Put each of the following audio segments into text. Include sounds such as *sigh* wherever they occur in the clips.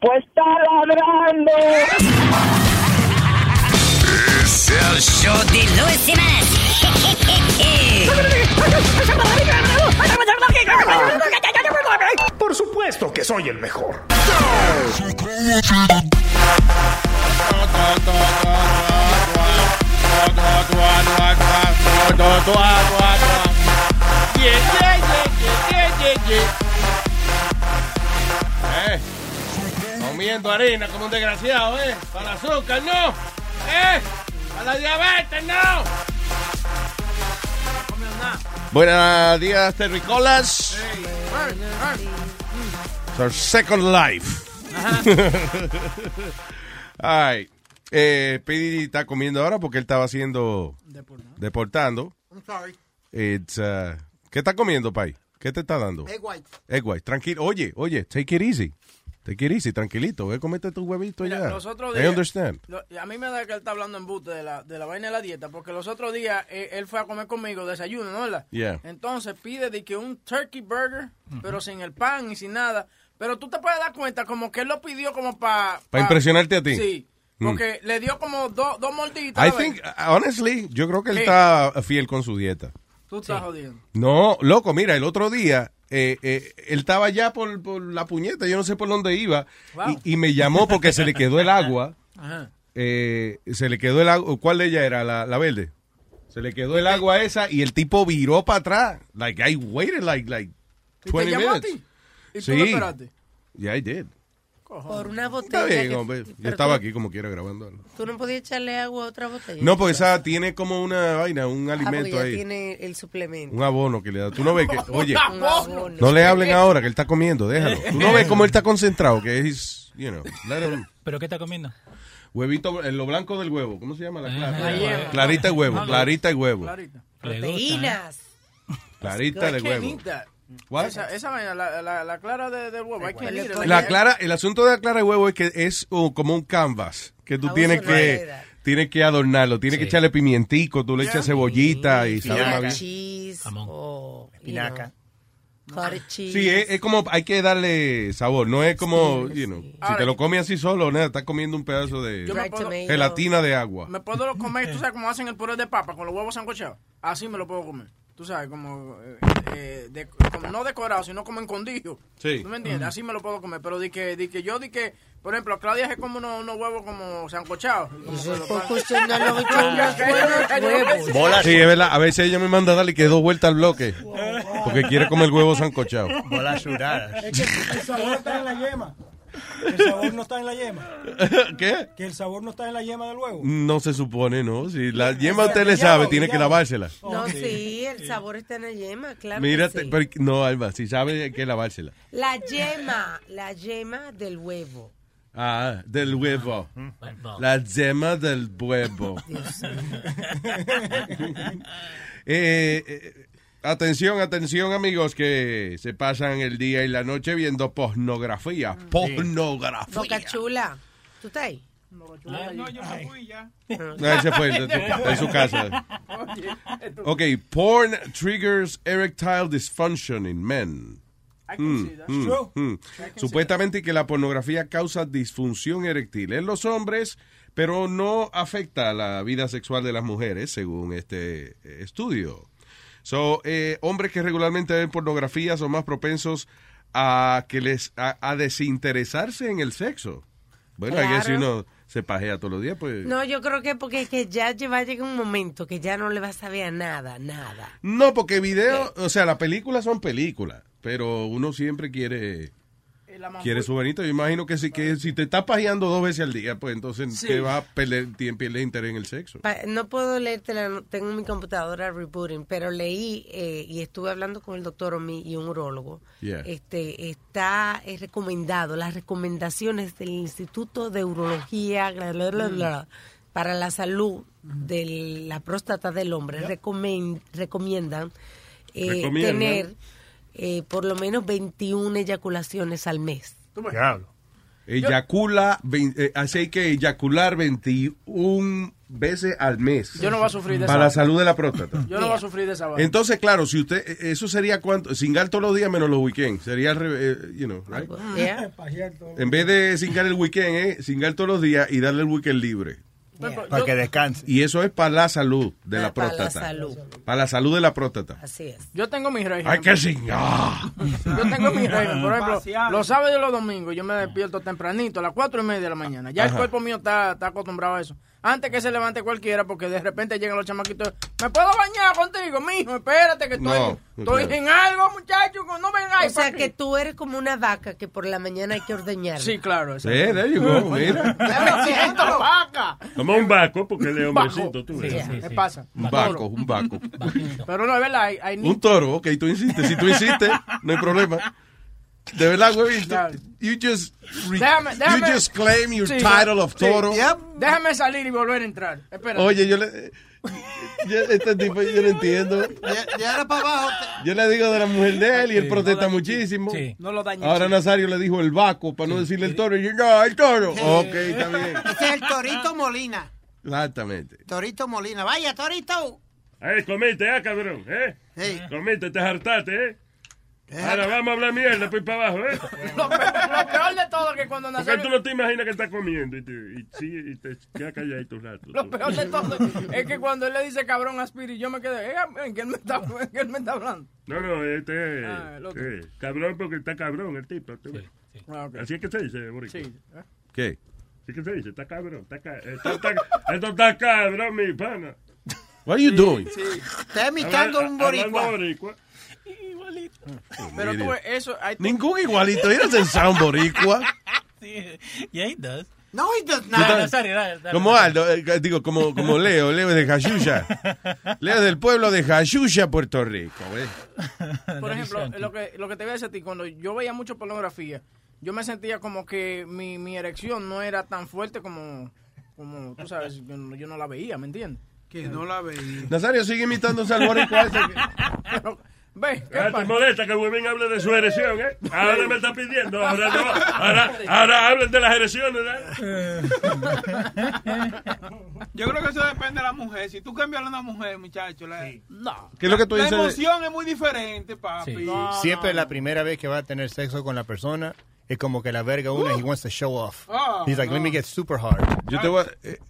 Pues está ladrando. Es el show de Luis Jiménez. Por supuesto que soy el mejor. Eh, comiendo harina como un desgraciado, ¿eh? Para el azúcar, no. ¿Eh? Para la diabetes, no. Buenos días, Terricolas. It's our second life. *laughs* Ay, eh, Pidi está comiendo ahora porque él estaba haciendo deportando. I'm sorry. It's, uh, ¿Qué está comiendo, Pai? ¿Qué te está dando? Egg whites. Egg white. Tranquilo. Oye, oye, take it easy. Take it easy, tranquilito. Ve, comete tu huevito Mira, ya. los otros I understand. lo- a mí me da que él está hablando en buste de la, de la vaina de la dieta, porque los otros días eh, él fue a comer conmigo desayuno, ¿no? ¿verdad? Yeah. Entonces pide de que un turkey burger, pero sin el pan y sin nada. Pero tú te puedes dar cuenta como que él lo pidió como para... ¿Para impresionarte a ti? Sí. Mm. Porque le dio como dos dos morditas. I think, honestly, yo creo que él Sí. está fiel con su dieta. Tú estás jodiendo. No, loco, mira, el otro día eh, eh, él estaba ya por, por la puñeta, yo no sé por dónde iba, Wow. y, y me llamó porque se le quedó el agua. *laughs* Ajá. eh, se le quedó el agua. ¿Cuál de ella era? La, la verde. Se le quedó el agua esa y el tipo viró para atrás. Like, I waited like, like ¿Y te 20 llamó a minutes. ti? ¿Y tú Sí. lo esperaste? Yeah, I did. Por una Está botella. bien, que- hombre. Yo estaba tú- aquí como quiera grabando. algo. Tú no podías echarle agua a otra botella. No, porque esa tiene como una vaina, un Ah, alimento ahí. tiene el suplemento. Un abono que le da. Tú no ves que, *laughs* oye, Un abono. no le hablen ahora que él está comiendo, déjalo. Tú no ves cómo él está concentrado, que es, you know, let him- ¿Pero qué está comiendo? huevito, en lo blanco del huevo, ¿cómo se llama la clara? Clarita de huevo, clarita de huevo, Clarita. Proteínas. clarita de I can't huevo. What? Esa, esa vaina, la, la, la clara de, del huevo. La clara, el asunto de la clara de huevo es que es uh, como un canvas que tú Ah, tienes que tienes que adornarlo, tienes que echarle pimientico, tú le Yeah. echas cebollita y sabe más bien. cheese Jamón. o Espinaca. you know, cottage cheese. Sí, es, es como hay que darle sabor, no es como, Sí, you know, sí. si te lo comes así solo, nada, estás comiendo un pedazo de puedo- gelatina de agua. Me puedo *laughs* comer, tú sabes cómo hacen el puré de papa con los huevos sancochados. Así me lo puedo comer. Tú sabes, como, eh, eh, de- como no decorado, sino como escondido. Sí. ¿Tú me entiendes? Así me lo puedo comer. Pero di que, di que yo di que, por ejemplo, Claudia es como unos, unos huevos como sancochados. Huevos. *laughs* Bolas, Sí, es verdad, a veces ella me manda a darle que dos vueltas al bloque, porque quiere comer el huevo sancochado. bolas sudadas. Es que el sabor está en la yema. El sabor no está en la yema. *laughs* ¿Qué? Que el sabor no está en la yema del huevo. No se supone, ¿no? Si la yema usted le sabe, tiene que lavársela. No, sí, el sabor está en la yema, claro. que Mírate, sí. pero- no, Alba, si sabe hay que lavársela. La yema, la yema del huevo. Ah, del huevo. Bueno, La yema del huevo. *laughs* Eh, eh, atención, atención, amigos, que se pasan el día y la noche viendo pornografía. Pornografía. Boca chula. ¿Tú estás ahí? Ah, No, yo me fui ya. No, ese fue su casa. Ok, porn triggers erectile dysfunction in men. I can see that. Mm, True. mm. Supuestamente que la pornografía causa disfunción eréctil en los hombres, pero no afecta la vida sexual de las mujeres, según este eh, estudio. So, eh, hombres que regularmente ven pornografía son más propensos a que les a, a desinteresarse en el sexo. Bueno, hay que Claro. si uno se pajea todos los días, pues. No, yo creo que porque es que ya va a llegar un momento que ya no le vas a saber a nada, nada. No, porque video, o sea, las películas son películas, pero uno siempre quiere quiere su venito. Yo imagino que si, que si te estás pajeando dos veces al día, pues entonces Sí. te va a perder, pierdes interés en el sexo. Pa- No puedo leértela, no- tengo mi computadora rebooting, pero leí eh, y estuve hablando con el doctor Omi y un urólogo. Yeah. Este está eh, recomendado las recomendaciones del Instituto de Urología bla, bla, bla, bla, para la salud de la próstata del hombre. Recomen- recomiendan eh, Recomiendan. tener eh, por lo menos 21 eyaculaciones al mes. Diablo. Eyacula, eh, así hay que eyacular 21 veces al mes. Yo no voy a sufrir de Para esa la salud de la próstata. Yo no voy a sufrir de esa vaina. Entonces, claro, si usted, eh, eso sería cuánto, cingar todos los días menos los weekends. Sería, al revés, eh, you know, right? Yeah. *laughs* En vez de cingar el weekend, eh, cingar todos los días y darle el weekend libre. Para que descanse. Y eso es para la salud de la Para la próstata. salud. Para la salud de la próstata. Así es. Yo tengo mi régimen. Hay que cingar. Yo tengo mi régimen. Por ejemplo, los sábados y los domingos yo me despierto tempranito, a las cuatro y media de la mañana. Ya el cuerpo mío está, está acostumbrado a eso. Antes que se levante cualquiera, porque de repente llegan los chamaquitos. ¿Me puedo bañar contigo, mijo? Espérate, que estoy, No, estoy claro. en algo, muchacho. No vengáis. O sea que tú eres como una vaca que por la mañana hay que ordeñar. Sí, claro. Sí, there you go, mira. Me siento vaca. Como un vaco, porque él es hombrecito, tú ves. ¿Qué pasa? Un vaco, un vaco. Pero no, es verdad, hay, hay ni- Un toro, ok, tú insistes. Si tú insistes, no hay problema. De verdad, güey, *laughs* you just, re- Déjame- déjame- you just claim your Sí, title of sí. toro. Déjame salir y volver a entrar. Espérate. Oye, yo le... yo- este tipo yo no entiendo. Ya era para abajo. Yo le digo de la mujer de él y él protesta muchísimo. No lo dañes. Ahora Nazario le dijo el vaco para no decirle el toro. Y yo, no, el toro. Ok, está bien. Ese es el Torito Molina. Exactamente. Torito Molina. Vaya, Torito. Ahí, comiste, ah, cabrón, ¿eh? Sí. Comiste, te hartaste, ¿eh? Ahora vamos a hablar mierda, pues para abajo, ¿eh? *laughs* Lo, peor, lo peor de todo es que cuando Porque Nazario... tú no te imaginas que está comiendo y te, y, sí, y te queda calladito un rato. Lo peor de todo es que cuando él le dice cabrón a Spirit, yo me quedé, "Eh, ¿en qué él me está, en qué él me está hablando? No, no, este es Ah, eh, cabrón porque está cabrón el tipo. tú ves. Ah. Así es que se dice, Boricua. Sí. ¿eh? ¿Qué? Así que se dice, está cabrón, está ca- esto, está, esto está cabrón, mi pana. What are you doing? Está imitando un boricua. Boricua. Pero tú, eso... Ningún igualito. He doesn't sound boricua. Yeah, he does. No, he does not. dale. Como Aldo, eh, digo, como, como Leo, Leo de Jayuya. *laughs* Leo del pueblo de Jayuya, Puerto Rico. ¿ves? Por ejemplo, lo que, lo que te voy a decir a ti, cuando yo veía mucho pornografía, yo me sentía como que mi, mi erección no era tan fuerte como, como tú sabes, yo, no- yo no la veía, ¿me entiendes? Que no la veía. Nazario sigue imitando al boricua ese que- *laughs* Pero, ve, ¿qué Ah, te molesta que hable de su erección, ¿eh? Ahora me está pidiendo, *laughs* ahora no. Ahora, ahora hablen de las erecciones, ¿eh? *laughs* Yo creo que eso depende de la mujer. Si tú cambias a una mujer, muchacho, la, No. ¿Qué es lo que tú la dices? emoción es muy diferente, papi. Sí. No, Siempre no, la primera vez que va a tener sexo con la persona es como que la verga una he wants to show off. Oh, He's like, let me get super hard. Yo te voy a...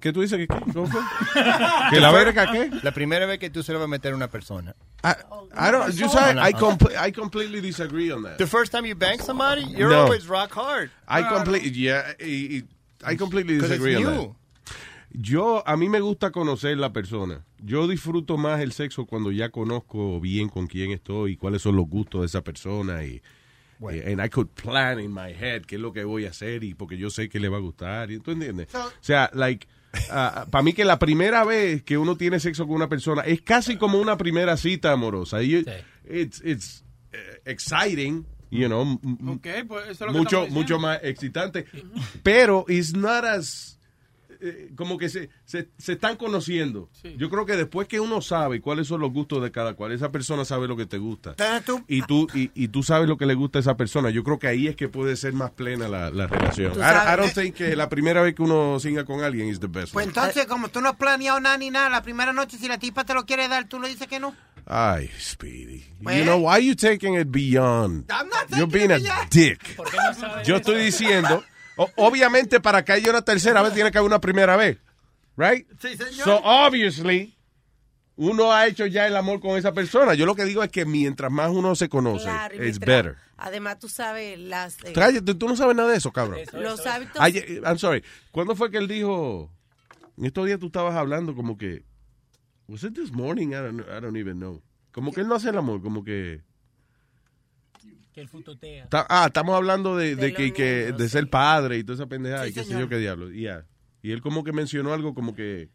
¿Qué tú dices? que qué? ¿Cómo fue? *laughs* ¿Que la verga qué? La primera vez que tú se lo vas a meter a una persona. I, I don't, you say, I, compl- I completely disagree on that. The first time you bang somebody, you're No. always rock hard. I completely, yeah, y- I completely disagree on that. Yo, a mí me gusta conocer la persona. Yo disfruto más el sexo cuando ya conozco bien con quién estoy y cuáles son los gustos de esa persona y, y- and I could plan in my head qué es lo que voy a hacer y porque yo sé que le va a gustar. ¿Tú entiendes? o sea, like, para mí que la primera vez que uno tiene sexo con una persona es casi como una primera cita amorosa. Y It's, it's eh, exciting, you know, m- m- Ok, pues eso es lo que mucho, diciendo. mucho más excitante. Pero it's not as eh, como que se, se, se están conociendo. Yo creo que después que uno sabe cuáles son los gustos de cada cual, esa persona sabe lo que te gusta. Tú, Y tú, y, y tú sabes lo que le gusta a esa persona. Yo creo que ahí es que puede ser más plena la, la relación. I, I don't think que la primera vez que uno singa con alguien is the best. pues one. entonces, como tú no has planeado nada ni nada, la primera noche, si la tipa te lo quiere dar, tú le dices que no. Ay, Speedy. Pues- You know, why are you taking it beyond? I'm not You're being a dick. ¿Por qué no sabes Yo eso? estoy diciendo, o- obviamente para que haya una tercera vez tiene que haber una primera vez. Right? Sí, señor. So obviously uno ha hecho ya el amor con esa persona. Yo lo que digo es que mientras más uno se conoce, Claro, it's mientras- better. Además, tú sabes las, eh, Cállate, tú no sabes nada de eso, cabrón. los hábitos. Ayer- I'm sorry. ¿Cuándo fue que él dijo? En estos días tú estabas hablando como que. Was it this morning? I don't, I don't even know. Como que él no hace el amor, como que. Que el futotea. Ta- ah, estamos hablando de, de De que, que- niños, de ser padre y toda esa pendejada Sí, y qué sé señor. yo qué diablo. Yeah. Y él como que mencionó algo como que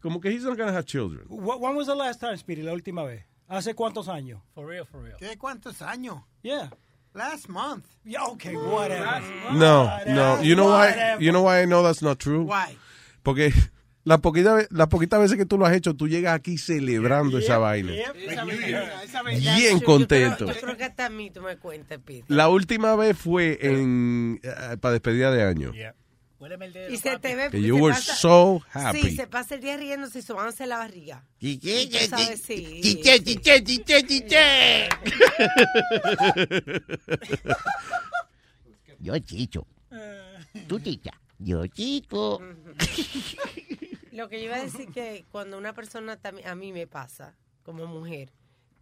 como que he's not gonna have children. Wh- When was the last time, Speedy, la última vez? ¿Hace cuántos años? For real, for real. ¿Qué? ¿Cuántos años? Yeah. Last month. Yeah, okay, whatever. No, no. You know why? You know why I know that's not true? Why? Porque la poquita las poquitas veces que tú lo has hecho, tú llegas aquí celebrando esa vaina. Bien contento. Yo creo, yo creo que hasta a mí tú me cuentas, Pete. La última vez fue en eh, para despedida de año. Y se te ve. Que se you were pasa- so happy. Sí, se pasa el día riéndose y sobándose la barriga. Yo chicho. Tú chicha. Yo chico. Lo que yo iba a decir que cuando una persona también, a mí me pasa como mujer,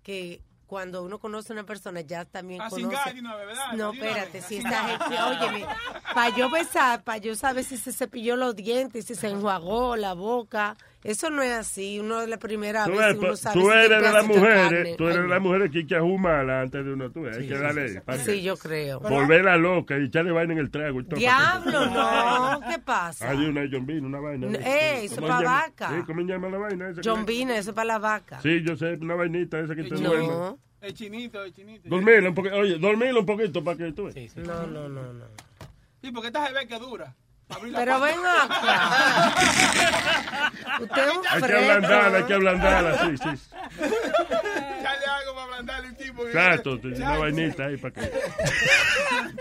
que cuando uno conoce a una persona ya también A conoce. una vez, ¿verdad? No, espérate, si esta gente, óyeme, para yo besar, para yo saber si se cepilló los dientes, si se enjuagó la boca, eso no es así. Uno de la primera Tú, vez ves, uno pues, sabe tú eres de las mujeres, carne. tú eres de las mujeres que hay que ajumarla antes de uno, tú ves, hay que darle, para Sí, yo creo. volverla loca y echarle vaina en el trago y todo. Diablo, *laughs* no, ¿qué pasa? Hay una John Bean, una vaina. No, eh, eso ¿Cómo pa' se llama? vaca. Sí, ¿Cómo se llama la vaina esa? John Bean, eso es para la vaca. Sí, yo sé, una vainita esa que te duerme. No, El chinito, el chinito. Dormirlo un poquito, oye, dormirlo un poquito para que tú veas. no, no, no, no. Sí, porque esta se ve que dura. Pero puerta. ven acá. *laughs* Usted es un Hay que ablandarla, hay que ablandarla, sí, sí. Echarle algo para ablandarle un tipo. Exacto, una vainita ahí para que...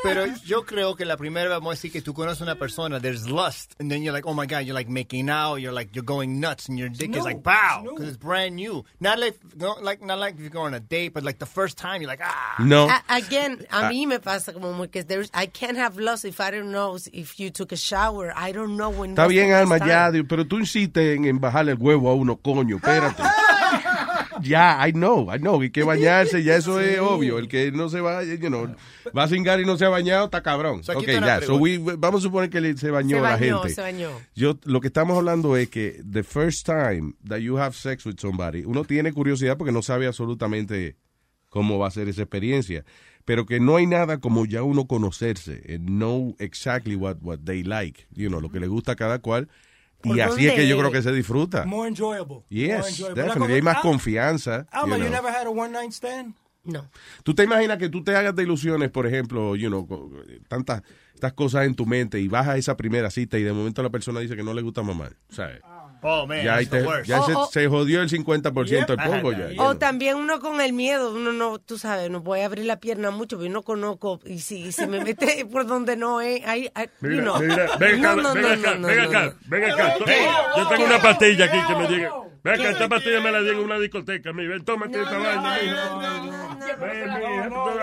Pero yo creo que la primera vez vamos a decir que tú conoces a una persona, there's lust, and then you're like, oh my god, you're like making out, you're like, you're going nuts, and your dick is like, pow, because it's brand new. Not like, no, like, not like if you go on a date, but like the first time, you're like, ah. No. A- again, a Ah. mí me pasa como que there's, I can't have lust if I don't know if you took a shower. I don't know when. Está bien, Alma, ya, pero tú insistes en, en bajarle el huevo a uno, coño, espérate. *laughs* Ya, I know, I know, hay que *laughs* bañarse, ya eso es obvio. El que no se va, you know, va a cingar y no se ha bañado, está cabrón. So, ok, ya, so we- vamos a suponer que le- se bañó Se la bañó, gente. se bañó. Yo, lo que estamos hablando es que the first time that you have sex with somebody, uno tiene curiosidad porque no sabe absolutamente cómo va a ser esa experiencia. Pero que no hay nada como ya uno conocerse, know exactly what, what they like, you know, lo que le gusta a cada cual. Y ¿Por así es que yo creo que se disfruta. More enjoyable. More Yes, enjoyable. La definitely. Hay más confianza. Ah, Alma, you you know. never had a one night stand? No. Tú te imaginas que tú te hagas de ilusiones, por ejemplo, you know, tantas estas cosas en tu mente y vas a esa primera cita y de momento la persona dice que no le gusta mamar. ¿sabes? Oh man, ya ahí te- Oh, se, oh. se jodió el 50% del pongo ya. O también uno con el miedo, uno no, tú sabes, no voy a abrir la pierna mucho, pero yo no conozco, y si, y si me mete *laughs* por donde no es, ahí, ahí, you Mira, know. mira, ven acá, No, no, ven no, acá, no, no, ven no, acá, no. ven acá. Yo tengo una pastilla aquí que me diga. Ven acá, esta pastilla me la dieron en una discoteca. Mi, ven, tómate esta vaina. mija.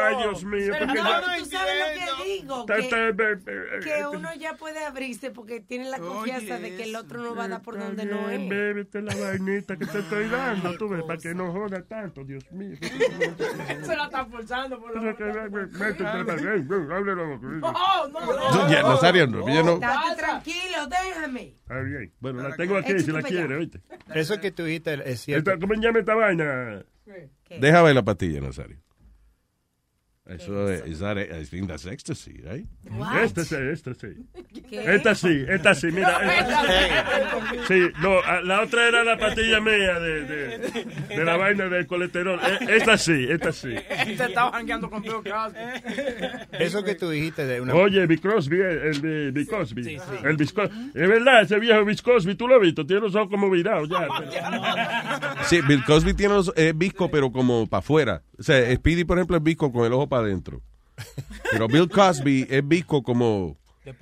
Ay, Dios mío. porque No, tú sabes lo que digo, que, ve- ve- que uno ya puede abrirse porque tiene la confianza de que el otro no va a dar por donde no es. Bébete la vainita que te estoy dando, tú ves, para que no joda tanto, Dios mío. *laughs* Se la están forzando por Pero ve- ve- la- ven, ven, háblelo. Oh, no, Tú, ya, Nazario, no, no- Date tranquilo, déjame. Está bien. Bueno, la tengo aquí si la quiere, oíste. Eso que tú dijiste es cierto. ¿Cómo se llama esta vaina? Deja ver la pastilla, Nazario. Eso es, is that, I think that's ecstasy, right? Esta sí, esta sí. Esta sí, esta sí, mira. esta- sí, no, a- la otra era la pastilla mía de, de, de la vaina del colesterol. E- Esta sí, esta sí. Te estaba jangueando con Bill Cosby. Eso que tú dijiste de una. Oye, Bill Crosby, el Bill Cosby. El Bill Cosby. Es verdad, ese viejo Bill Cosby, tú lo has visto, tiene los ojos como virados ya. Sí, Bill Cosby tiene los es visco, pero como para afuera. O sea, Speedy, por ejemplo, es visco con el ojo para adentro. Pero Bill Cosby es visco como,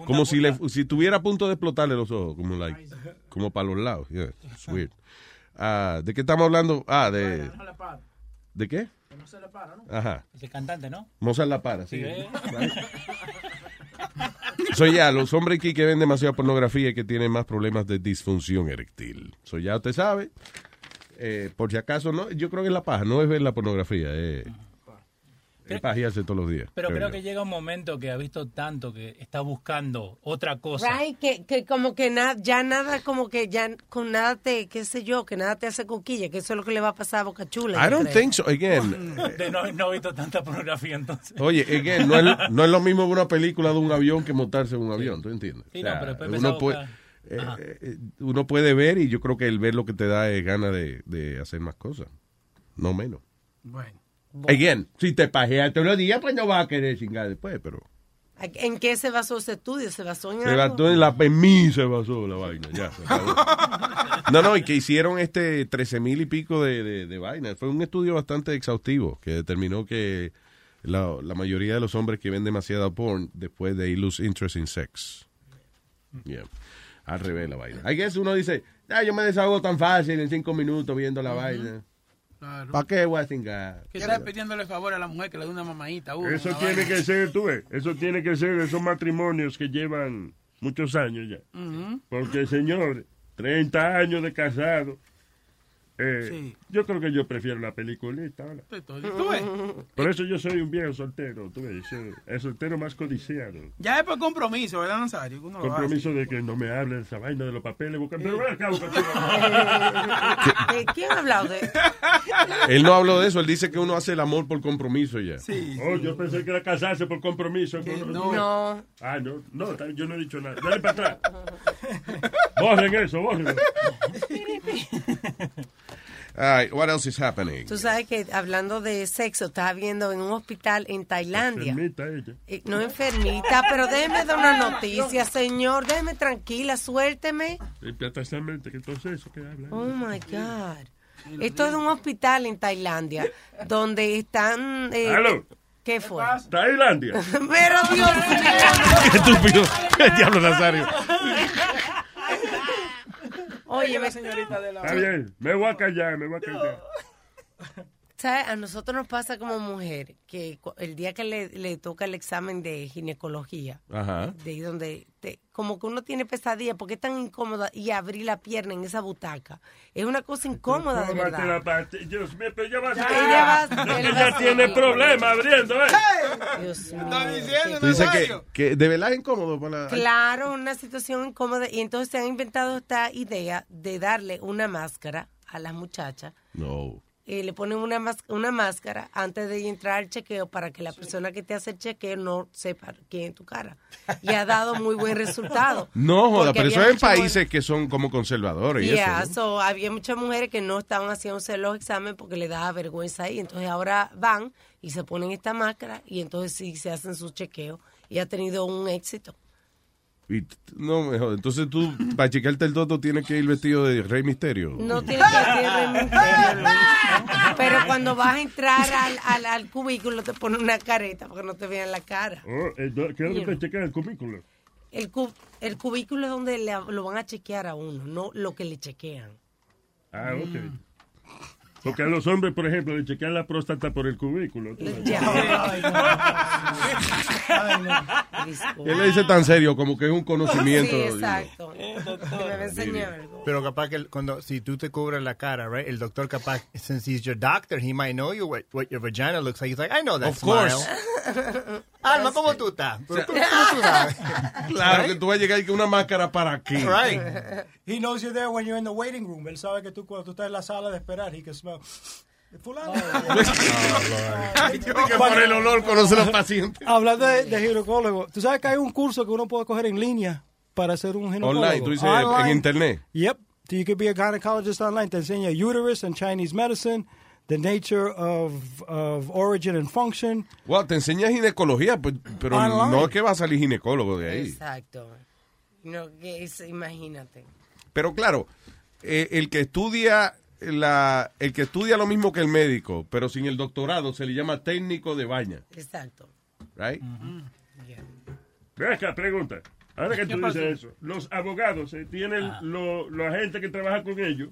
como si, le, si tuviera a punto de explotarle los ojos, como, like, como para los lados. Yeah, it's weird. Ah, ¿De qué estamos hablando? Ah, de... Para. ¿De qué? No se le para, ¿no? Ajá. Ese cantante, ¿no? Mozart la para, sí. Sí, ¿eh? Soy ya, los hombres aquí que ven demasiada pornografía y que tienen más problemas de disfunción eréctil. Soy ya, usted sabe. Eh, por si acaso, no, yo creo que es la paja, no es ver la pornografía. eh. Es pajearse todos los días. Pero creo que llega un momento que ha visto tanto que está buscando otra cosa. Right, que, que como que nada, ya nada, como que ya con nada te, qué sé yo, que nada te hace coquilla, que eso es lo que le va a pasar a Boca Chula. I don't creo. think so. Again, *laughs* De no, no he visto tanta pornografía entonces. Oye, again, no, es, *laughs* no es lo mismo ver una película de un avión que montarse en un avión, ¿tú entiendes? Sí, no, pero después uno, a puede, eh, Ajá. eh, uno puede ver y yo creo que el ver lo que te da es ganas de, de hacer más cosas, no menos. Bueno. Again, si te pajeas todos los días, pues no vas a querer chingar después, pero ¿En qué se basó ese estudio? ¿Se basó en se basó en, la, mí se basó la vaina, ya. se acabó. No, no, y que hicieron este 13 mil y pico de, de, de vainas. Fue un estudio bastante exhaustivo que determinó que la, la mayoría de los hombres que ven demasiada porn después de lose interest in sex. Yeah. Al revés la vaina. I guess uno dice, ah, yo me desahogo tan fácil en cinco minutos viendo la vaina. Claro. ¿Para qué voy a cingar? Que está pidiéndole favor a la mujer que le dé una mamadita. uh, Eso una tiene vaina. que ser, tú ves, eso tiene que ser esos matrimonios que llevan muchos años ya. Porque, señor, 30 años de casado. eh, Yo creo que yo prefiero la peliculita. ahora. ¿Tú ves? Por eso yo soy un viejo soltero, tú ves, el soltero más codiciado. Ya es por compromiso, ¿verdad, Nazario? Uno lo Compromiso de que no me hable de esa vaina de los papeles. busca- Pero ven acá, busca- ¿De quién ha hablado de Él no habló de eso, él dice que uno hace el amor por compromiso ya. Oh, yo pensé que era casarse por compromiso. no. No. Ah, no, no, yo no he dicho nada. Dale para atrás. Borren eso, borren. *laughs* All right, what else is happening? Tú sabes que hablando de sexo, estaba viendo en un hospital en Tailandia. Enfermita ella. Eh, No enfermita, pero déjeme dar una noticia, señor. Déjeme tranquila, suélteme. Y precisamente, que entonces eso que habla. Oh my God. Esto es un hospital en Tailandia donde están. eh, ¿Aló? ¿Qué fue? *laughs* Tailandia. Pero Dios mío. *laughs* Qué estúpido. *laughs* El diablo Nazario. Oye, la señorita de la. Está bien, me voy a callar, me voy a callar. ¿Sabes? A nosotros nos pasa como mujer que el día que le, le toca el examen de ginecología, Ajá. de ahí donde te- como que uno tiene pesadilla porque es tan incómoda y abrir la pierna en esa butaca es una cosa incómoda de verdad. la. Dios mío, pero ya va a Ya, ella va- va tiene problemas abriendo, ¿eh? Dios mío. Tú dices que, que de verdad es incómodo para la... Claro, una situación incómoda y entonces se han inventado esta idea de darle una máscara a las muchachas No. Eh, le ponen una, una máscara antes de entrar al chequeo para que la persona que te hace el chequeo no sepa quién es tu cara. Y ha dado muy buen resultado. *laughs* No, joda, pero eso es en países que son como conservadores y Yeah, eso. ¿no? so, había muchas mujeres que no estaban haciéndose los exámenes porque le daba vergüenza ahí. Entonces ahora van y se ponen esta máscara y entonces sí se hacen su chequeo y ha tenido un éxito. Y no, me jodas. Entonces tú, para chequearte el toto, tienes que ir vestido de Rey Misterio. No tiene que ser Rey Misterio, Luis. Pero cuando vas a entrar al, al, al cubículo te ponen una careta para que no te vean la cara. Oh, eh, ¿Qué es lo que chequea el cubículo? El, cu- el cubículo es donde le- lo van a chequear a uno, no lo que le chequean. Ah, ok. Porque a los hombres, por ejemplo, le chequean la próstata por el cubículo. tú ves. Él le dice tan serio, como que es un conocimiento. Sí, exacto. Que me enseñar algo. Pero capaz que cuando si tú te cubres la cara, right? El doctor capaz, since he's your doctor, he might know you what, what your vagina looks like. He's like, I know that Of course. smile. *laughs* Alma, ¿cómo tú estás? Tú- ¿cómo tú sabes? *laughs* Claro que tú vas a llegar con una máscara para aquí. Right. He knows you're there when you're in the waiting room. Él sabe que tú cuando tú estás en la sala de esperar, he can smell. Fulano. que por el olor conoce los pacientes. Hablando de, de ginecólogo, tú sabes que hay un curso que uno puede coger en línea para ser un ginecólogo. Online, tú dices Online. en internet. Yep. So you could be a gynecologist online. Te enseña uterus and Chinese medicine, the nature of, of origin and function. Wow, te enseña ginecología, pues, pero Online. no es que va a salir ginecólogo de ahí. Exacto. No, que es, imagínate. Pero claro, eh, el que estudia la, el que estudia lo mismo que el médico, pero sin el doctorado, se le llama técnico de baña, Exacto. right? Ve acá, pregunta. Ahora que ¿Qué tú pasó? dices eso, los abogados eh, tienen lo- la gente que trabaja con ellos,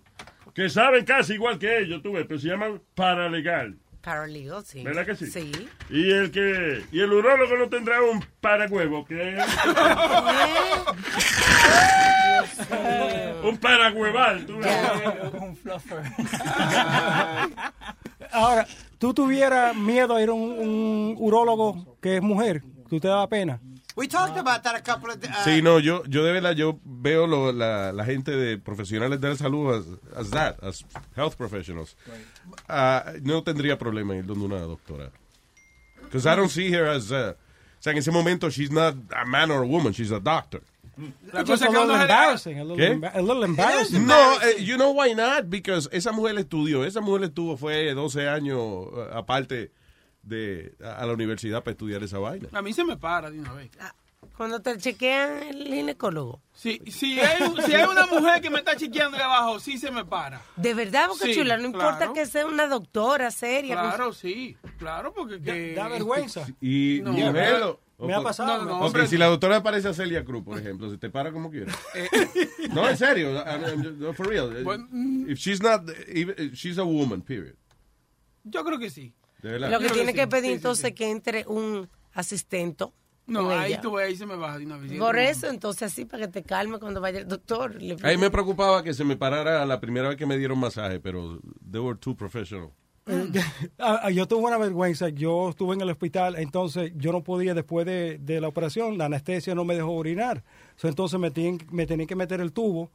que saben casi igual que ellos, tú ves, pero se llaman paralegal. Paralegal, sí. ¿Verdad que sí? Sí. Y el que y el urólogo no tendrá un parahuevo, que es *laughs* un parahueval, tú ves. Un fluffer. Ahora, tú tuvieras miedo a ir a un, un urólogo que es mujer, que usted da pena. We talked about that a couple of uh, Sí, no, yo, yo de verdad, yo veo lo- la, la gente de profesionales de la salud as, as that, as health professionals. Ah, no tendría problema en ir donde una doctora. Because I don't see her as, uh, o sea, en ese momento she's not a man or a woman, she's a doctor. It's just a little embarrassing, a little, ¿Qué? emba- a little embarrassing. No, eh, you know why not? Because esa mujer estudió, esa mujer estuvo, fue 12 años eh, aparte de a, a la universidad para estudiar esa vaina. A mí se me para de una vez. Cuando te chequean el ginecólogo. Si, si, hay, un- si hay una mujer que me está chequeando de abajo, sí se me para. De verdad, Sí, Chula, no importa claro. que sea una doctora seria. Claro, sí. Claro, porque... Que... Da vergüenza. Y No, me- ha pasado, No, si la doctora parece a Celia Cruz, por ejemplo, se te para como quiera. *laughs* no, en serio, I'm- I'm- no, for real. Bueno, If she's not, if she's a woman, period. Yo creo que sí. De verdad. Lo que tiene que pedir entonces sí. que entre un asistente. No, ahí ella. tú ves, ahí se me baja de una vez. Por eso, entonces así, para que te calme cuando vaya el doctor. Le A mí me preocupaba que se me parara la primera vez que me dieron masaje, pero they were too professional. *laughs* Ah, ah, yo tuve una vergüenza. Yo estuve en el hospital, entonces yo no podía, después de, de la operación, la anestesia no me dejó orinar. So, entonces me tenían, me tenían que meter el tubo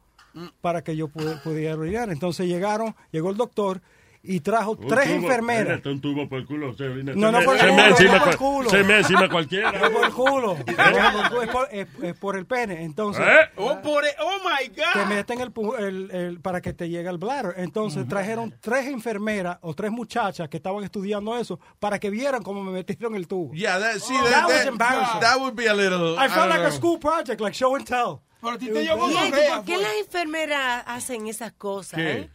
para que yo pudiera orinar. Entonces llegaron, llegó el doctor y trajo Un tres tubo, enfermeras. mírate, un tubo por el culo. Se, No, se no me- por el se culo, me no encima por el cual- culo. Se me encima cualquiera. No por el culo. No, es, por, es- es por el pene. Entonces, ¿Eh? Oh, por oh my te God. meten el, pu- el- el- para que te llegue el bladder. Entonces trajeron tres enfermeras o tres muchachas que estaban estudiando eso para que vieran cómo me metieron el tubo. Yeah, that, see, That that, was embarrassing. that would be a little. I felt like a school project, like show and tell. Pero a ti te ¿por qué las enfermeras hacen esas cosas? ¿Qué? eh?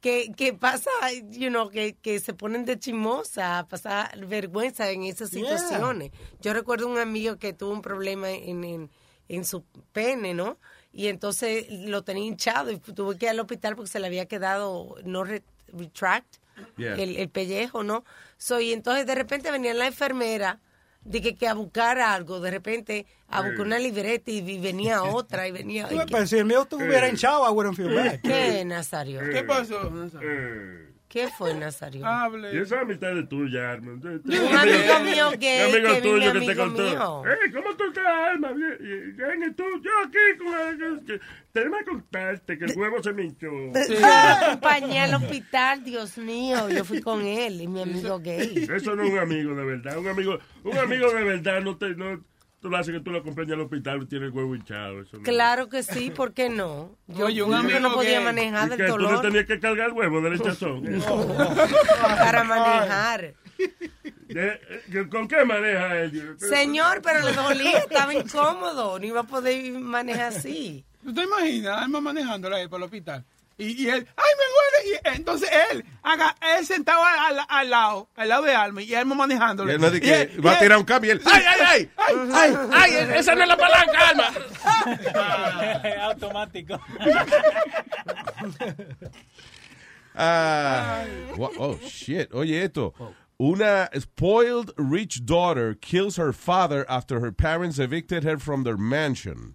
Que, que pasa, you know, que, que se ponen de chimosa, pasar vergüenza en esas Yeah. situaciones. Yo recuerdo un amigo que tuvo un problema en, en, en su pene, ¿no? Y entonces lo tenía hinchado y tuvo que ir al hospital porque se le había quedado no re- retract Yeah. el, el pellejo, ¿no? So, y entonces de repente venía la enfermera de que, que a buscar algo, de repente a buscar una libreta y, venía *laughs* otra y venía... Pero si el mío estuviera hinchado, I wouldn't feel bad. ¿Qué, Nazario? ¿Qué pasó? Eh, ¿Qué fue, Nazario? y Hable. esa amistad es tuya, Armand. Un amigo mío que, Un amigo que tuyo que te contó. mío. Eh, ¿cómo tú estás, Alma? Bien, y- y tú, yo aquí con el... que- contarte que el huevo se me hinchó. *laughs* Ah, acompañé al hospital, Dios mío. Yo fui con él y mi amigo gay. Eso no es un amigo de verdad. Un amigo, un amigo de verdad no te... No, tú lo haces que tú lo acompañas al hospital y tiene el huevo hinchado. Eso no. Claro que sí, ¿por qué no? Yo, Oye, un yo amigo no podía gay. manejar ¿Y del que tú no dolor tenías que cargar el huevo del hinchazón? *laughs* para manejar. Eh, ¿Con qué maneja él? Señor, pero le dolía, estaba incómodo, no iba a poder manejar así. ¿Tú te imaginas? Alma manejándola ahí por el hospital. Y, y él, ¡ay, me duele! Y entonces él, haga, él sentado al, al- al lado, al lado de Alma, y Alma manejándola. Y él no dice Y él- que va a tirar un cambio y él. ¡Ay, ay, ay! ¡Ay, ay! ¡Esa no es la palanca, Alma! *laughs* Automático. *laughs* Ah, oh, shit. Oye, esto. Una spoiled rich daughter kills her father after her parents evicted her from their mansion.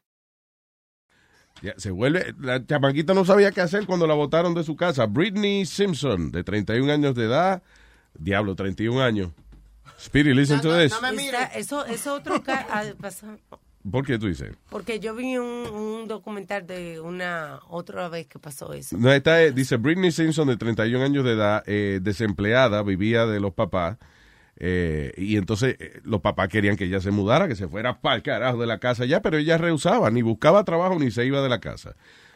Ya, se vuelve, la chamaquita no sabía qué hacer cuando la botaron de su casa. Britney Simpson, de 31 años de edad. Diablo, 31 años. Speedy, listen to this. Está- eso es otro caso. ¿Por qué tú dices? Porque yo vi un, un documental de una otra vez que pasó eso. No, esta es- dice Britney Simpson, de 31 años de edad, eh, desempleada, vivía de los papás. Eh, y entonces eh, los papás querían que ella se mudara, que se fuera para el carajo de la casa ya, pero ella rehusaba, ni buscaba trabajo ni se iba de la casa.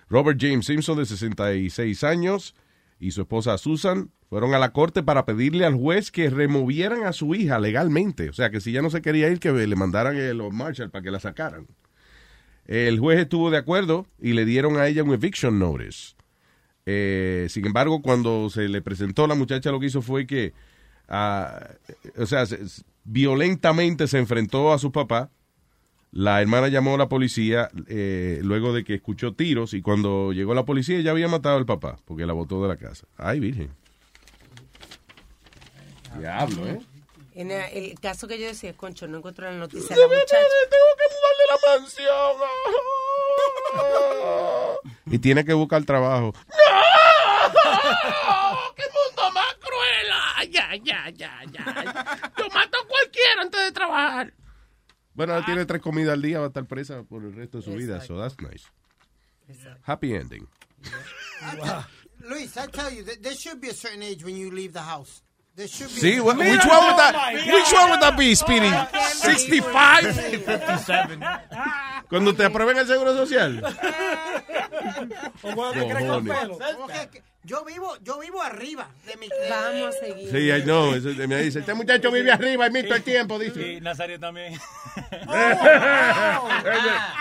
Robert James Simpson, de 66 años, y su esposa Susan fueron a la corte para pedirle al juez que removieran a su hija legalmente. O sea, que si ya no se quería ir, que le mandaran los Marshall para que la sacaran. El juez estuvo de acuerdo y le dieron a ella un eviction notice. Eh, sin embargo, cuando se le presentó, la muchacha lo que hizo fue que, ah, o sea, se- se- violentamente se enfrentó a su papá. La hermana llamó a la policía eh, luego de que escuchó tiros y cuando llegó la policía ya había matado al papá porque la botó de la casa. Ay, virgen. Diablo, ¿eh? En el, caso que yo decía, concho, no encuentro la noticia de la muchacha. la mansión. Y tiene que buscar trabajo. ¡Qué mundo más cruel! Ay, ya, ya, ya, ya. Yo mato a cualquiera antes de trabajar. Bueno, él tiene tres comidas al día, va a estar presa por el resto de su vida, so that's nice. Happy ending. Luis, I tell you, th- there should be a certain age when you leave the house. There should be. Sí, a- wh- which one would that, which one would that be, Speedy? 65? 57. Cuando te aprueben el seguro social. *laughs* Cojones. Ok, Yo vivo, yo vivo arriba de mi. Vamos a seguir. Sí, I know. Eso- Me dice, este muchacho vive arriba y mí todo el tiempo, dice. Sí, Nazario también. *laughs*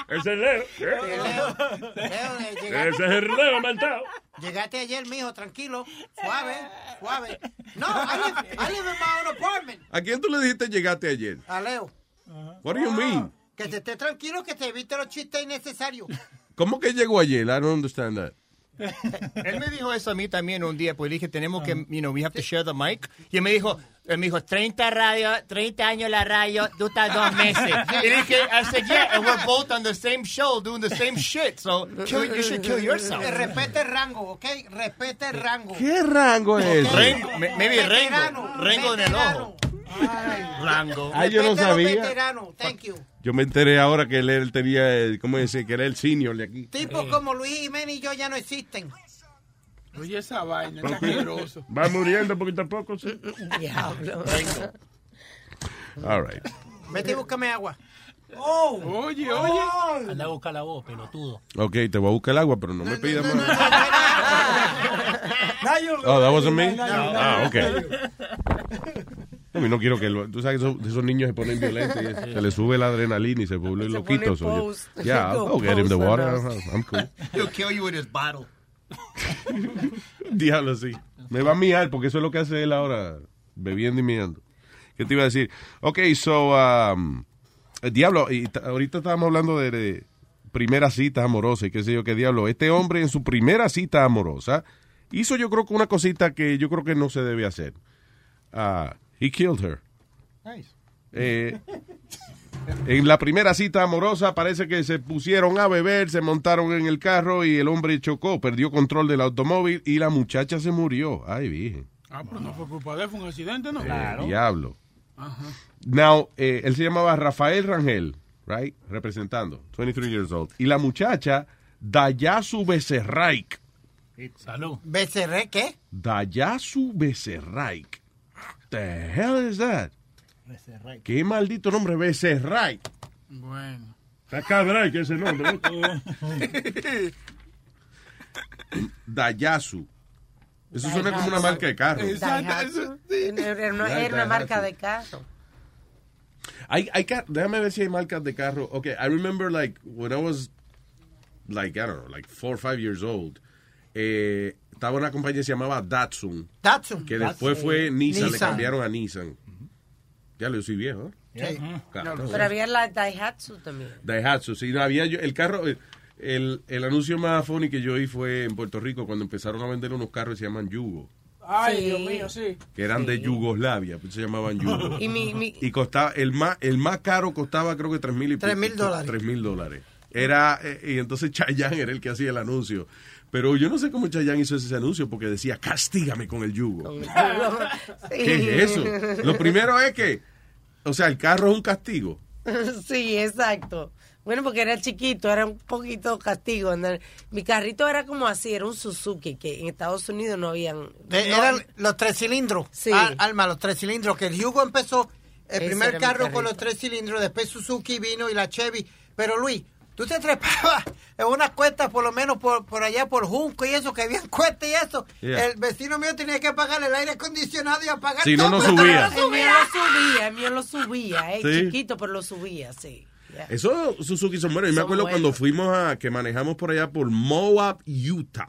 Ese es el Leo. Leo, eh, llegaste- Ese es el Leo mentado. Llegaste ayer, mijo, tranquilo, suave, suave. No, I live, I live in my own apartment. ¿A quién tú le dijiste llegaste ayer? A Leo. What do you mean? Que te esté tranquilo, que te evite los chistes innecesarios. ¿Cómo que llegó ayer? I don't understand that. Él me dijo eso a mí también un día, pues dije, tenemos que, you know, we have to share the mic. Y él me dijo, él me dijo, 30 radio, 30 años la radio, tú estás dos *laughs* meses. y dije, I said, yeah, and we're both on the same show doing the same shit, so kill, you should kill yourself. Eh, Respete el rango, ¿ok? Respete el rango. ¿Qué rango es ese? Rengo, maybe Veterano, Rengo, Rengo en el ojo. Rango. Ah, yo no sabía. veteranos, thank you. Yo me enteré ahora que él, él tenía, el- ¿cómo dice? Que era el senior de aquí. Tipos como Luis Jiménez y yo ya no existen. Oye, esa vaina, es asqueroso. Va muriendo poquito a poco. sí. Diablo. All right. Vete y búscame agua. Oh, oye, oye. Anda a buscar la voz, pelotudo. Ok, te voy a buscar el agua, pero no me pidas más. Now you- Oh, that wasn't me? No, no, no. Ah, ok. A mí no quiero que... lo- tú sabes que esos, esos niños se ponen violentos y se les sube la adrenalina y se vuelven loquitos. so. Yeah, *laughs* I'll Go get him the water. I'm cool. *laughs* He'll kill you with his bottle. *laughs* Diablo, sí. Me va a miar porque eso es lo que hace él ahora, bebiendo y miando. ¿Qué te iba a decir? Ok, so, um, el diablo, y ahorita estábamos hablando de, de primeras citas amorosas y qué sé yo qué diablo. Este hombre en su primera cita amorosa hizo yo creo que una cosita que yo creo que no se debe hacer. Ah, he killed her. Nice. Eh, en la primera cita amorosa parece que se pusieron a beber, se montaron en el carro y el hombre chocó, perdió control del automóvil y la muchacha se murió. Ay, virgen. Ah, pero no fue culpa de él, fue un accidente, ¿no? Eh, diablo. Ajá. Now, eh, él se llamaba Rafael Rangel, right? Representando, 23 years old. Y la muchacha, Dayasu Becerraik. Salud. ¿Becerré qué? Dayasu Becerraik. The hell is that? Qué maldito nombre, Becerraik. Bueno. Está cabra que ese nombre. ¿no? Dayasu. Eso suena como una marca de carro. Daihatsu. Era una, era una marca de carro. Hay, hay déjame ver si hay marcas de carro. Okay, I remember like when I was like, I don't know, like four or five years old. Eh, estaba una compañía que se llamaba Datsun. Datsun. Que después fue Nissan, le cambiaron a Nissan. Ya lo soy viejo. ¿eh? Sí. Claro. Pero había la Daihatsu también. Daihatsu, sí, no, había yo, el carro, el, el, el anuncio más funny que yo oí fue en Puerto Rico cuando empezaron a vender unos carros que se llaman Yugo, Ay, Sí. Dios mío, sí. que eran de Yugoslavia, pues se llamaban Yugo. *laughs* Y mi, mi, Y costaba, el más, el más caro costaba creo que tres mil y Tres mil dólares. Tres mil dólares. Era, eh, y entonces Chayanne era el que hacía el anuncio. Pero yo no sé cómo Chayanne hizo ese anuncio porque decía, castígame con el yugo. *laughs* ¿Qué es eso? Lo primero es que, o sea, el carro es un castigo. *laughs* Sí, exacto. Bueno, porque era chiquito, era un poquito castigo. Mi carrito era como así, era un Suzuki, que en Estados Unidos no habían... De- no- eran los tres cilindros. Sí. Al- Alma, los tres cilindros. Que el Hugo empezó el Ese primer carro con los tres cilindros, después Suzuki vino y la Chevy. Pero Luis, tú te trepabas en unas cuestas, por lo menos por, por allá, por Junco y eso, que habían cuestas y eso. Yeah. El vecino mío tenía que pagar el aire acondicionado y apagar Si no, no todo. subía. El mío lo subía, el mío lo subía, eh, Sí. chiquito, pero lo subía, sí. Ya. Eso, Suzuki son buenos. Yo me acuerdo buenos. cuando fuimos a, que manejamos por allá por Moab, Utah.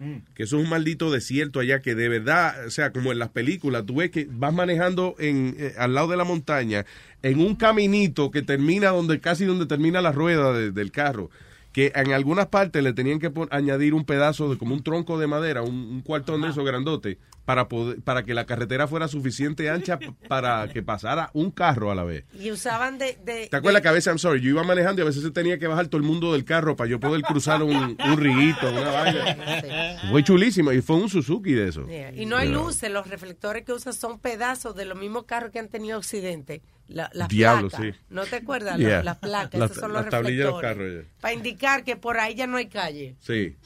Mm. Que eso es un maldito desierto allá que de verdad, o sea, como en las películas, tú ves que vas manejando en, eh, al lado de la montaña en un caminito que termina donde casi donde termina la rueda de- del carro. Que en algunas partes le tenían que añadir un pedazo de como un tronco de madera, un, un cuartón de esos grandote, para, poder, para que la carretera fuera suficiente ancha para que pasara un carro a la vez. Y usaban de... de ¿Te acuerdas que a veces, I'm sorry, yo iba manejando y a veces se tenía que bajar todo el mundo del carro para yo poder cruzar un, un riguito, una vaina? Fue chulísimo y fue un Suzuki de eso. Yeah. Y no hay Yeah. luces, los reflectores que usan son pedazos de los mismos carros que han tenido accidentes. La, las Diablo, placas. sí. ¿No te acuerdas? Yeah. Las, placas, Las- esos son los las tablillas de los reflectores. carros, yeah. Para indicar que por ahí ya no hay calle. Sí.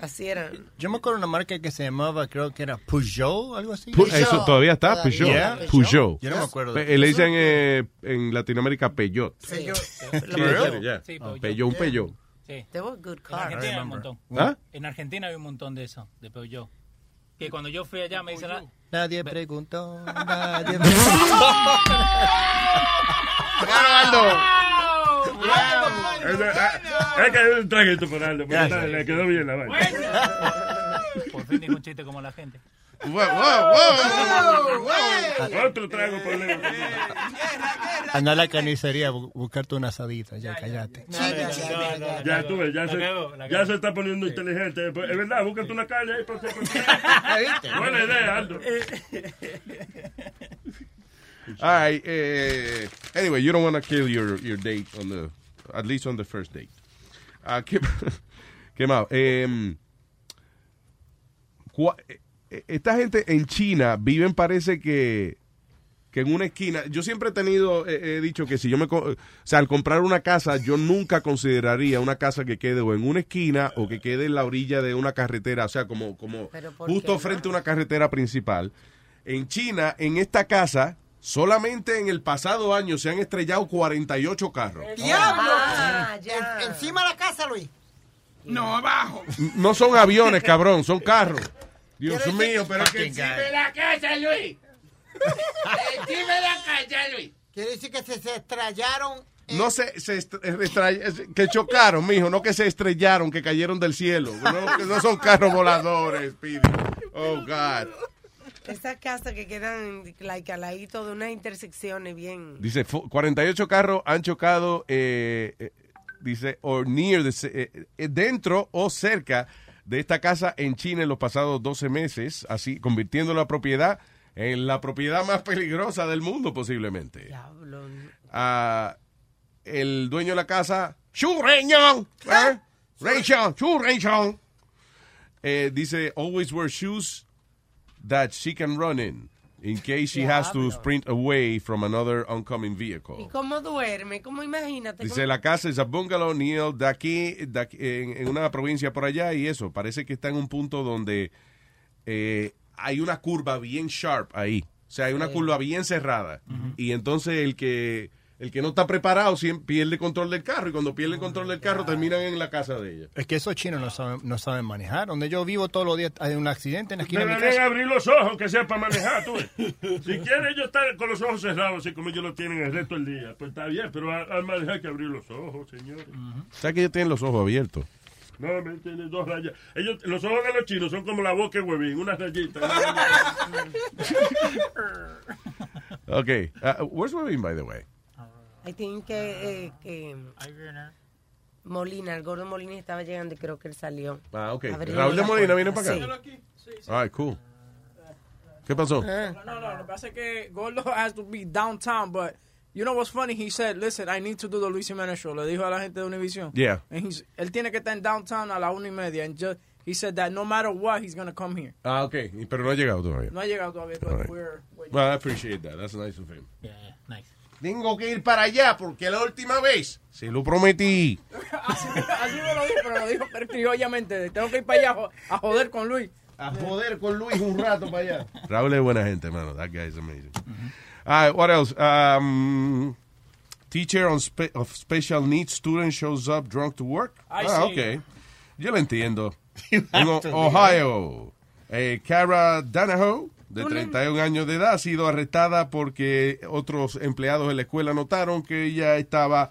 Así eran. Yo me acuerdo de una marca que se llamaba, creo que era Peugeot, algo así. Pu- eso todavía está, Peugeot. Yeah. Peugeot. Yo no me acuerdo. Pe- le dicen eh, en Latinoamérica Peyot. Peugeot. Sí, Peugeot. yeah. Sí, Ah, Peugeot. Peugeot, un Peugeot. Sí. They were good En cars. Argentina hay un montón. ¿Ah? En Argentina hay un montón de eso, de Peugeot. Que cuando yo fui allá me dicen... Nadie preguntó, *laughs* nadie Es es que hay un traguito por Aldo, pero Gracias. le quedó bien la vaina. Por fin un chiste como la gente. Otro trago por Leo. Anda a la carnicería a bu- buscarte una asadita, ya, cállate. Ya tú ves, ya se, ya se está poniendo inteligente. Pues, Es verdad, búscate una calle ahí. Porque, *laughs* *laughs* Buena idea, Aldo. All right. eh, anyway, you don't want to kill your, your date on the, at least on the first date. Ah, ¿qué, *laughs* qué más? Eh, esta gente en China viven, parece que, que en una esquina. Yo siempre he tenido, eh, he dicho que si yo me. O sea, al comprar una casa, yo nunca consideraría una casa que quede o en una esquina o que quede en la orilla de una carretera, o sea, como, como Pero ¿por justo qué frente a una carretera principal. En China, en esta casa, solamente en el pasado año se han estrellado 48 carros. ¡Diablo! Ah. En- encima de la casa, Luis. No, abajo. No son aviones, cabrón, son carros. Dios mío, pero es que. Dime la casa, Luis. *laughs* Dime la casa, Luis. Quiere decir que se, se estrellaron. no se, se estre- estre- que chocaron, mijo, no que se estrellaron, que cayeron del cielo. No, que no son carros voladores, Speedy. Oh, God. Esas casas que quedan like, al ladito de unas intersecciones bien... Dice, fu- 48 carros han chocado, eh, eh, dice, or near, the, eh, eh, dentro o cerca de esta casa en China en los pasados 12 meses, así convirtiendo la propiedad en la propiedad más peligrosa del mundo posiblemente. Diablo. Ah, el dueño de la casa, Xu Renyong, ¿eh? Renyong, Xu Renyong, eh, dice, always wear shoes that she can run in, in case she has to sprint away from another oncoming vehicle. ¿Y cómo duerme? ¿Cómo imagínate? Dice ¿Cómo- la casa es a bungalow Neil de aquí, de aquí, en, en una provincia por allá y eso parece que está en un punto donde eh, hay una curva bien sharp ahí, o sea hay una curva bien cerrada y entonces el que el que no está preparado siempre pierde control del carro y cuando pierde el control del carro terminan en la casa de ella. Es que esos chinos no saben, no saben manejar. Donde yo vivo todos los días hay un accidente en la esquina de mi Deberían casa. abrir los ojos, que sepa manejar, tú. *laughs* Si quieren ellos estar con los ojos cerrados, así como ellos lo tienen el resto del día, pues está bien, pero al manejar hay que abrir los ojos, señores. Sea que ellos tienen los ojos abiertos. No, me tienen dos rayas. Ellos, los ojos de los chinos son como la boca de huevín, unas rayitas. *laughs* Okay, uh, where's Webin by the way? I think que, eh, que Molina, el gordo Molina estaba llegando y creo que él salió. Ah, ok. Raúl de Molina viene para acá. Sí. All right, cool. ¿Qué pasó? No, no, lo que pasa es que Gordo *laughs* has to be downtown, but you know what's funny? He said, listen, I need to do the Luis Jimenez show. Le dijo a la gente de Univision. Yeah. And he's, él tiene que estar en downtown a la una y media. And just, he said that no matter what, he's going to come here. Ah, ok, pero no ha llegado todavía. No ha llegado todavía, right. we're waiting. Well, I appreciate that. That's nice of him. Yeah, yeah, nice. Tengo que ir para allá porque la última vez se lo prometí. *laughs* Así, así me lo dijo, pero lo dijo criollamente. Tengo que ir para allá a jo- a joder con Luis. A joder con Luis un rato para allá. *laughs* Raúl es buena gente, mano. That guy is amazing. All right, what else? Um, teacher on spe- of special needs student shows up drunk to work. I ah, see. okay. Yo lo entiendo. *laughs* have En. Ohio, eh, Cara Danahoe, de Tú no- 31 años de edad, ha sido arrestada porque otros empleados de la escuela notaron que ella estaba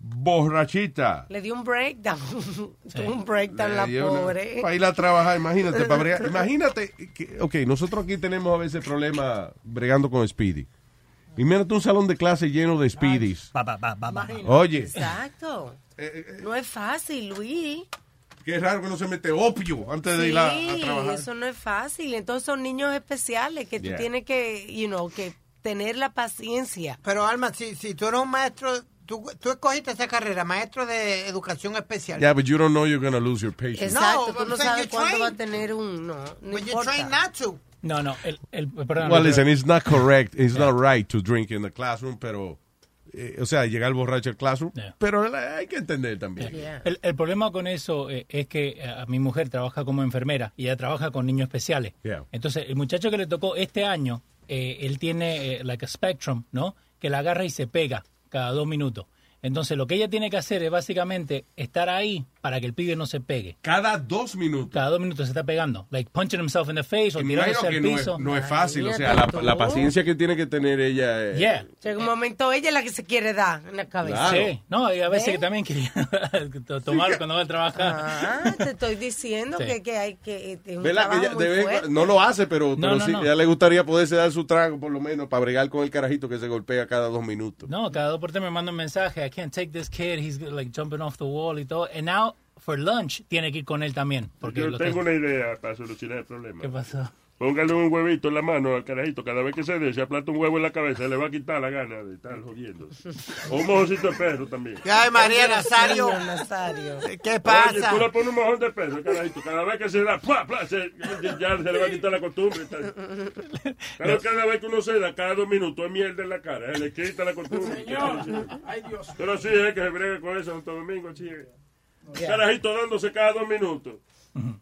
borrachita. Le dio un breakdown. *laughs* Tuvo un breakdown la pobre. Para ir a trabajar, imagínate. para bregar. *laughs* imagínate, que, ok, nosotros aquí tenemos a veces problemas bregando con Speedy. Imagínate un salón de clase lleno de Speedies. Oye, Exacto. No es fácil, Luis. Qué raro que no se mete opio antes de ir a, a Sí, trabajar. eso no es fácil. Entonces son niños especiales que tú Yeah. tienes que, you know, que tener la paciencia. Pero Alma, si, si tú eres un maestro, tú, tú escogiste esa carrera, maestro de educación especial. Yeah, but you don't know you're going to lose your patience. Exacto, No, tú no sabes you cuándo train. va a tener un... No, no But you importa. train not to. No, no, el, el, perdón, Well, el- listen, it's not correct. It's not right to drink in the classroom, pero... eh, o sea, llegar borracho al classroom, pero hay que entender también. El, el problema con eso eh, es que eh, a mi mujer trabaja como enfermera y ella trabaja con niños especiales. Yeah. Entonces, el muchacho que le tocó este año, eh, él tiene eh, like a spectrum, ¿no? Que la agarra y se pega cada dos minutos. Entonces, lo que ella tiene que hacer es básicamente estar ahí para que el pibe no se pegue. Cada dos minutos. Cada dos minutos se está pegando. Like punching himself in the face o tirándose al no es, piso. no es fácil, o sea, la, la paciencia que tiene que tener ella. eh, Yeah. Llega un momento, ella es la que se quiere dar en la cabeza. Sí, no, y a veces ¿Ves? que también quería *laughs* tomar cuando va a trabajar. Ah, te estoy diciendo Sí. que, que hay que... es un ¿Verdad? Que trabajo ella muy de vez en fuerte. cuando- no lo hace, pero, No, pero no, sí, ella le gustaría poderse dar su trago, por lo menos, para bregar con el carajito que se golpea cada dos minutos. No, cada dos por tres me manda un mensaje. I can't take this kid. He's like jumping off the wall y todo. And now, for lunch, tiene que ir con él también. Porque Yo tengo una idea para solucionar el problema. ¿Qué pasó? Póngale un huevito en la mano al carajito. Cada vez que se dé, se aplata un huevo en la cabeza, le va a quitar la gana de estar jodiendo. O *laughs* un mojocito de perro también. Ay, María Nazario. Señor Nazario. ¿Qué Oye, pasa? tú le pones un mojón de perro, carajito. Cada vez que se da, ¡pua, pua! se- ya se le va a quitar la costumbre. Pero cada vez que uno se da, cada dos minutos, es mierda en la cara. Se le quita la costumbre. Ay, Dios. Pero sí, es que se brega con eso Santo Domingo, Carajito dándose cada dos minutos.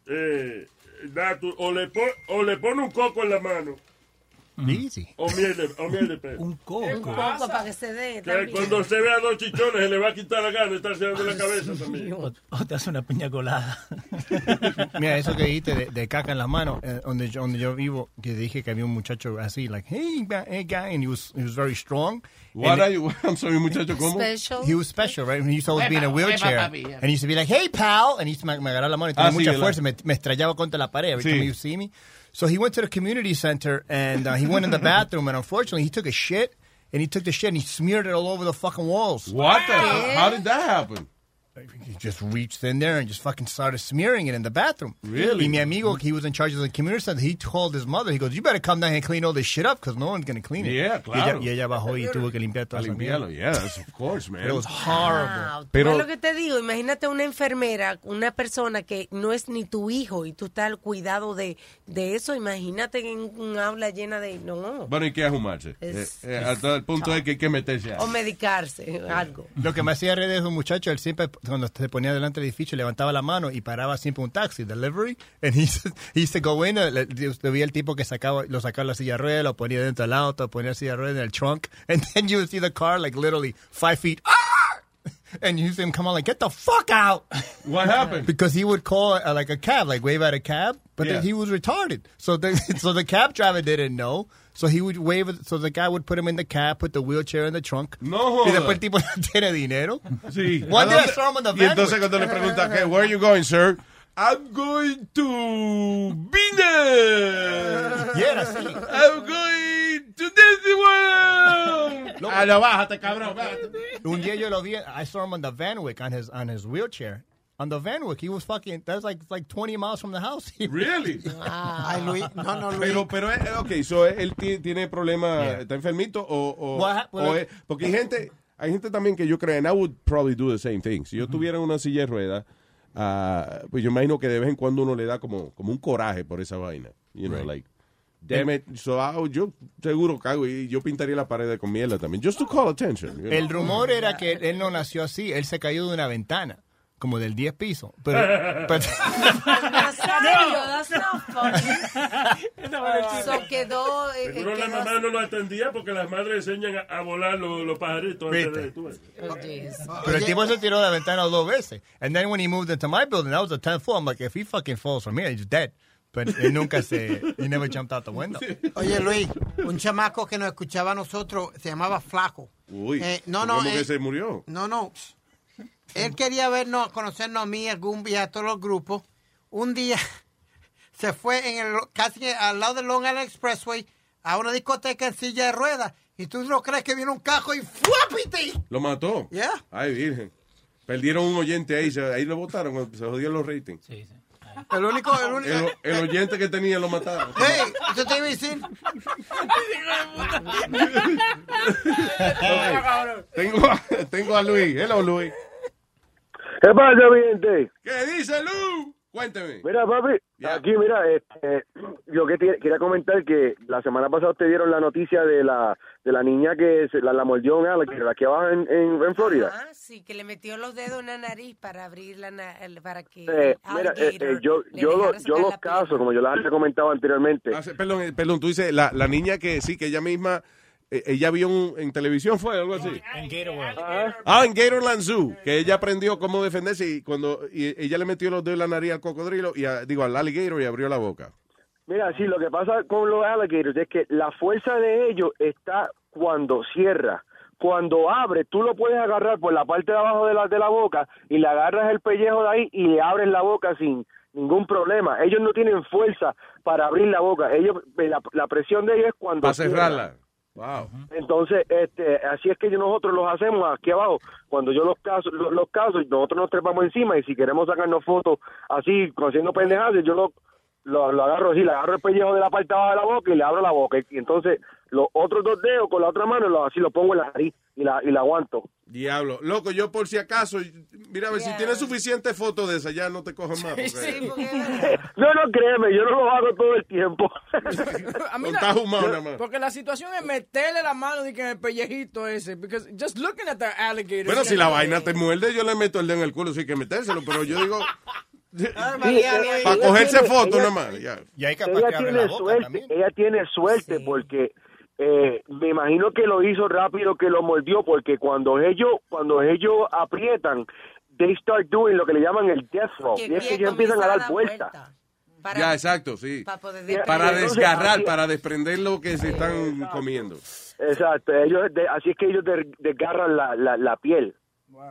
Eh, da tu- o, le pon- o le pone un coco en la mano. Easy. O miel de, o miel de perro. Un Un poco para que se dé. Que cuando se vea dos chichones se le va a quitar la gana de estarse dando la cabeza también. O, o te hace una piña colada. *laughs* Mira, eso que dijiste de, de caca en las manos, eh, donde, yo, donde yo vivo, que dije que había un muchacho así, like, hey, hey guy, and he was, he was very strong. What And are you, *laughs* I'm sorry, muchacho, ¿cómo? Special. He was special, right? And he used to always be in a wheelchair. hueva, papi, yeah. And he used to be like, hey, pal. And he used to me, me agarrar la mano y tenía Ah, sí, mucha ¿verdad? fuerza. Me, me estrellaba contra la pared every Sí. time would see me. So he went to the community center and uh, he went in the *laughs* bathroom and unfortunately he took a shit and he took the shit and he smeared it all over the fucking walls. What the How did that happen? He just reached in there and just fucking started smearing it in the bathroom. Really? Y mi amigo, he was in charge of the community center. He told his mother, he goes, you better come down here and clean all this shit up because no one's going to clean it. Yeah, Y ella, claro. y ella bajó y tuvo que limpiar A esa limpiarlo, yes, of course, man. It was horrible. Wow. ¿Tú Pero- ves lo que te digo? Imagínate una enfermera, una persona que no es ni tu hijo y tú estás al cuidado de, de eso. Imagínate en un aula llena de... No. Bueno, ¿y qué ajumarse? Es- Eh, eh, hasta el punto es que hay que meterse ahí. O medicarse, algo. Lo que me hacía reír de un muchacho, él siempre, cuando se ponía delante del edificio, levantaba la mano y paraba siempre un taxi, delivery. And he, he used go in, uh, el tipo que sacaba, lo sacaba la silla de lo ponía dentro del auto, ponía la silla de en el trunk. *laughs* And then you would see the car, like, literally five feet. "Ah!" And you see him come on, like, get the fuck out. *laughs* What happened? Because he would call uh, like a cab, like wave at a cab, but Yeah. then he was retarded. So the *laughs* so the cab driver didn't know. So he would wave. So the guy would put him in the cab, put the wheelchair in the trunk. No Y después el tipo *laughs* no tiene dinero. Sí. One ¿A day I dónde? saw him on the Y van. entonces cuando le pregunta, ¿qué? Where are you going, sir? I'm going to Vina. Y era así. I'm going to Disney World. Ah, no, bájate, cabrón, bájate. Un día yo lo vi. I saw him on the Vanwick on his on his wheelchair. On the Vanwick, he was fucking. That was like like twenty miles from the house. *laughs* Really? Ay, Luis, no, no, Luis. Pero, pero, eh, ok, so él ti- tiene problema, Yeah. está enfermito o, o, What o es- porque hay gente, hay gente también que yo creo, and I would probably do the same thing. Si yo tuviera una silla de ruedas, ah, pues yo imagino que de vez en cuando uno le da como, como un coraje por esa vaina. You know, like, Damn it. So, ah, yo seguro cago y yo pintaría la pared con mierda también. Just to call attention. you know. El rumor era que él no nació así, él se cayó de una ventana, como del 10 piso. Pero, pero- Nazario, that's not funny. So quedó, eh, Seguro la quedó mamá así. no lo atendía porque las madres enseñan a, a volar los, los pajaritos antes de... tú. Oh, pero el tipo se tiró de la ventana dos veces. And then when he moved into my building, that was the 10th floor. I'm like, if he fucking falls from here, he's dead. But él nunca se, he never jumped out the window. Oye, Luis, un chamaco que nos escuchaba a nosotros se llamaba Flaco. Uy. Eh, no, no, ¿Cómo eh, que se murió? No, no. Él quería vernos, conocernos a mí, a Gumbi, a todos los grupos. Un día *laughs* se fue en el, casi al lado del Long Island Expressway a una discoteca en silla de ruedas. Y tú no crees que viene un cajo y ¡fuapiti! ¿Lo mató? Yeah. Ay, virgen. Perdieron un oyente ahí, se- ahí lo votaron, se jodieron los ratings. El único, el único. El, el oyente que tenía lo mataron. Hey, eso te iba a decir. *laughs* Ok. tengo, a, tengo a Luis. Hello, Luis. ¿Qué pasa, mi gente? ¿Qué dice Lu? Cuénteme. Mira, papi, aquí, mira, este, yo que te- quería comentar que la semana pasada te dieron la noticia de la de la niña que se, la, la mordió un alligator aquí abajo en, en, en Florida. Ah, sí, que le metió los dedos en la nariz para abrir la na- el- para que Eh, mira, eh, eh, yo, yo, yo los la casos, como yo les había comentado anteriormente, Ah, perdón, eh, perdón, tú dices la, la niña que sí, que ella misma, eh, ella vio un- en televisión, ¿fue algo así? En Gatorworld. Ah, en Gatorland Zoo, que ella aprendió cómo defenderse y cuando y ella le metió los dedos en la nariz al cocodrilo, y a- digo, al alligator y abrió la boca. Mira, sí, lo que pasa con los alligators es que la fuerza de ellos está cuando cierra. Cuando abre, tú lo puedes agarrar por la parte de abajo de la, de la boca y le agarras el pellejo de ahí y le abres la boca sin ningún problema. Ellos no tienen fuerza para abrir la boca. Ellos la, la presión de ellos es cuando Para cierra. cerrarla. Wow. Entonces, este, así es que nosotros los hacemos aquí abajo. Cuando yo los caso, los, los caso, nosotros nos trepamos encima y si queremos sacarnos fotos así, haciendo pendejadas, yo lo, lo, lo agarro así, le agarro el pellejo de la parte de abajo de la boca y le abro la boca. Y entonces los otros dos dedos con la otra mano lo, así lo pongo en la nariz y la, y la aguanto. Diablo. Loco, yo por si acaso, mira, a ver, si tienes suficiente fotos de esa, ya no te cojan más. porque- No, *laughs* no, créeme, yo no lo hago todo el tiempo. *laughs* A mí la- humano nada más. Porque la situación es meterle la mano de que en el pellejito ese. Because just looking at the alligator. Bueno, si la vaina te muerde, yo le meto el dedo en el culo, sí hay que metérselo, pero yo digo, para cogerse fotos nada más. Ya. ella tiene suerte, ella tiene suerte porque eh, me imagino que lo hizo rápido, que lo mordió, porque cuando ellos, cuando ellos aprietan, they start doing lo que le llaman el death roll, y es que ellos empiezan a dar dar vuelta. Para- ya, exacto, sí. para poder Para Entonces, desgarrar, para desprender lo que se están comiendo. Exacto, ellos, de- así es que ellos de- desgarran la, la, la piel.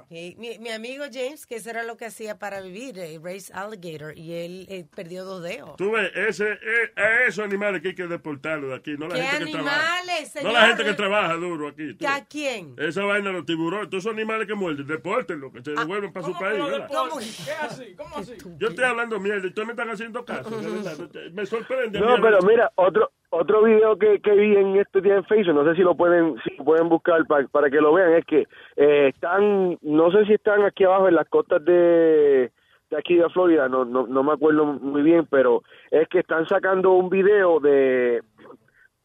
Sí, Mi, mi amigo James, que eso era lo que hacía para vivir, eh, race alligator, y él eh, perdió dos dedos. Tú ves, ese, eh, a esos animales que hay que deportarlos de aquí, no la ¿Qué gente que trabaja. animales, No la gente que trabaja duro aquí. tú ¿A quién? Esa vaina, los tiburones, todos esos animales que muerden, depórtenlos, que se Ah, devuelven para su país. ¿verdad? ¿Qué así? ¿Cómo así? Yo estoy hablando mierda y ustedes me están haciendo caso, de verdad. Me sorprende. No, mierda. pero mira, otro otro video que, que vi en estos días en Facebook, no sé si lo pueden si lo pueden buscar pa- para que lo vean, es que eh, están, no sé si están aquí abajo en las costas de, de aquí de Florida, no, no, no me acuerdo muy bien, pero es que están sacando un video de,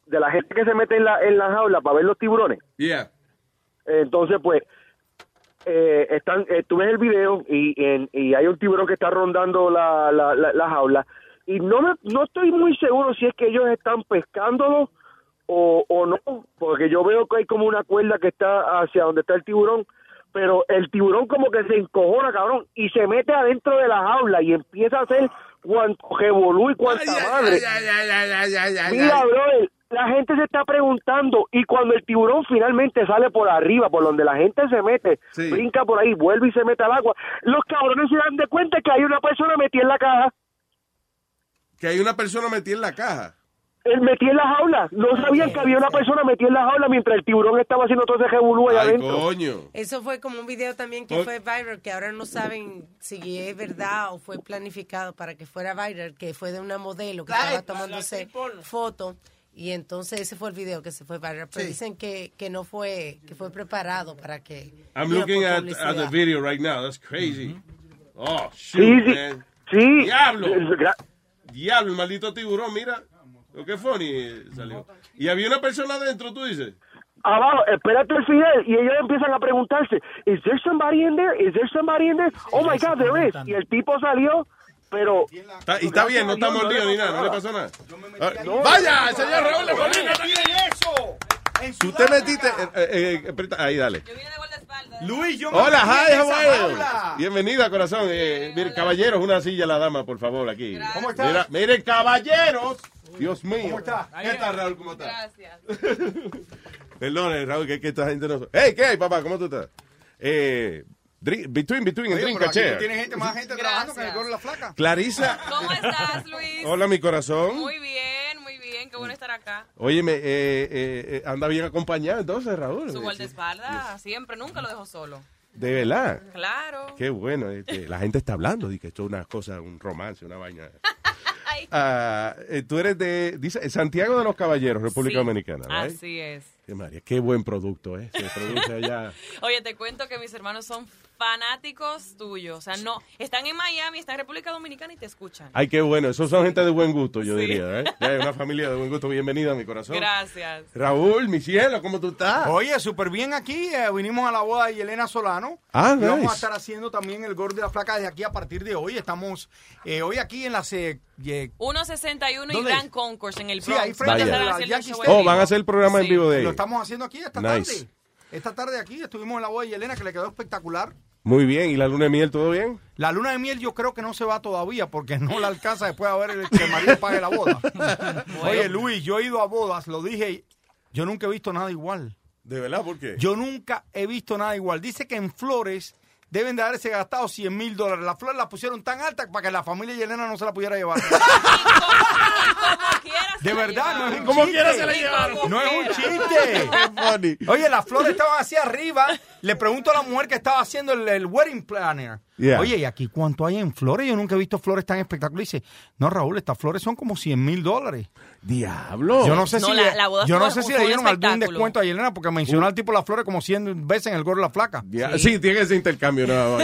de la gente que se mete en la, en la jaula para ver los tiburones. Yeah. Entonces, pues, eh, están, eh, tú ves el video y, en- y hay un tiburón que está rondando la, la, la, la jaula y no me, no estoy muy seguro si es que ellos están pescándolo o, o no, porque yo veo que hay como una cuerda que está hacia donde está el tiburón, pero el tiburón como que se encojona, cabrón, y se mete adentro de la jaula y empieza a hacer cuanto revolú y cuanta madre. Mira, brother, la gente se está preguntando y cuando el tiburón finalmente sale por arriba, por donde la gente se mete, brinca por ahí, vuelve y se mete al agua, los cabrones se dan de cuenta que hay una persona metida en la caja. Que hay una persona metida en la caja. Él metía en la jaula. No sabían que había una persona metida en la jaula mientras el tiburón estaba haciendo todo ese revolú allá adentro. coño. Eso fue como un video también que Por- fue viral, que ahora no saben si es verdad o fue planificado para que fuera viral, que fue de una modelo que estaba tomándose fotos. Y entonces ese fue el video que se fue viral. Pero dicen que, que no fue, que fue preparado para que... I'm looking at, the video right now. That's crazy. Oh, shoot, Sí, sí. man. Sí. Diablo. Diablo, el maldito tiburón, mira. Lo que funny salió. Y había una persona adentro, tú dices. Abajo, espérate el final y ellos empiezan a preguntarse, ¿Is there somebody in there? ¿Is there somebody in there? Oh my God, there is. Y el tipo salió, pero... Está- y está bien, no está mordido ni nada, no le pasó nada. Ah, Vaya, señor Raúl de Molina. Tú te metiste. eh, eh, eh, ahí, dale. Luis, yo Hola, hi, how are you? Bienvenida, corazón. Eh, mire, caballeros, una silla a la dama, por favor, aquí. ¿Cómo estás? Mira, miren, caballeros. Dios mío. ¿Cómo estás? ¿Qué tal, Raúl? ¿Cómo estás? *laughs* Perdón, Raúl, que, que esta gente no. Hey, ¿qué hay, papá? ¿Cómo tú estás? Eh, drink- between, between, Oye, drink tú tienes gente, más gente trabajando que el gordo de la flaca. Clarisa. ¿Cómo estás, Luis? Hola, mi corazón. Muy bien, bien. Qué bueno estar acá. Óyeme, eh, eh, eh, anda bien acompañado entonces, Raúl. Su guardaespaldas siempre, nunca lo dejo solo. De verdad. Claro. Qué bueno. este, la gente está hablando de que esto es una cosa, un romance, una vaina. *laughs* Ah, eh, tú eres de dice, Santiago de los Caballeros, República Sí, Dominicana? Así es. Qué, María, qué buen producto, ¿eh? Se produce allá. *laughs* Oye, te cuento que mis hermanos son fanáticos tuyos. O sea, no, están en Miami, están en República Dominicana y te escuchan. Ay, qué bueno. Esos son gente de buen gusto, yo Sí. diría, ¿eh? Ya, una familia de buen gusto. Bienvenida a mi corazón. Gracias. Raúl, mi cielo, ¿cómo tú estás? Oye, súper bien aquí. eh, vinimos a la boda de Yelena Solano. Ah, Y Vamos nice. a estar haciendo también el gordo de la flaca desde aquí a partir de hoy. Estamos eh, hoy aquí en la... se- eh, 161 y ¿Dónde Grand? Concourse en el Sí, Bronx. ahí frente a la Stadium. Oh, van a hacer el programa en Sí. vivo de ahí. Estamos haciendo aquí esta Nice. tarde. Esta tarde aquí estuvimos en la boda de Yelena que le quedó espectacular. Muy bien. ¿Y la luna de miel, todo bien? La luna de miel yo creo que no se va todavía porque no la alcanza después de ver el que el marido pague la boda. *laughs* Oye, Luis, yo he ido a bodas, lo dije, yo nunca he visto nada igual. ¿De verdad? ¿Por qué? Yo nunca he visto nada igual. Dice que en flores deben de haberse gastado 100 mil dólares. Las flores las pusieron tan altas para que la familia Yelena no se la pudiera llevar. *laughs* De verdad, no es un Como quiera se la llevaron. No es un chiste. Oye, las flores estaban hacia arriba. Le pregunto a la mujer que estaba haciendo el, el wedding planner. Yeah. Oye, ¿y aquí cuánto hay en flores? Yo nunca he visto flores tan espectaculares. Dice, no, Raúl, estas flores son como 100 mil dólares. Diablo. Yo no sé No, si, la- le, la boda yo no sé si le un dieron algún descuento a Yelena porque mencionó al tipo las flores como 100 veces en el gorro de la flaca. Ya, sí. tiene ese intercambio. no.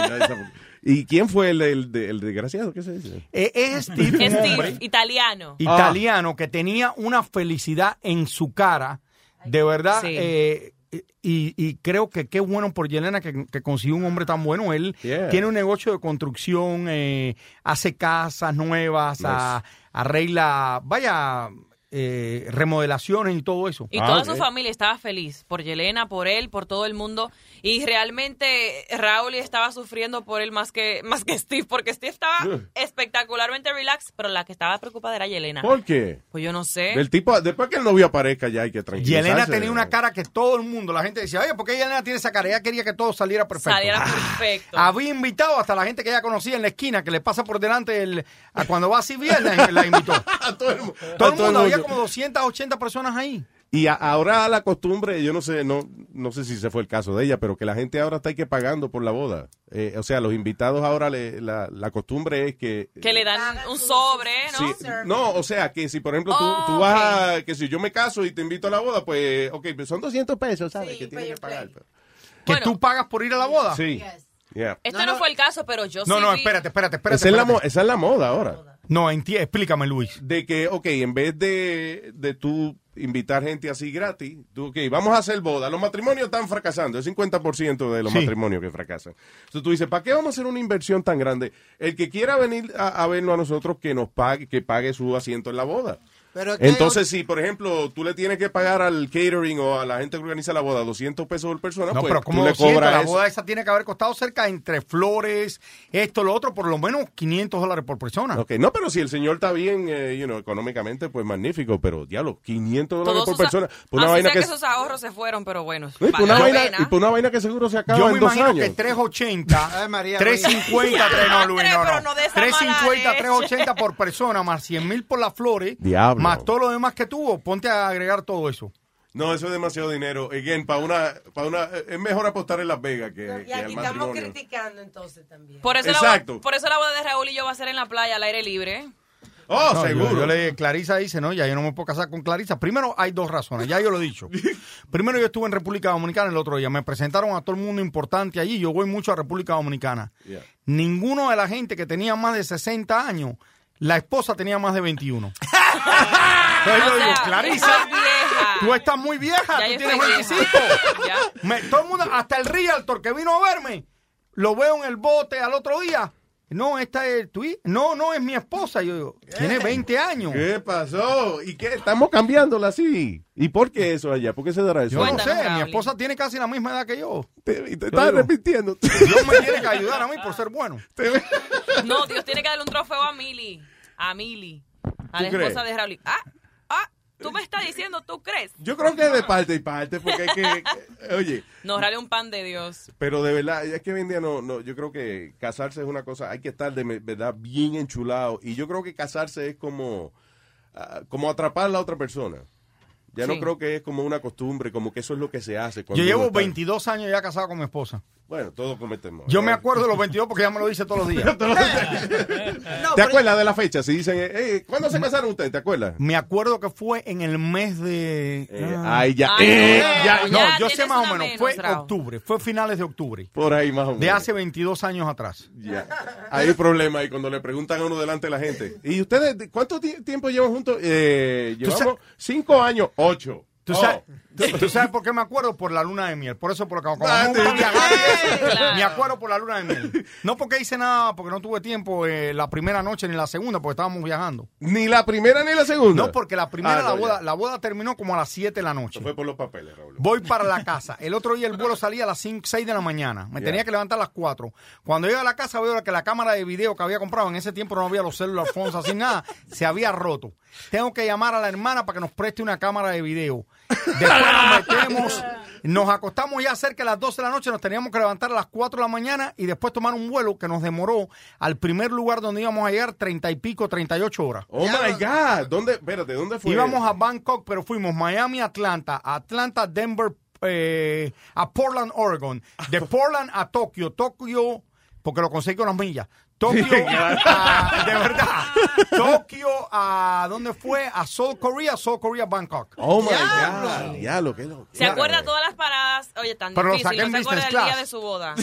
¿Y quién fue el, el, el desgraciado? ¿Qué se dice? Eh, *laughs* es Steve, Steve, italiano. italiano que tenía una felicidad en su cara, de verdad. Sí. eh, y, y creo que qué bueno por Yelena que, que consiguió un hombre tan bueno. Él Yeah. tiene un negocio de construcción, eh, hace casas nuevas, a- arregla, vaya, eh, remodelaciones y todo eso. Y toda su familia estaba feliz por Yelena, por él, por todo el mundo. Y realmente Raúl estaba sufriendo por él más que, *laughs* más que Steve, porque Steve estaba espectacularmente relax, pero la que estaba preocupada era Yelena. ¿Por qué? Pues yo no sé. El tipo, después que el novio aparezca ya hay que tranquilizarse. Yelena tenía una cara que todo el mundo, la gente decía, oye, ¿por qué Yelena tiene esa cara? Ella quería que todo saliera perfecto. Saliera perfecto. Había invitado hasta la gente que ella conocía en la esquina, que le pasa por delante el, a cuando va así bien, la, la invitó. *laughs* todo el, Todo el todo el mundo, había como 280 personas ahí. Y a- ahora la costumbre, yo no sé, no, no sé si ese fue el caso de ella, pero que la gente ahora está ahí que pagando por la boda. Eh, o sea, los invitados ahora, le- la, la costumbre es que... Que le dan un sobre, ¿no? No, o sea, que si por ejemplo tú, Oh, tú vas a, que si yo me caso y te invito a la boda, pues, ok, pues son 200 pesos, ¿sabes? que tienes que pagar. pero- Que Bueno. tú pagas por ir a la boda. Sí. Yeah. Este no, fue el caso, pero yo No, sí no, vi- espérate, espérate, espérate. Esa es, la, espérate. mo- esa es la moda ahora. No, explícame, Luis. De que, ok, en vez de, de tú invitar gente así gratis, tú, ok, vamos a hacer boda. Los matrimonios están fracasando, es 50% de los Sí. matrimonios que fracasan. Entonces tú dices, ¿para qué vamos a hacer una inversión tan grande? El que quiera venir a, a vernos a nosotros, que nos pague, que pague su asiento en la boda. Entonces, si por ejemplo tú le tienes que pagar al catering o a la gente que organiza la boda 200 pesos por persona, No, pues pero tú como le 200, cobras la boda esa tiene que haber costado cerca entre flores, esto, lo otro, por lo menos 500 dólares por persona. Ok, no, pero si el señor está bien, eh, you know, económicamente, pues magnífico, pero diablo, 500 dólares por persona. Por una así vaina sea que, que esos ahorros se fueron, pero bueno. No, y por una vaina, y por una vaina que seguro se acaba Yo me en dos imagino años. que *laughs* 380, Ay, María, 350, tres, no, Luis, no, no. no de esa 350, mala leche. 380 por persona, más 100 mil por las flores, Diablo. Más todo lo demás que tuvo. Ponte a agregar todo eso. No, eso es demasiado dinero. Again, para una, para una, es mejor apostar en Las Vegas que, Y que al aquí estamos criticando entonces también. Por eso, la Exacto. boda, por eso la boda de Raúl y yo va a ser en la playa, al aire libre. Oh, No, seguro. Yo, le Clarisa dice, no, ya yo no me puedo casar con Clarisa. Primero, hay dos razones, ya yo lo he dicho. *laughs* Primero, yo estuve en República Dominicana el otro día. Me presentaron a todo el mundo importante allí. Yo voy mucho a República Dominicana. Yeah. Ninguno de la gente que tenía más de 60 años, la esposa tenía más de 21. *laughs* Entonces yo digo, Clarisa, tú estás muy vieja, Ya tú yo tienes estoy 25. vieja. Me- todo el mundo, hasta el realtor que vino a verme, lo veo en el bote al otro día. No, esta es tu No, no, es mi esposa. Yo digo, tiene 20 años. ¿Qué pasó? ¿Y qué? Estamos cambiándola así. ¿Y por qué eso allá? ¿Por qué se dará eso? Yo no sé, mi esposa tiene casi la misma edad que yo. Te, te Yo estás digo, arrepintiendo. Dios me tiene que ayudar a mí por ser bueno. No, Dios tiene que darle un trofeo a Mili. A Mili. A la ¿Tú esposa crees? de Raúl. Ah, tú me estás diciendo, ¿tú crees? Yo creo que es de parte y parte, porque hay que, que- oye, No, Raúl es un pan de Dios. pero de verdad, es que hoy en día no, no, yo creo que casarse es una cosa, hay que estar de verdad bien enchulado, y yo creo que casarse es como, ah, como atrapar a la otra persona. Ya no creo que es como una costumbre, como que eso es lo que se hace. cuando Yo llevo uno está- 22 años ya casado con mi esposa. Bueno, todos cometemos. Yo me acuerdo de los 22 porque ella me lo dice todos los días. *laughs* *laughs* ¿Te acuerdas de la fecha? Si dicen, eh, ¿cuándo se casaron ustedes? ¿Te acuerdas? Me acuerdo que fue en el mes de... ah. ay, ya. Ay, Eh, no, ya, no, ya yo sé más o menos. menos, Fue octubre, fue finales de octubre. Por ahí más o menos. De hace 22 años atrás. Ya. Hay problema ahí cuando le preguntan a uno delante de la gente. ¿Y ustedes de- cuánto ti- tiempo llevan juntos? Eh, llevamos cinco años, ocho. ¿Tú, Oh. sabes, tú- tú sabes por qué me acuerdo? Por la luna de miel. Por eso, por como Ah, me acuerdo por la luna de miel. No porque hice nada, porque no tuve tiempo eh, la primera noche ni la segunda, porque estábamos viajando. Ni la primera ni la segunda. No, porque la primera, Ah, la, boda, ya. la boda terminó como a las 7 de la noche. Fue por los papeles, Raúl. Voy para la casa. El otro día el vuelo salía a las 5, 6 de la mañana. Me tenía que levantar a las 4. Cuando llego a la casa veo que la cámara de video que había comprado, en ese tiempo no había los cellular phones así nada, se había roto. Tengo que llamar a la hermana para que nos preste una cámara de video. *laughs* Después nos metemos, nos acostamos ya cerca de las 12 de la noche, nos teníamos que levantar a las 4 de la mañana y después tomar un vuelo que nos demoró al primer lugar donde íbamos a llegar 30 y pico, 38 horas. Oh my God. ¿Dónde, espérate, ¿dónde fue? Íbamos a Bangkok, pero fuimos Miami, Atlanta, Atlanta, Denver, eh, a Portland, Oregon. De *laughs* Portland a Tokio, Tokio, porque lo conseguí con las millas. Tokio, a- de verdad. Tokio a, ¿dónde fue? A Seoul, Korea, Seoul, Korea, Bangkok. Oh my God. Ya lo que lo. ¿Se acuerda todas las paradas? Oye, tan Pero difícil. saqué en No se acuerda del día de su boda.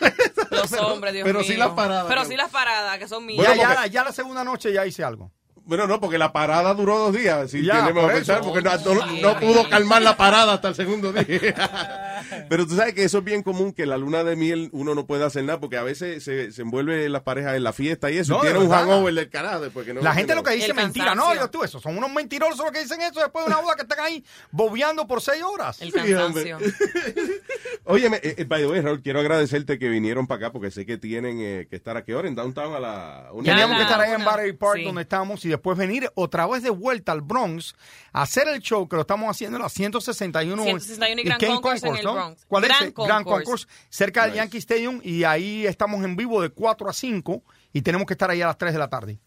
*laughs* Los hombres, Dios pero mío. sí las paradas, Pero sí las paradas, que son mías. Ya, ya, la- ya la segunda noche ya hice algo. Bueno, no, porque la parada duró dos días, si Ya, tenemos por a pensar, eso. porque no, no- no pudo calmar la parada hasta el segundo día. *laughs* *laughs* Pero tú sabes que eso es bien común, que la luna de miel uno no puede hacer nada, porque a veces se, se envuelve las parejas en la fiesta y eso, No, y tiene un hangover del carajo después que no. La gente lo que dice El es mentira. No, yo tú, eso son unos mentirosos los que dicen eso después de una boda que están ahí bobeando por seis horas. El Sí, cansancio. *laughs* Óyeme, eh, eh, by the way, Raúl, quiero agradecerte que vinieron para acá, porque sé que tienen eh, que estar a qué hora, en Downtown a la una. Teníamos que estar ahí en. Battery Park Sí. donde estamos y después venir otra vez de vuelta al Bronx a hacer el show que lo estamos haciendo en la 161 161 y Grand King Concourse en el ¿no? Bronx. ¿Cuál Grand es? Grand Concourse. Cerca del Nice. Yankee Stadium y ahí estamos en vivo de 4 a 5 y tenemos que estar ahí a las 3 de la tarde.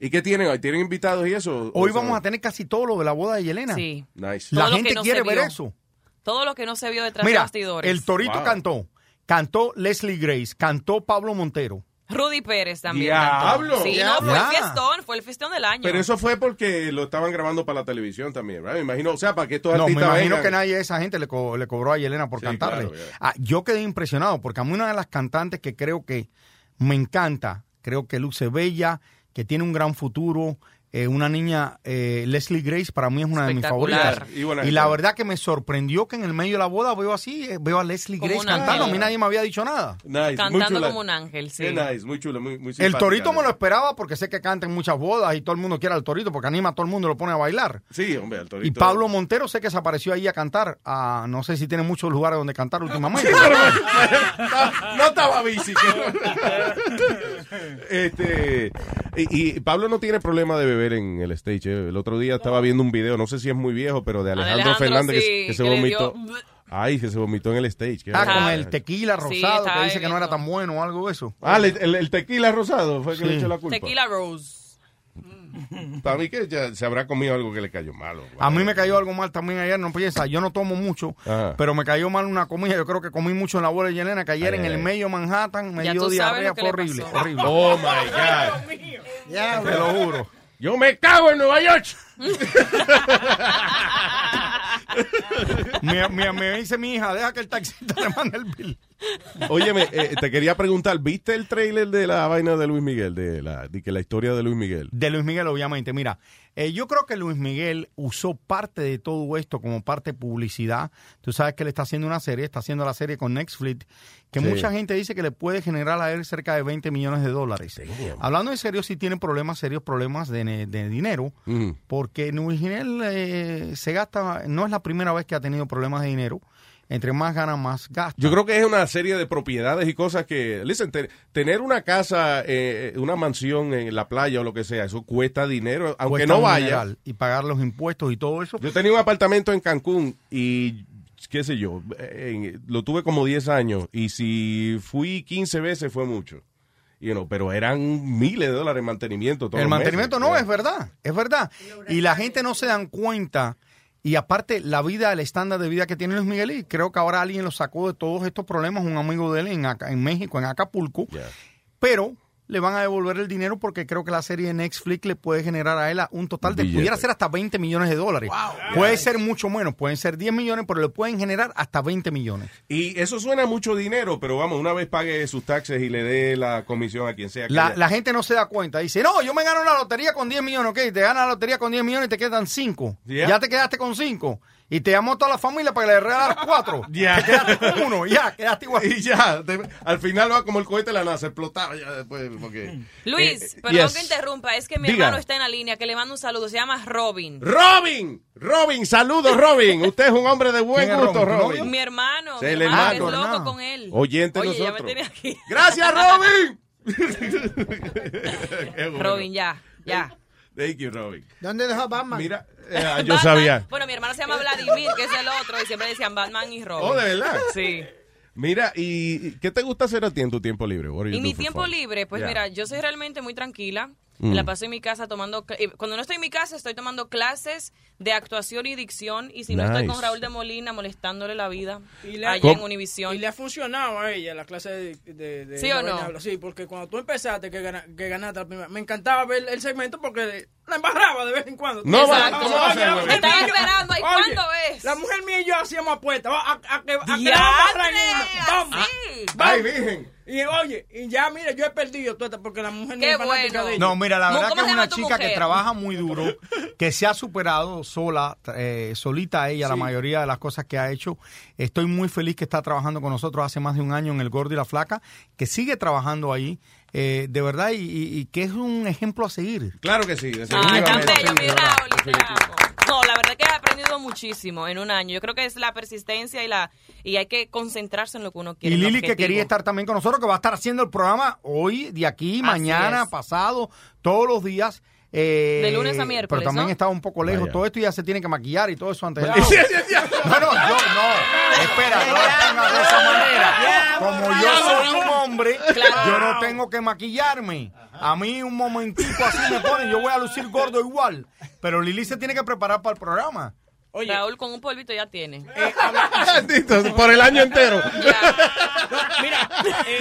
¿Y qué tienen hoy? ¿Tienen invitados y eso? Hoy O sea, vamos a tener casi todo lo de la boda de Yelena. Sí. Nice. La Todo gente no quiere ver vio. eso. Todo lo que no se vio detrás de Mira, bastidores. el Torito Wow. cantó, cantó Leslie Grace, cantó Pablo Montero. Rudy Pérez también. Diablo. cantó. Sí, Diablo. no, fue el fiestón, fue el fiestón del año. Pero eso fue porque lo estaban grabando para la televisión también, ¿verdad? Me imagino, o sea, para que estos No, me artistas imagino vengan. que nadie de esa gente le, co- le cobró a Yelena por Sí, cantarle. claro. Ah, yo quedé impresionado porque a mí una de las cantantes que creo que me encanta, creo que luce bella, que tiene un gran futuro, eh, una niña, eh, Leslie Grace, para mí es una de mis favoritas. Y la verdad que me sorprendió que en el medio de la boda veo así, eh, veo a Leslie Como Grace cantando. A mí nadie me había dicho nada. Nice, muy Cantando chula. como un ángel, sí. Qué nice, muy chulo, muy, muy El torito me lo esperaba porque sé que canta en muchas bodas y todo el mundo quiere al torito porque anima a todo el mundo y lo pone a bailar. Sí, hombre, el torito. Y Pablo Montero sé que se apareció ahí a cantar. Ah, no sé si tiene muchos lugares donde cantar últimamente. *laughs* no, no estaba bici. *laughs* este, y, y Pablo no tiene problema de beber en el stage. eh. El otro día estaba viendo un video, no sé si es muy viejo, pero de Alejandro, Alejandro, Fernández que, sí, que se que vomitó. dio- Ay, que se vomitó en el stage. Ah, con el tequila rosado que dice que no era tan bueno o algo de eso. Ah, el, el- el tequila rosado fue el que Sí. le echó la culpa. Tequila Rose. *laughs* Para mí que ya se habrá comido algo que le cayó malo. A mí me cayó algo mal también ayer, no piensa, yo no tomo mucho, Ajá. pero me cayó mal una comida, yo creo que comí mucho en la bola de Yelena, que ayer Ay, en ay, el medio Manhattan me Ya dio diarrea, fue horrible. Oh my God. *laughs* Ya, Te lo juro. Yo me cago en Nueva York. mi, mi- me dice mi hija, deja que el taxista le mande el bill. Óyeme, eh, te quería preguntar, ¿viste el trailer de la vaina de Luis Miguel? De la, de que la historia de Luis Miguel. De Luis Miguel, obviamente. Mira, eh, yo creo que Luis Miguel usó parte de todo esto como parte de publicidad. Tú sabes que él está haciendo una serie, está haciendo la serie con Netflix, que Sí. mucha gente dice que le puede generar a él cerca de 20 millones de dólares. Hablando en serio, sí tiene problemas, serios problemas de, ne- de dinero, porque Luis Miguel eh, se gasta, no es la primera vez que ha tenido problemas de dinero. Entre más gana, más gasta. Yo creo que es una serie de propiedades y cosas que, listen, te- tener una casa, eh, una mansión en la playa o lo que sea, eso cuesta dinero, aunque Cuesta no vaya. Y pagar los impuestos y todo eso. Yo tenía un apartamento en Cancún y, qué sé yo, eh, lo tuve como 10 años y si fui 15 veces fue mucho. You know, pero eran miles de dólares en mantenimiento. todos El mantenimiento meses. no, es verdad, es verdad. Y la gente no se dan cuenta. Y aparte, la vida, el estándar de vida que tiene Luis Miguel, y creo que ahora alguien lo sacó de todos estos problemas, un amigo de él en, en México, en Acapulco, pero le van a devolver el dinero porque creo que la serie de Netflix le puede generar a él un total de, Billete. pudiera ser hasta 20 millones de dólares. Puede ser mucho menos, pueden ser 10 millones, pero le pueden generar hasta 20 millones. Y eso suena mucho dinero, pero vamos, una vez pague sus taxes y le dé la comisión a quien sea. que La, gente no se da cuenta. Dice, no, yo me gano la lotería con 10 millones, ok, te ganas la lotería con 10 millones y te quedan 5. Yeah. Ya te quedaste con 5. Y te llamó toda la familia para que le regalas 4. *laughs* Ya. Te quedaste con uno, ya, quedaste igual. *laughs* Y ya, te- al final va como el cohete de la NASA, explotaba ya después. Porque, Luis, Eh, perdón yes. que interrumpa, es que mi Diga. hermano está en la línea, que le mando un saludo, se llama Robin. Robin, Robin, saludos Robin. Usted es un hombre de buen ¿Quién es gusto, Robin? ¿Tu Robin. Mi hermano, mi el hermano, hermano. es loco con él. Oyente Oye, ya me nosotros. tiene aquí. Gracias, Robin. *laughs* Bueno. Robin, ya, ya. Thank you, Robin. ¿Dónde dejó Batman? Mira, *laughs* eh, yo Batman- sabía. Bueno, mi hermano se llama Vladimir, que es el otro, y siempre decían Batman y Robin. Oh, ¿de verdad? Sí. Mira, ¿y qué te gusta hacer a ti en tu tiempo libre? Y mi tiempo fun? libre, pues Yeah. mira, yo soy realmente muy tranquila. Mm. La paso en mi casa tomando... Cuando no estoy en mi casa, estoy tomando clases de actuación y dicción. Y si no estoy con Raúl de Molina, molestándole la vida Y le, allá en Univisión. y le ha funcionado a ella la clase de... de, de- ¿Sí de o no? Sí, porque cuando tú empezaste, que, gana- que ganaste la primera, me encantaba ver el segmento porque la embarraba de vez en cuando. No, Exacto. ¿cómo va a ser, la güey? mujer Estaba mía y yo- esperando, ¿y cuándo es? La mujer mía y yo hacíamos apuestas. A, a, a que, a que la ¡Diantre! embarra en una. Vamos. Así. vamos. Ay, virgen. Y oye, y ya, mira, yo he perdido todo esto porque la mujer Qué no es fanática bueno. de ella. No, mira, la ¿Cómo- verdad que es una chica que trabaja muy duro, que se ha superado sola, eh, solita ella, la mayoría de las cosas que ha hecho. Estoy muy feliz que está trabajando con nosotros hace más de un año en El Gordo y la Flaca, que sigue trabajando ahí, eh, de verdad, y, y- y que es un ejemplo a seguir. Claro que sí. Ay, tan bello, mi Raúl, te amo. No, la verdad que he aprendido muchísimo en un año. Yo creo que es la persistencia y la y hay que concentrarse en lo que uno quiere. Y Lili, que quería estar también con nosotros, que va a estar haciendo el programa hoy, de aquí, Así mañana, es. pasado, todos los días. Eh, De lunes a miércoles, Pero también ¿no? estaba un poco lejos. Vaya. Todo esto ya se tiene que maquillar y todo eso antes. de-. *laughs* No, no, yo no. Espera, no lo pongas de esa manera. Como yo soy un hombre, Claro. yo no tengo que maquillarme. A mí un momentico así me pone, yo voy a lucir gordo igual. Pero Lili se tiene que preparar para el programa. Oye, Raúl con un polvito ya tiene. *laughs* eh, habla- *laughs* Por el año entero. *laughs* Mira, eh,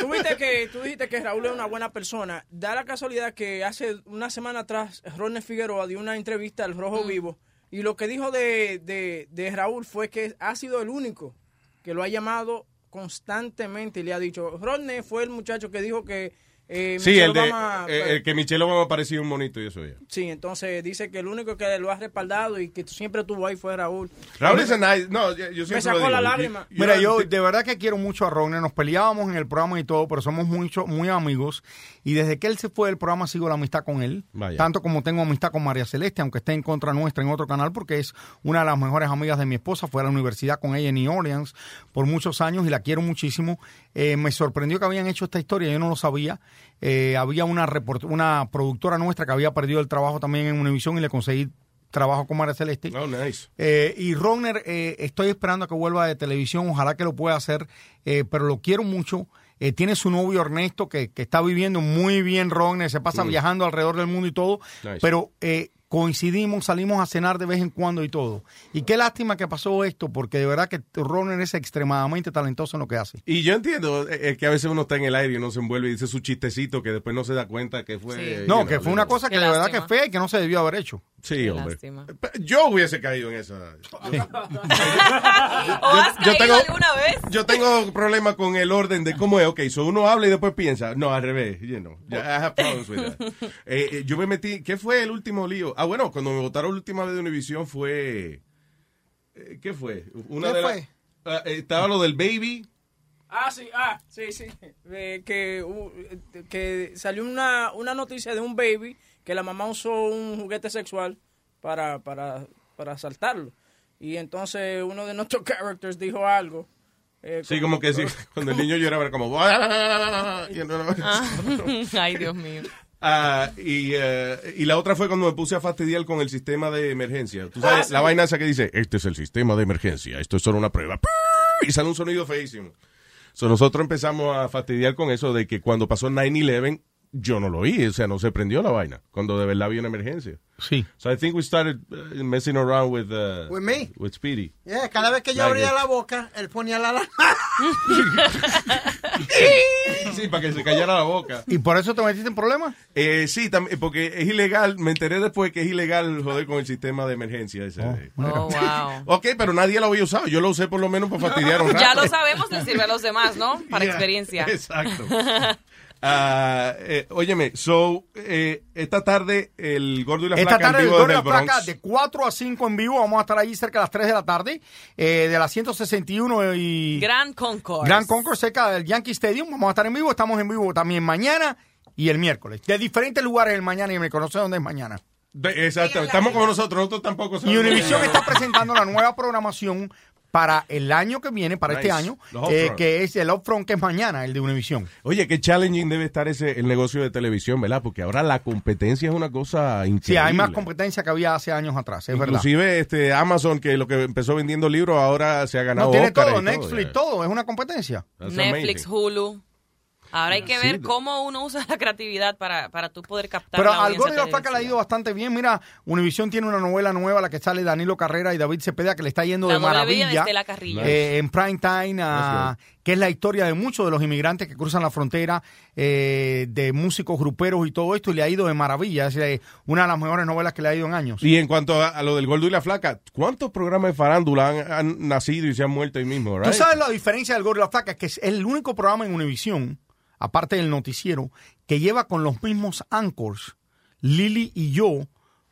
tú, viste que, tú dijiste que Raúl es una buena persona. Da la casualidad que hace una semana atrás Ronnie Figueroa dio una entrevista al Rojo Vivo y lo que dijo de, de, de Raúl fue que ha sido el único que lo ha llamado constantemente y le ha dicho, Ronnie fue el muchacho que dijo que... eh, Sí, Michelle el, de, Obama- eh, el que Michelle Obama parecía un monito y eso ya. Sí, entonces dice que el único que lo ha respaldado y que siempre estuvo ahí fue Raúl. Raúl es nice. No, yo, yo siempre Me sacó lo digo. la lágrima. Yo- Mira, yo de verdad que quiero mucho a Rogner. Nos peleábamos en el programa y todo, pero somos mucho, muy amigos. Y desde que él se fue del programa, sigo la amistad con él. Vaya. Tanto como tengo amistad con María Celeste, aunque esté en contra nuestra en otro canal, porque es una de las mejores amigas de mi esposa. Fue a la universidad con ella en New Orleans por muchos años y la quiero muchísimo. Eh, me sorprendió que habían hecho esta historia, yo no lo sabía. Eh, había una, report- una productora nuestra que había perdido el trabajo también en Univision y le conseguí trabajo con María Celeste. Oh, nice. Eh, y Rogner, eh, estoy esperando a que vuelva de televisión, ojalá que lo pueda hacer, eh, pero lo quiero mucho. Eh, tiene su novio Ernesto, que, que está viviendo muy bien Rogner, se pasa Mm. viajando alrededor del mundo y todo, Nice. pero eh, coincidimos, salimos a cenar de vez en cuando y todo. Y qué lástima que pasó esto, porque de verdad que Rogner es extremadamente talentoso en lo que hace. Y yo entiendo eh, eh, que a veces uno está en el aire y uno se envuelve y dice su chistecito que después no se da cuenta que fue. No, que fue una cosa que de verdad que es fea y que no se debió haber hecho. Sí, hombre. lástima. Yo hubiese caído en esa. *laughs* ¿O has yo caído tengo- alguna vez? Yo tengo problemas con el orden de cómo es. Ok, so uno habla y después piensa. No, al revés. You know, I have problems with that. *laughs* Eh, eh, yo me metí. ¿Qué fue el último lío? Ah, bueno, cuando me votaron la última vez de Univision fue. eh, ¿Qué fue? Una ¿Qué de fue? Ah, eh, estaba lo del baby. Ah, sí, ah, sí, sí. Eh, que, uh, que salió una, una noticia de un baby que la mamá usó un juguete sexual para, para, para asaltarlo. Y entonces uno de nuestros *laughs* characters dijo algo. eh, Sí, como que sí. *laughs* Cuando el niño lloraba era como. Ah. *laughs* Ay, Dios mío. Ah, y, eh, y la otra fue cuando me puse a fastidiar con el sistema de emergencia. Tú sabes, Ah, la vaina esa que dice, este es el sistema de emergencia, esto es solo una prueba. Y sale un sonido feísimo. So, nosotros empezamos a fastidiar con eso de que cuando pasó 9-11, yo no lo oí, o sea, no se prendió la vaina, cuando de verdad había una emergencia. Sí. So I think we started uh, messing around with, uh, With me? with Speedy. Yeah, cada vez que yo Like abría it. la boca, él ponía la alarma. *laughs* Sí, para que se callara la boca. ¿Y por eso te metiste en problemas? Eh, sí, también, porque es ilegal, me enteré después que es ilegal joder con el sistema de emergencia. Ese. Oh, wow. *laughs* Ok, pero nadie lo había usado. Yo lo usé por lo menos para *laughs* fastidiar un rato. Ya lo sabemos, le sirve a los demás, ¿no? Para Yeah, experiencia. Exacto. Ah, eh, óyeme, so, eh, esta tarde el gordo y la Esta flaca en tarde el vivo Gordo y la el Flaca Bronx. de 4 a 5 en vivo. Vamos a estar ahí cerca de las 3 de la tarde. eh, de las 161 y... Gran Concourse. Gran Concourse cerca del Yankee Stadium. Vamos a estar en vivo. Estamos en vivo también mañana y el miércoles. De diferentes lugares el mañana y me conoce dónde es mañana. De- exacto, estamos como nosotros, nosotros tampoco Y sabemos. Univision está presentando la nueva programación para el año que viene, para este año, eh, que es el Upfront, que es mañana, el de Univision. Oye, qué challenging debe estar ese el negocio de televisión, ¿verdad? Porque ahora la competencia es una cosa increíble. Sí, hay más competencia que había hace años atrás, es verdad. Inclusive este Amazon, que lo que empezó vendiendo libros, ahora se ha ganado No, tiene todo, y Netflix, todo, es una competencia. That's Netflix, amazing. Hulu. Ahora hay que Sí, ver de- cómo uno usa la creatividad para, para tú poder captar Pero la al audiencia Gordo y la Flaca le ha ido bastante bien. Mira, Univision tiene una novela nueva, la que sale Danilo Carrera y David Cepeda, que le está yendo La de maravilla. de Estela Carrillo. eh, en prime time, ah, que es la historia de muchos de los inmigrantes que cruzan la frontera, eh, de músicos gruperos y todo esto, y le ha ido de maravilla. Es eh, una de las mejores novelas que le ha ido en años. Y en cuanto a, a lo del gordo y la flaca, ¿cuántos programas de farándula han, han nacido y se han muerto ahí mismo? Tú right? sabes la diferencia del Gordo y la Flaca, que es el único programa en Univision, aparte del noticiero, que lleva con los mismos anchors, Lili y yo,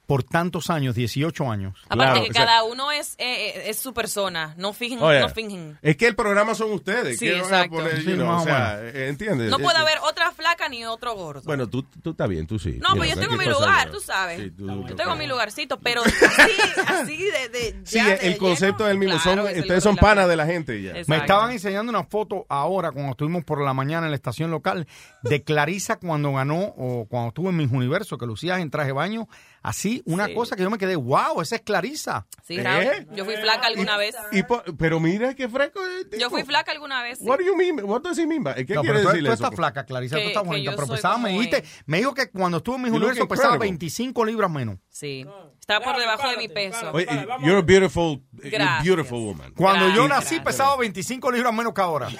por tantos años, 18 años. Aparte que cada uno es, eh, eh, es su persona, no fingen. No fingen. Es que el programa son ustedes. Sí, ¿qué van a exacto. poner, Sí, you know, más o o sea, eh, ¿entiendes? No puede haber otra flaca ni otro gordo. Bueno, tú, tú estás bien, tú sí. No, You pues yo know, tengo mi lugar, tú know. sabes. Sí, tú- yo tengo mi lugarcito, pero *laughs* así, así de... de Sí, ya el de concepto es el mismo. Claro, son, ustedes son panas de la gente ya. Me estaban enseñando una foto ahora, cuando estuvimos por la mañana en la estación local, de Clarisa cuando ganó, o cuando estuvo en Mis Universo, que lucías en traje de baño. Así, una Sí. cosa que yo me quedé, wow, esa es Clarisa. Sí, Raúl, ¿Eh? yo fui flaca alguna vez. Y po- pero mira qué fresco es. Yo fui flaca alguna vez. sí. What do you mean? What does he mean by- ¿Qué No, quiere pero tú, estás flaca, Clarisa, Que- tú estás bonita, yo pero pesaba, me dijiste, me dijo que cuando estuvo en Mis Universo pesaba incredible. 25 libras menos. Sí. Estaba por debajo de mi peso. Oye, you're a beautiful, you're a Gracias. beautiful woman. Cuando yo Gracias. nací pesaba 25 libras menos que ahora. *laughs*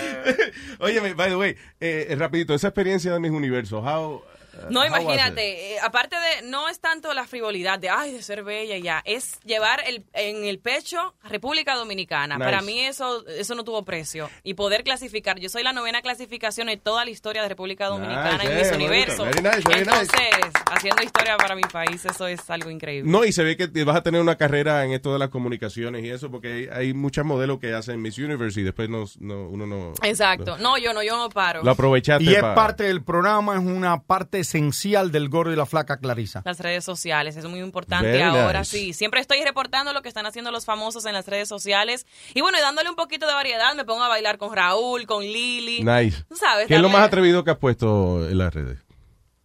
*laughs* Oye, by the way, eh, rapidito, esa experiencia de mis universos, how, No, was it? imagínate, eh, aparte de, no es tanto la frivolidad de, ay, de ser bella y ya, es llevar el, en el pecho República Dominicana. Nice. Para mí eso, eso no tuvo precio. Y poder clasificar, yo soy la novena clasificación en toda la historia de República Dominicana Nice, en eh, Miss. Universo. Very nice, very nice. Entonces, haciendo historia para mi país, eso es algo increíble. No, y se ve que vas a tener una carrera en esto de las comunicaciones y eso, porque hay, hay muchas modelos que hacen Miss Universe y después no, no- uno no... Exacto. No, yo no, yo no paro. Lo aprovechaste Y es pa- parte del programa, es una parte esencial del gordo y la flaca Clarisa. Las redes sociales, es muy importante Very ahora, nice. sí. Siempre estoy reportando lo que están haciendo los famosos en las redes sociales. Y bueno, y dándole un poquito de variedad, me pongo a bailar con Raúl, con Lili. Nice. Sabes, ¿Qué es lo más atrevido que has puesto en las redes?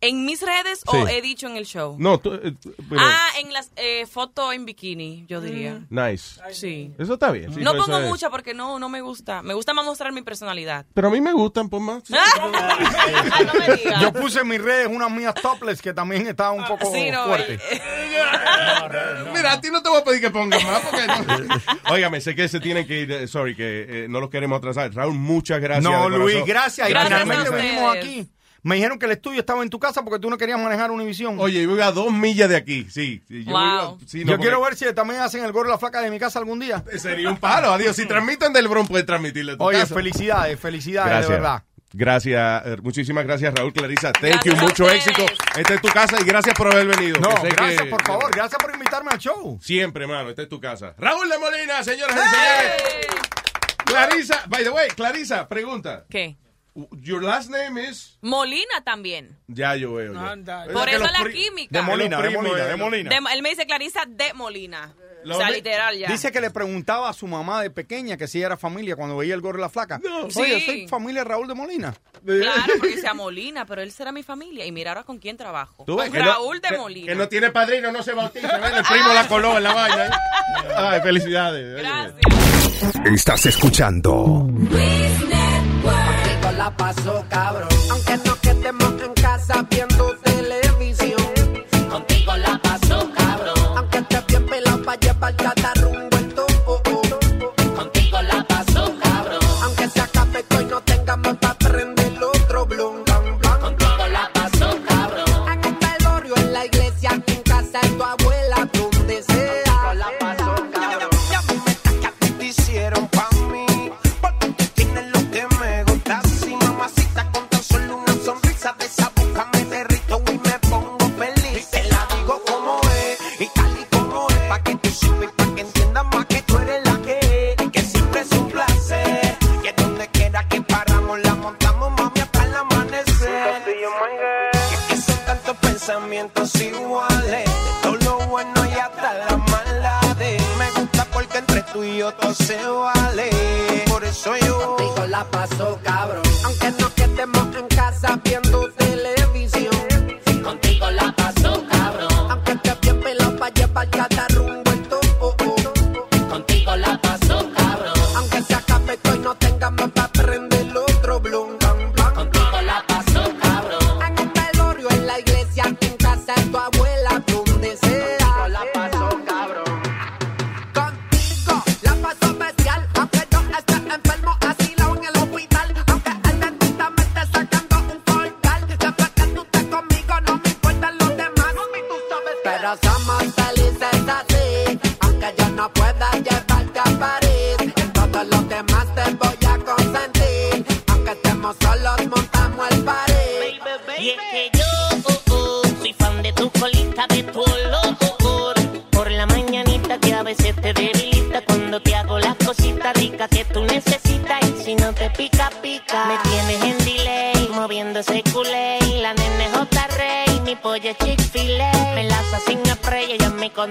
¿En mis redes Sí. o he dicho en el show? No, tú, eh, tú- pero- Ah, en las eh, fotos en bikini, yo diría. Nice. Sí. Eso está bien. sí, no pongo es- mucha porque no, no me gusta. Me gusta más mostrar mi personalidad. Pero a mí me gustan, pues más. *laughs* Ah, no me digas. Yo puse en mis redes unas mías topless que también estaban un poco Sí, no, fuertes. *laughs* Mira, a ti no te voy a pedir que pongas más porque no. *laughs* Óigame, sé que se tienen que ir, eh, sorry, que eh, no los queremos atrasar. Raúl, muchas gracias. No, Luis, corazón. gracias. Y Gracias finalmente a ustedes. venimos aquí Me dijeron que el estudio estaba en tu casa porque tú no querías manejar Univisión. Oye, yo vivo a dos millas de aquí, sí. sí, yo sí, no, yo quiero ver si también hacen el gorro la flaca de mi casa algún día. Sería un palo, adiós. Si transmiten del Bronx, pueden transmitirle Oye, casa. felicidades, felicidades, Gracias. de verdad. Gracias, eh, muchísimas gracias Raúl Clarisa. Thank Gracias you, mucho éxito. Esta es tu casa y gracias por haber venido. No, gracias, que- por favor. Gracias por invitarme al show. Siempre, hermano, esta es tu casa. Raúl de Molina, señoras y señores. Clarisa, by the way, Clarisa, pregunta. ¿Qué? Your last name is. Molina también. Ya yo veo. ya. Por eso la química. De Molina, de Molina, de Molina. De- él me dice Clarisa de Molina. Lo o sea, literal ya. Dice que le preguntaba a su mamá de pequeña que si era familia cuando veía el gorro de la flaca. Oye, Sí. soy familia Raúl de Molina. Claro, porque *laughs* sea Molina, pero él será mi familia. Y mira ahora con quién trabajo. Tú ves Con que no- Raúl de Molina. Que no tiene padrino, no se bautiza. El primo la coló en la vaina. ¿eh? Ay, felicidades. Estás escuchando Contigo la paso cabrón. Aunque no quedemos en casa viendo televisión. Contigo la paso cabrón. Aunque estés bien pelado pa' llevar la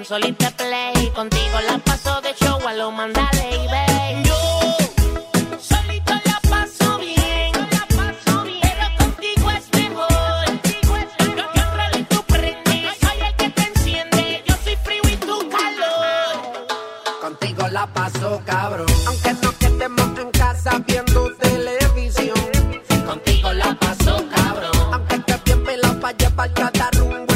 consolita play. Contigo la paso de show a lo mandale y ve. Yo solito la paso bien. Pero contigo es mejor. Yo controlo y tú prendes. Soy el que te enciende. Yo soy frío y tú calor. Contigo la paso cabrón. Aunque no quedemos en casa viendo televisión. Contigo la paso cabrón. Aunque estés bien pelado pa' llevar cada rumbo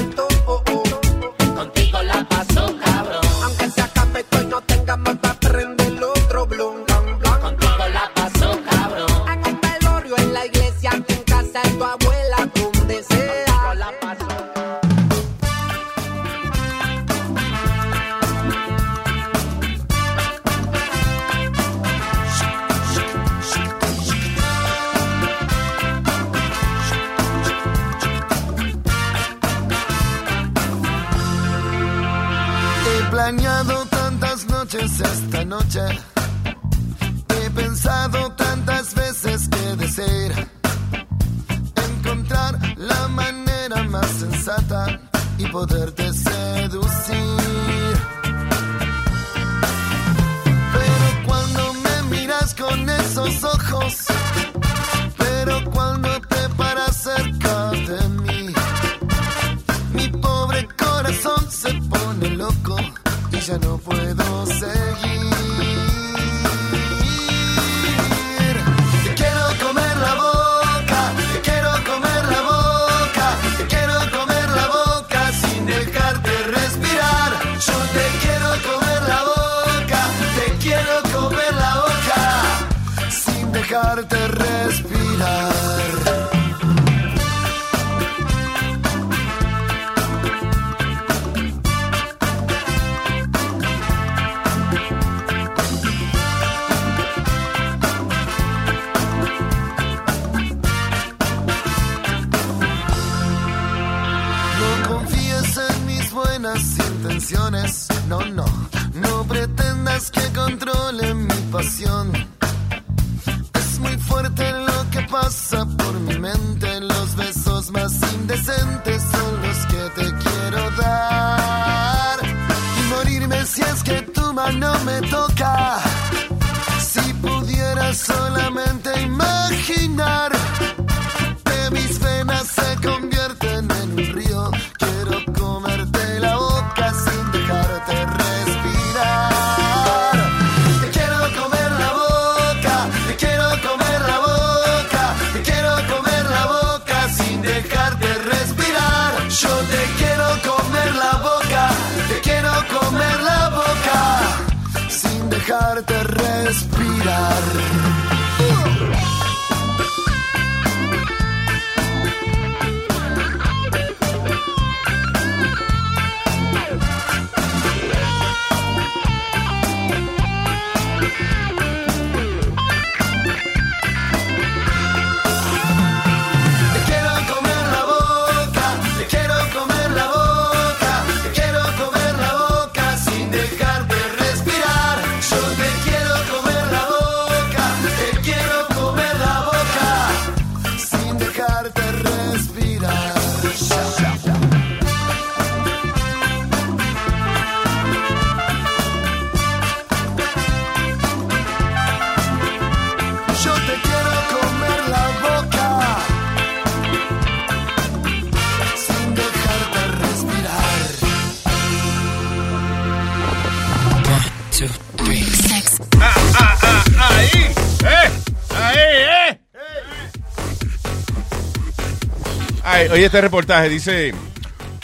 oye, este reportaje dice,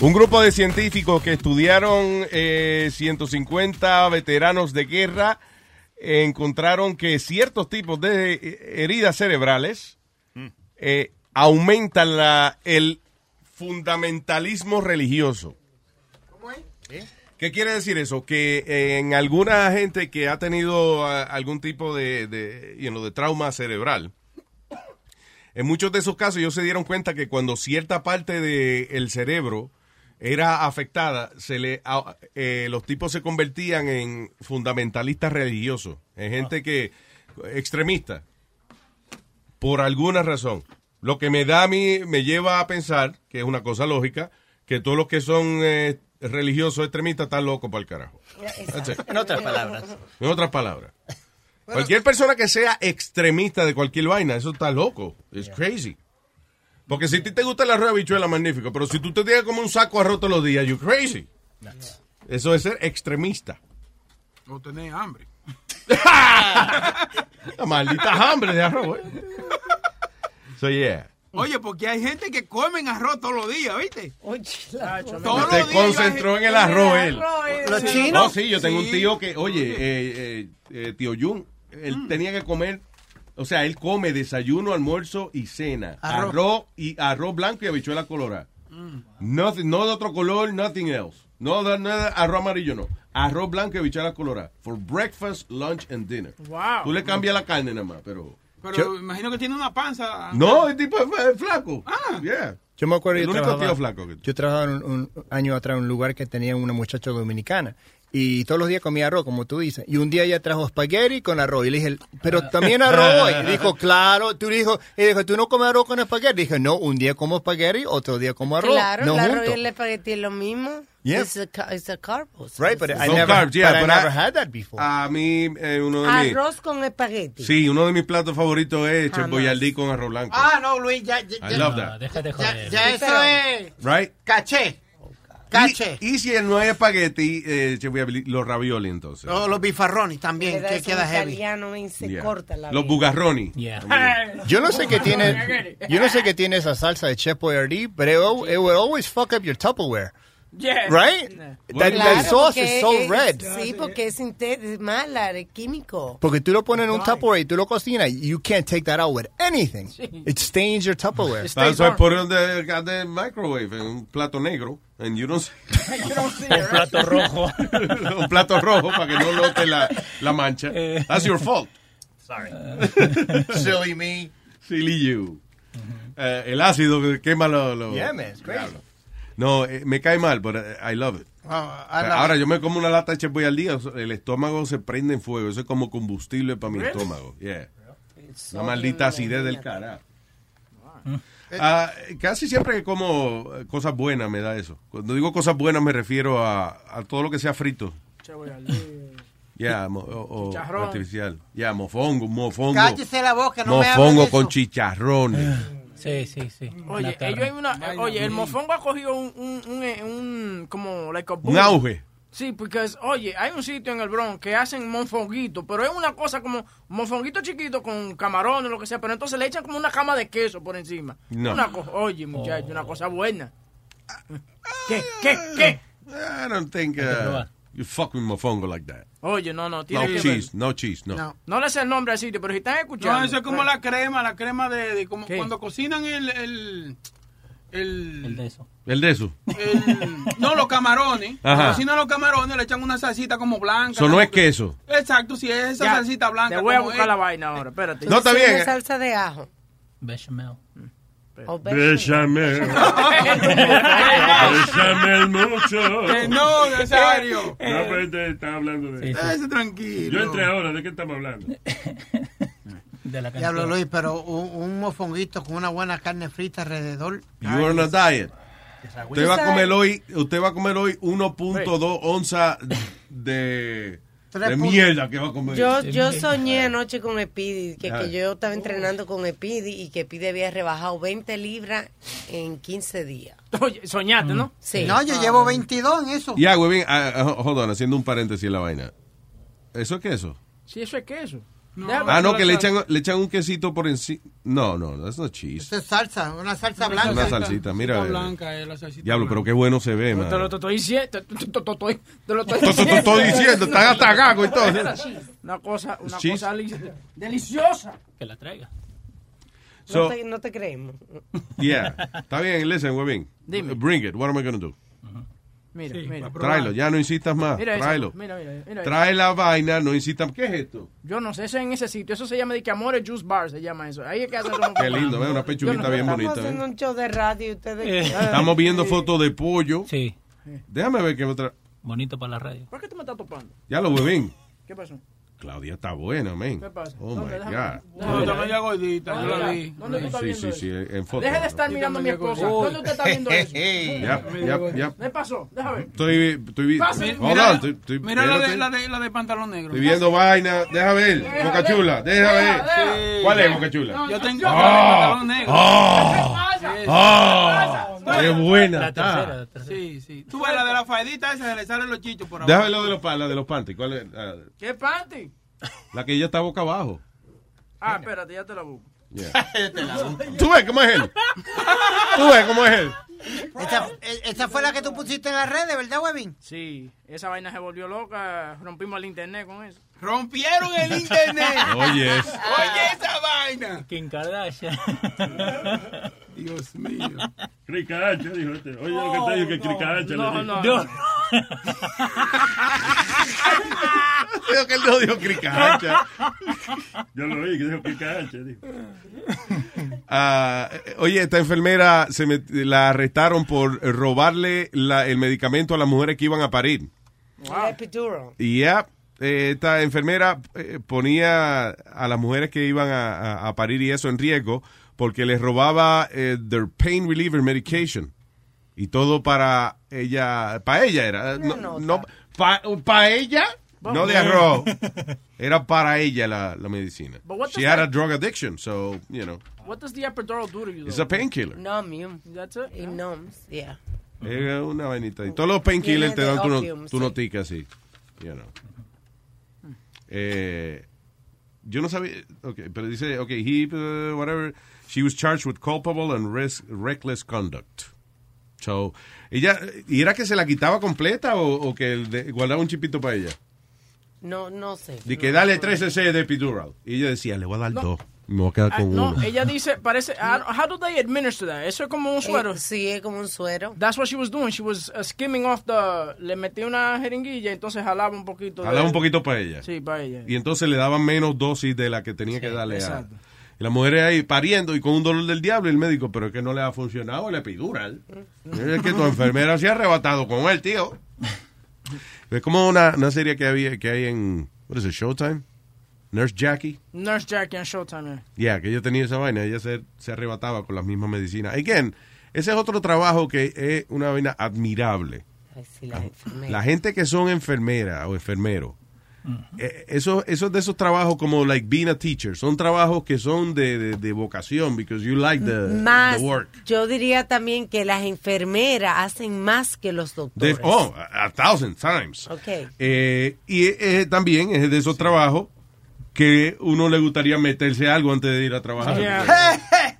un grupo de científicos que estudiaron eh, 150 veteranos de guerra encontraron que ciertos tipos de eh, heridas cerebrales eh, aumentan la, el fundamentalismo religioso. ¿Qué quiere decir eso? Que eh, en alguna gente que ha tenido ah, algún tipo de, de, you know, de trauma cerebral, en muchos de esos casos ellos se dieron cuenta que cuando cierta parte del cerebro era afectada, se le, a- eh, los tipos se convertían en fundamentalistas religiosos, en gente que extremista, por alguna razón. Lo que me da a mí, me lleva a pensar, que es una cosa lógica, que todos los que son eh, religiosos extremistas están locos para el carajo. *laughs* En otras palabras. En otras palabras. Cualquier persona que sea extremista de cualquier vaina, eso está loco. Es crazy. Porque si a ti te gusta el arroz de habichuela, magnífico. Pero si tú te tienes como un saco de arroz todos los días, you're crazy. Eso es ser extremista. O tener hambre. La *laughs* maldita hambre de arroz, eh. So, yeah. Oye, porque hay gente que comen arroz todos los días, ¿viste? Todos Se los días concentró en el arroz él. Los No, chinos. sí, yo tengo un tío que, oye, eh, eh, eh, tío Jun, él Mm. tenía que comer, o sea, él come desayuno, almuerzo y cena. Arroz. Arroz, y arroz blanco y habichuela colorada. Nothing- no de otro color, nothing else. No de, no de arroz amarillo, no. Arroz blanco y habichuela colorada. For breakfast, lunch and dinner. Wow. Tú le cambias la carne nada más, pero... Pero imagino que tiene una panza. No, el tipo es es flaco. Ah. Yeah. Yo me acuerdo El yo único trabajaba, tío flaco que- yo trabajaba un, un año atrás en un lugar que tenía una muchacha dominicana y todos los días comía arroz, como tú dices. Y un día ella trajo espagueti con arroz. Y le dije, pero también arroz. Y dijo, *laughs* claro. Tú dijo, y dijo, ¿tú no comes arroz con espagueti? Dije, no, un día como espagueti, otro día como arroz. Claro, no el arroz y el espagueti es lo mismo. Yeah. It's a, it's a carbo. Right, but I never, carbs, yeah, but I never I- had that before. A mí, eh, uno de mis... Arroz con espagueti. Sí, uno de mis platos favoritos es boyardí con arroz blanco. Ah, no, Luis, ya, ya, I love that. Déjate ya, joder. ya eso es Right? caché. Caché. Y, y si no hay espagueti, eh, che, voy a abrir los ravioli entonces. O los bifarrones también, que queda heavy. se Yeah. corta la Los bugarroni. Yo no sé qué tiene, yo no sé qué tiene esa salsa de Chef Boyardee, but it, it will always fuck up your Tupperware. Yeah. Right? That, Claro, that sauce is so es- red. Sí, porque es, mala, es químico. Porque tú lo pones en un Tupperware y tú lo cocinas, you can't take that out with anything. It stains your Tupperware. That's why put it in the, got the microwave en un plato negro. And *laughs* you don't see- Un plato rojo. *laughs* un plato rojo para que no note la, la mancha. That's your fault. Sorry. *laughs* Silly me. Silly you. Eh, el ácido que quema los... los- Yeah, man, it's crazy. No, eh, me cae mal, pero I love it. Oh, I love Ahora, it. yo me como una lata de Chefboy al día, el estómago se prende en fuego. Eso es como combustible para mi Really? estómago. Yeah. so Una maldita acidez del carajo. Ah, casi siempre que como eh, cosas buenas me da eso. Cuando digo cosas buenas me refiero a, a todo lo que sea frito. Ya, mo- o, o Chicharrón. artificial. Ya, mofongo, mofongo. Cállese la boca, no mofongo con eso. chicharrones. Sí, sí, sí. Oye, ellos hay una, oye, el mofongo ha cogido un, un, un, eh, un- como, like a boom. Un auge. Sí, porque, oye, hay un sitio en el Bronx que hacen mofonguito, pero es una cosa como mofonguito chiquito con camarones, lo que sea, pero entonces le echan como una cama de queso por encima. No. Una cosa, oye, muchacho, una cosa buena. ¿Qué, qué, qué? I don't think uh, you fuck with mofongo like that. Oye, no, no, tiene No que cheese, ver. no cheese, no. No. le sé el nombre al sitio, pero si están escuchando. No, eso es como la crema, la crema de, de como ¿Qué? cuando cocinan el, el, el, El de eso. El de eso. no los camarones. Ajá. Cuando cocinan los camarones le echan una salsita como blanca. Eso no es queso. Exacto, si es esa Ya, salsita blanca. Te voy a buscar es. la vaina ahora, espérate. No, está Sí, bien. salsa de ajo. Bechamel. O Béchame. Béchame *laughs* mucho. Que no, Nazario. No, pero está hablando de Ese tranquilo. Yo entré ahora, ¿de qué estamos hablando? *laughs* De la Diablo Luis, pero un, un mofonguito con una buena carne frita alrededor. You are on a diet. Usted va a comer hoy, usted va a comer hoy 1.2 onzas de, de mierda que va a comer. Yo, yo soñé anoche con Epidi, que, Ah. que yo estaba entrenando con Epidi y que Epidi había rebajado 20 libras en 15 días. Soñaste, ¿no? Sí. No, yo llevo 22 en eso. Ya, güey, ah, ah, hold on, haciendo un paréntesis en la vaina. ¿Eso es queso? Sí, eso es queso. Ah, no, que le echan, le echan un quesito por encima. No, no, that's not cheese. Eso es salsa, una salsa Una blanca. salsita, mira. Salsita eh. blanca, eh, la salsita Diablo, blanca. pero qué bueno se ve, Te lo man. te estoy diciendo. Te, lo estoy diciendo, están hasta gago y todo. Una cosa, una Cheese. cosa li- deliciosa. Que la traiga. So- no, te, no te creemos. Yeah. Está bien, listen, huevín. Dime. Bring it. What am I gonna do? Mira, Sí, mira. Tráelo, ya no insistas más. Mira Tráelo. mira, mira, mira Trae la vaina, no insistas. ¿Qué es esto? Yo no sé, eso es en ese sitio. Eso se llama de que Amores Juice Bar, se llama eso. Ahí es que hacen esos Qué lindo, ¿ves? Una pechuguita bien Estamos bonita. haciendo ¿eh? un show de radio ustedes... Estamos viendo fotos de pollo. Sí. Déjame ver qué otra. Bonito para la radio. ¿Por qué tú me estás topando? Ya lo huevín. ¿Qué pasó? Claudia está buena, man. ¿Qué pasa? Oh my Déjame- God. No, está media gordita, yo la ¿Dónde vi. ¿Dónde tú estás Sí, viendo sí, eso? sí, en foto. Deje de estar mirando a mi esposa. ¿Dónde usted está viendo eso? Yep, yep, yep. ¿Qué pasó? Déjame ver. Estoy, estoy. Hold Mira, on, estoy, estoy- mira la, de, la, de, la de pantalón negro. Estoy viendo vaina. Deja ver. Boca chula. Deja ver. Sí. ¿Cuál es, Boca chula? Yo tengo Ah, la de pantalón negro. ah, Sí, sí. ah, qué buena La tercera, la tercera. Sí, sí. Tú ves la de la faedita esa, se le salen los chichos por abajo. Déjame lo de los, pa- la de los panties. ¿Cuál es? Ah, ¿Qué panty? la que ella está boca abajo. Ah, espérate, ya te la busco. Yeah. *laughs* ¿Tú ves cómo es él? ¿Tú ves cómo es él? Esa, e- esa fue la que tú pusiste en las redes, ¿verdad, Webin? Sí, esa vaina se volvió loca. Rompimos el internet con eso. Rompieron el internet. Oye, Oye esa vaina. Kim Kardashian. *laughs* Dios mío. Cricacha, dijo este. Oye, lo que te digo que cricacha. No, le no, digo. no. Creo que él no dijo cricacha. Yo lo oí, que dijo cricacha. Dijo. Ah, oye, esta enfermera se met- la arrestaron por robarle la- el medicamento a las mujeres que iban a parir. El epidural. Y ya, eh, esta enfermera eh, ponía a las mujeres que iban a, a- a parir y eso en riesgo porque les robaba eh, their pain reliever medication. Y todo para ella, para ella era. No, no, para ella, no de arroz. *laughs* Era para ella la, la medicina. She had a that- drug addiction, so, you know, What does the epidural do to you? it's though? a painkiller. Nomium. That's it? Y noms, yeah. Es una vainita. Y todos los painkillers te dan tu, no- tu sí. notica así. You know. Eh, yo no sabía. Okay, pero dice, okay, he, uh, whatever. She was charged with culpable and res- reckless conduct. So, ella, ¿y era que se la quitaba completa o, o que de- guardaba un chipito para ella? No, no sé. De que dale 3 cc de epidural. Y ella decía, le voy a dar No. dos. Me voy a quedar Ah, con no, uno. ella dice, parece, ah, how do they administer that? Eso es como un suero. Eh, sí, es como un suero. That's what she was doing. She was uh, skimming off the, le metía una jeringuilla, entonces jalaba un poquito. de- Jalaba un poquito para ella. Sí, para ella. Y entonces le daban menos dosis de la que tenía que darle a... exacto. Y la mujer ahí pariendo y con un dolor del diablo y el médico, pero es que no le ha funcionado el epidural. Es que tu enfermera se ha arrebatado con él, tío. *laughs* Es como una, una serie que había que hay en, what is it, Showtime? Nurse Jackie. Nurse Jackie en Showtime. eh. Ya, que ella tenía esa vaina, ella se, se arrebataba con las mismas medicinas. Again, ese es otro trabajo que es una vaina admirable. Ay, sí, la enfermera. La gente que son enfermeras o enfermeros, eh, eso, esos de esos trabajos como like being a teacher, son trabajos que son de, de, de vocación, because you like the, Más, the work. yo diría también que las enfermeras hacen más que los De- doctores. oh, a, a thousand times. Ok. Eh, y eh, también es de esos trabajos que uno le gustaría meterse algo antes de ir a trabajar. *laughs*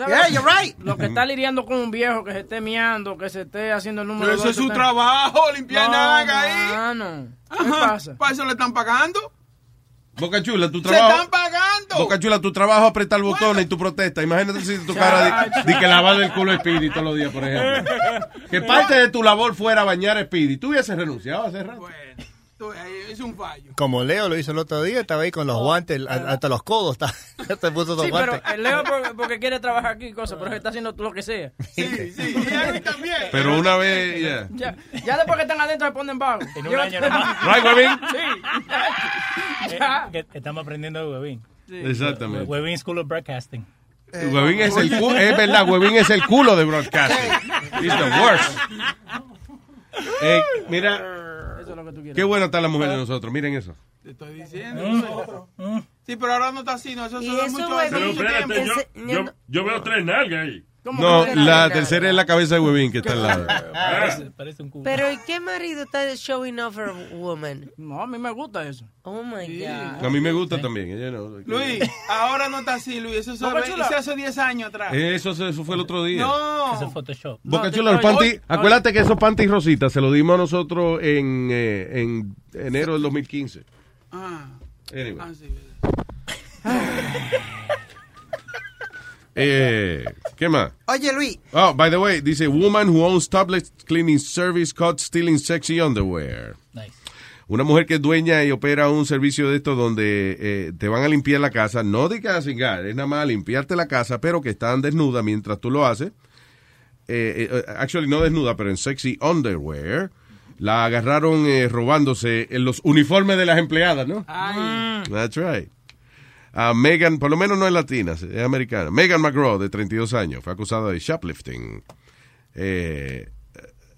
¿Sabes? Yeah, you're right. Lo que está lidiando con un viejo que se esté miando, que se esté haciendo el número Pero eso es su trabajo, limpiar No, ahí. ¿Qué Ajá. pasa? ¿Para eso le están pagando? Boca Chula, tu ¡Se trabajo. están pagando! Boca Chula, tu trabajo es apretar botones y tu protesta. Imagínate si tu cara de, de que lavar el culo a Speedy todos los días, por ejemplo. *laughs* Que parte de tu labor fuera bañar a Speedy. Tú hubieses renunciado hace rato. Ahí Es un fallo. Como Leo lo hizo el otro día, estaba ahí con los guantes a- hasta los codos. está- *laughs* Se puso los Sí, pero guantes. el Leo por- porque quiere trabajar aquí y cosas, pero está haciendo lo que sea. *laughs* Sí, sí. Y a mí también. Pero una vez, ya. Ya, ya después que están adentro se ponen vagos. En un año nomás. *laughs* Right, Webin? Sí. Eh, Ya. que estamos aprendiendo de Webin. Exactamente. Webin School of Broadcasting. Huevín es el culo, es verdad, Huevín es el culo de broadcasting. He's the worst. Eh, mira, Eso es lo que tú quieres. qué buena está la mujer de nosotros. Miren eso. Te estoy diciendo. Sí, pero ahora no está así, no. Eso Y se ve eso, mucho güey, hace Pero mucho espérate, yo, yo, yo veo tres nalgas ahí. No, la tercera es la cabeza de Huevín que está al lado. *laughs* Parece, parece un culo. Pero ¿y qué marido está showing off a woman? No, a mí me gusta eso. Oh my God. A mí me gusta también. ella no- Luis, ahora no está así, Luis. Eso Chula. eso hace 10 años atrás. Eso, eso fue el otro día. No. Eso es Photoshop. Boca No, Chula, los no. acuérdate que esos panties rositas se los dimos a nosotros en, eh, en enero del 2015. Ah, Anyway. ah, sí. Eh, ¿Qué más? Oye, Luis, Oh, by the way, dice woman who owns topless cleaning service caught stealing sexy underwear. Nice. Una mujer que es dueña y opera un servicio de esto donde eh, te van a limpiar la casa, no de que cingar, es nada más limpiarte la casa, pero que están desnuda mientras tú lo haces. Eh, eh, actually, no desnuda, pero en sexy underwear. La agarraron eh, robándose en los uniformes de las empleadas, ¿no? Ay. That's right. A Megan, por lo menos no es latina, es americana. Megan McGraw, de 32 años, fue acusada de shoplifting. Eh,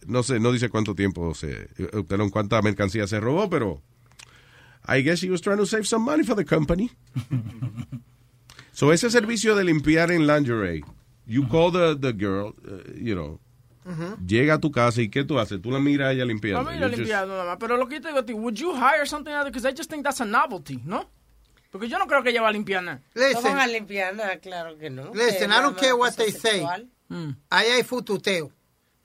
no sé, no dice cuánto tiempo se obtenieron, cuánta mercancía se robó, pero I guess she was trying to save some money for the company. *laughs* so ese servicio de limpiar en lingerie, you call the, the girl, uh, you know, llega a tu casa y ¿qué tú haces? Tú la miras a ella A limpiando. just- limpiado nada más. Pero lo que yo te digo a ti, would you hire something other? Because I just think that's a novelty, ¿no? Porque yo no creo que ella va a limpiar nada. No listen, van a limpiar nada, claro que no. listen, Que I don't care what they say. sexual. Ahí hay fututeo.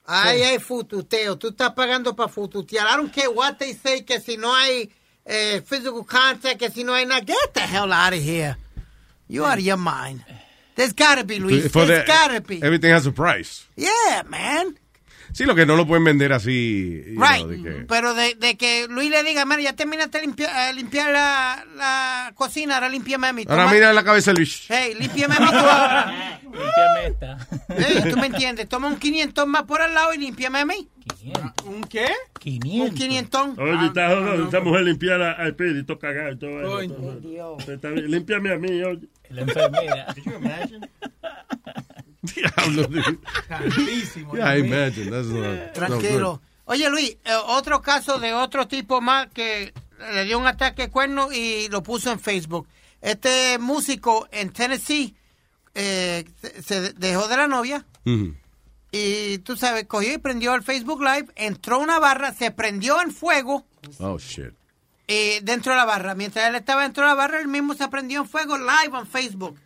Ahí hay fututeo. Tú estás pagando para fututear. I don't care what they say, que si no hay eh, physical contact, que si no hay nada. Get the hell out of here. You out of your mind. There's gotta be, Luis. For There's the- gotta be. Everything has a price. Yeah, man. Sí, lo que no lo pueden vender así. Right. know, de que- Pero de, de que Luis le diga, mira, ya terminaste de limpiar, eh, limpiar la, la cocina, ahora límpiame a mí. Ahora Toma- mira la cabeza Luis. Hey, límpiame a mí tú ahora. *laughs* Limpiame esta. Hey, ¿Tú me entiendes? Toma un 500 más por al lado y límpiame a mí. ¿Un qué? 500. Un 500. Oye, está jodido, esa mujer limpiar al espíritu cagado y todo eso. Está bien, Límpiame a mí, oye. La enfermera. *laughs* *laughs* Diablo. Yeah, imagine. That's not, Tranquilo. Oye, Luis, eh, otro caso de otro tipo más que le dio un ataque de cuerno y lo puso en Facebook. Este músico en Tennessee eh, se, dejó de la novia y tú sabes, cogió y prendió el Facebook Live, entró una barra, se prendió en fuego Oh, shit. eh, dentro de la barra. Mientras él estaba dentro de la barra, él mismo se prendió en fuego live en Facebook.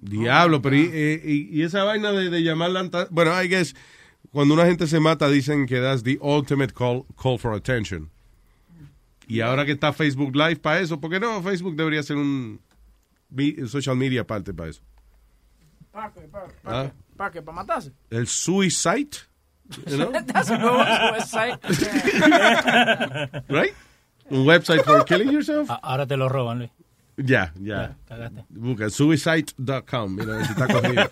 Diablo, pero y, eh, y- y esa vaina de, de llamarla... Bueno, I guess, cuando una gente se mata, dicen que that's the ultimate call, call for attention. Y ahora que está Facebook Live para eso, ¿por qué no? Facebook debería ser un social media aparte para eso. ¿Para qué? ¿Para Ah. qué? ¿Para qué? ¿Para matarse? El suicide, you know? *laughs* That's a suicide. *laughs* right? Un website for killing yourself. A- Ahora te lo roban, Luis. Ya, ya. Busca suicide.com. Mira, si está cogido.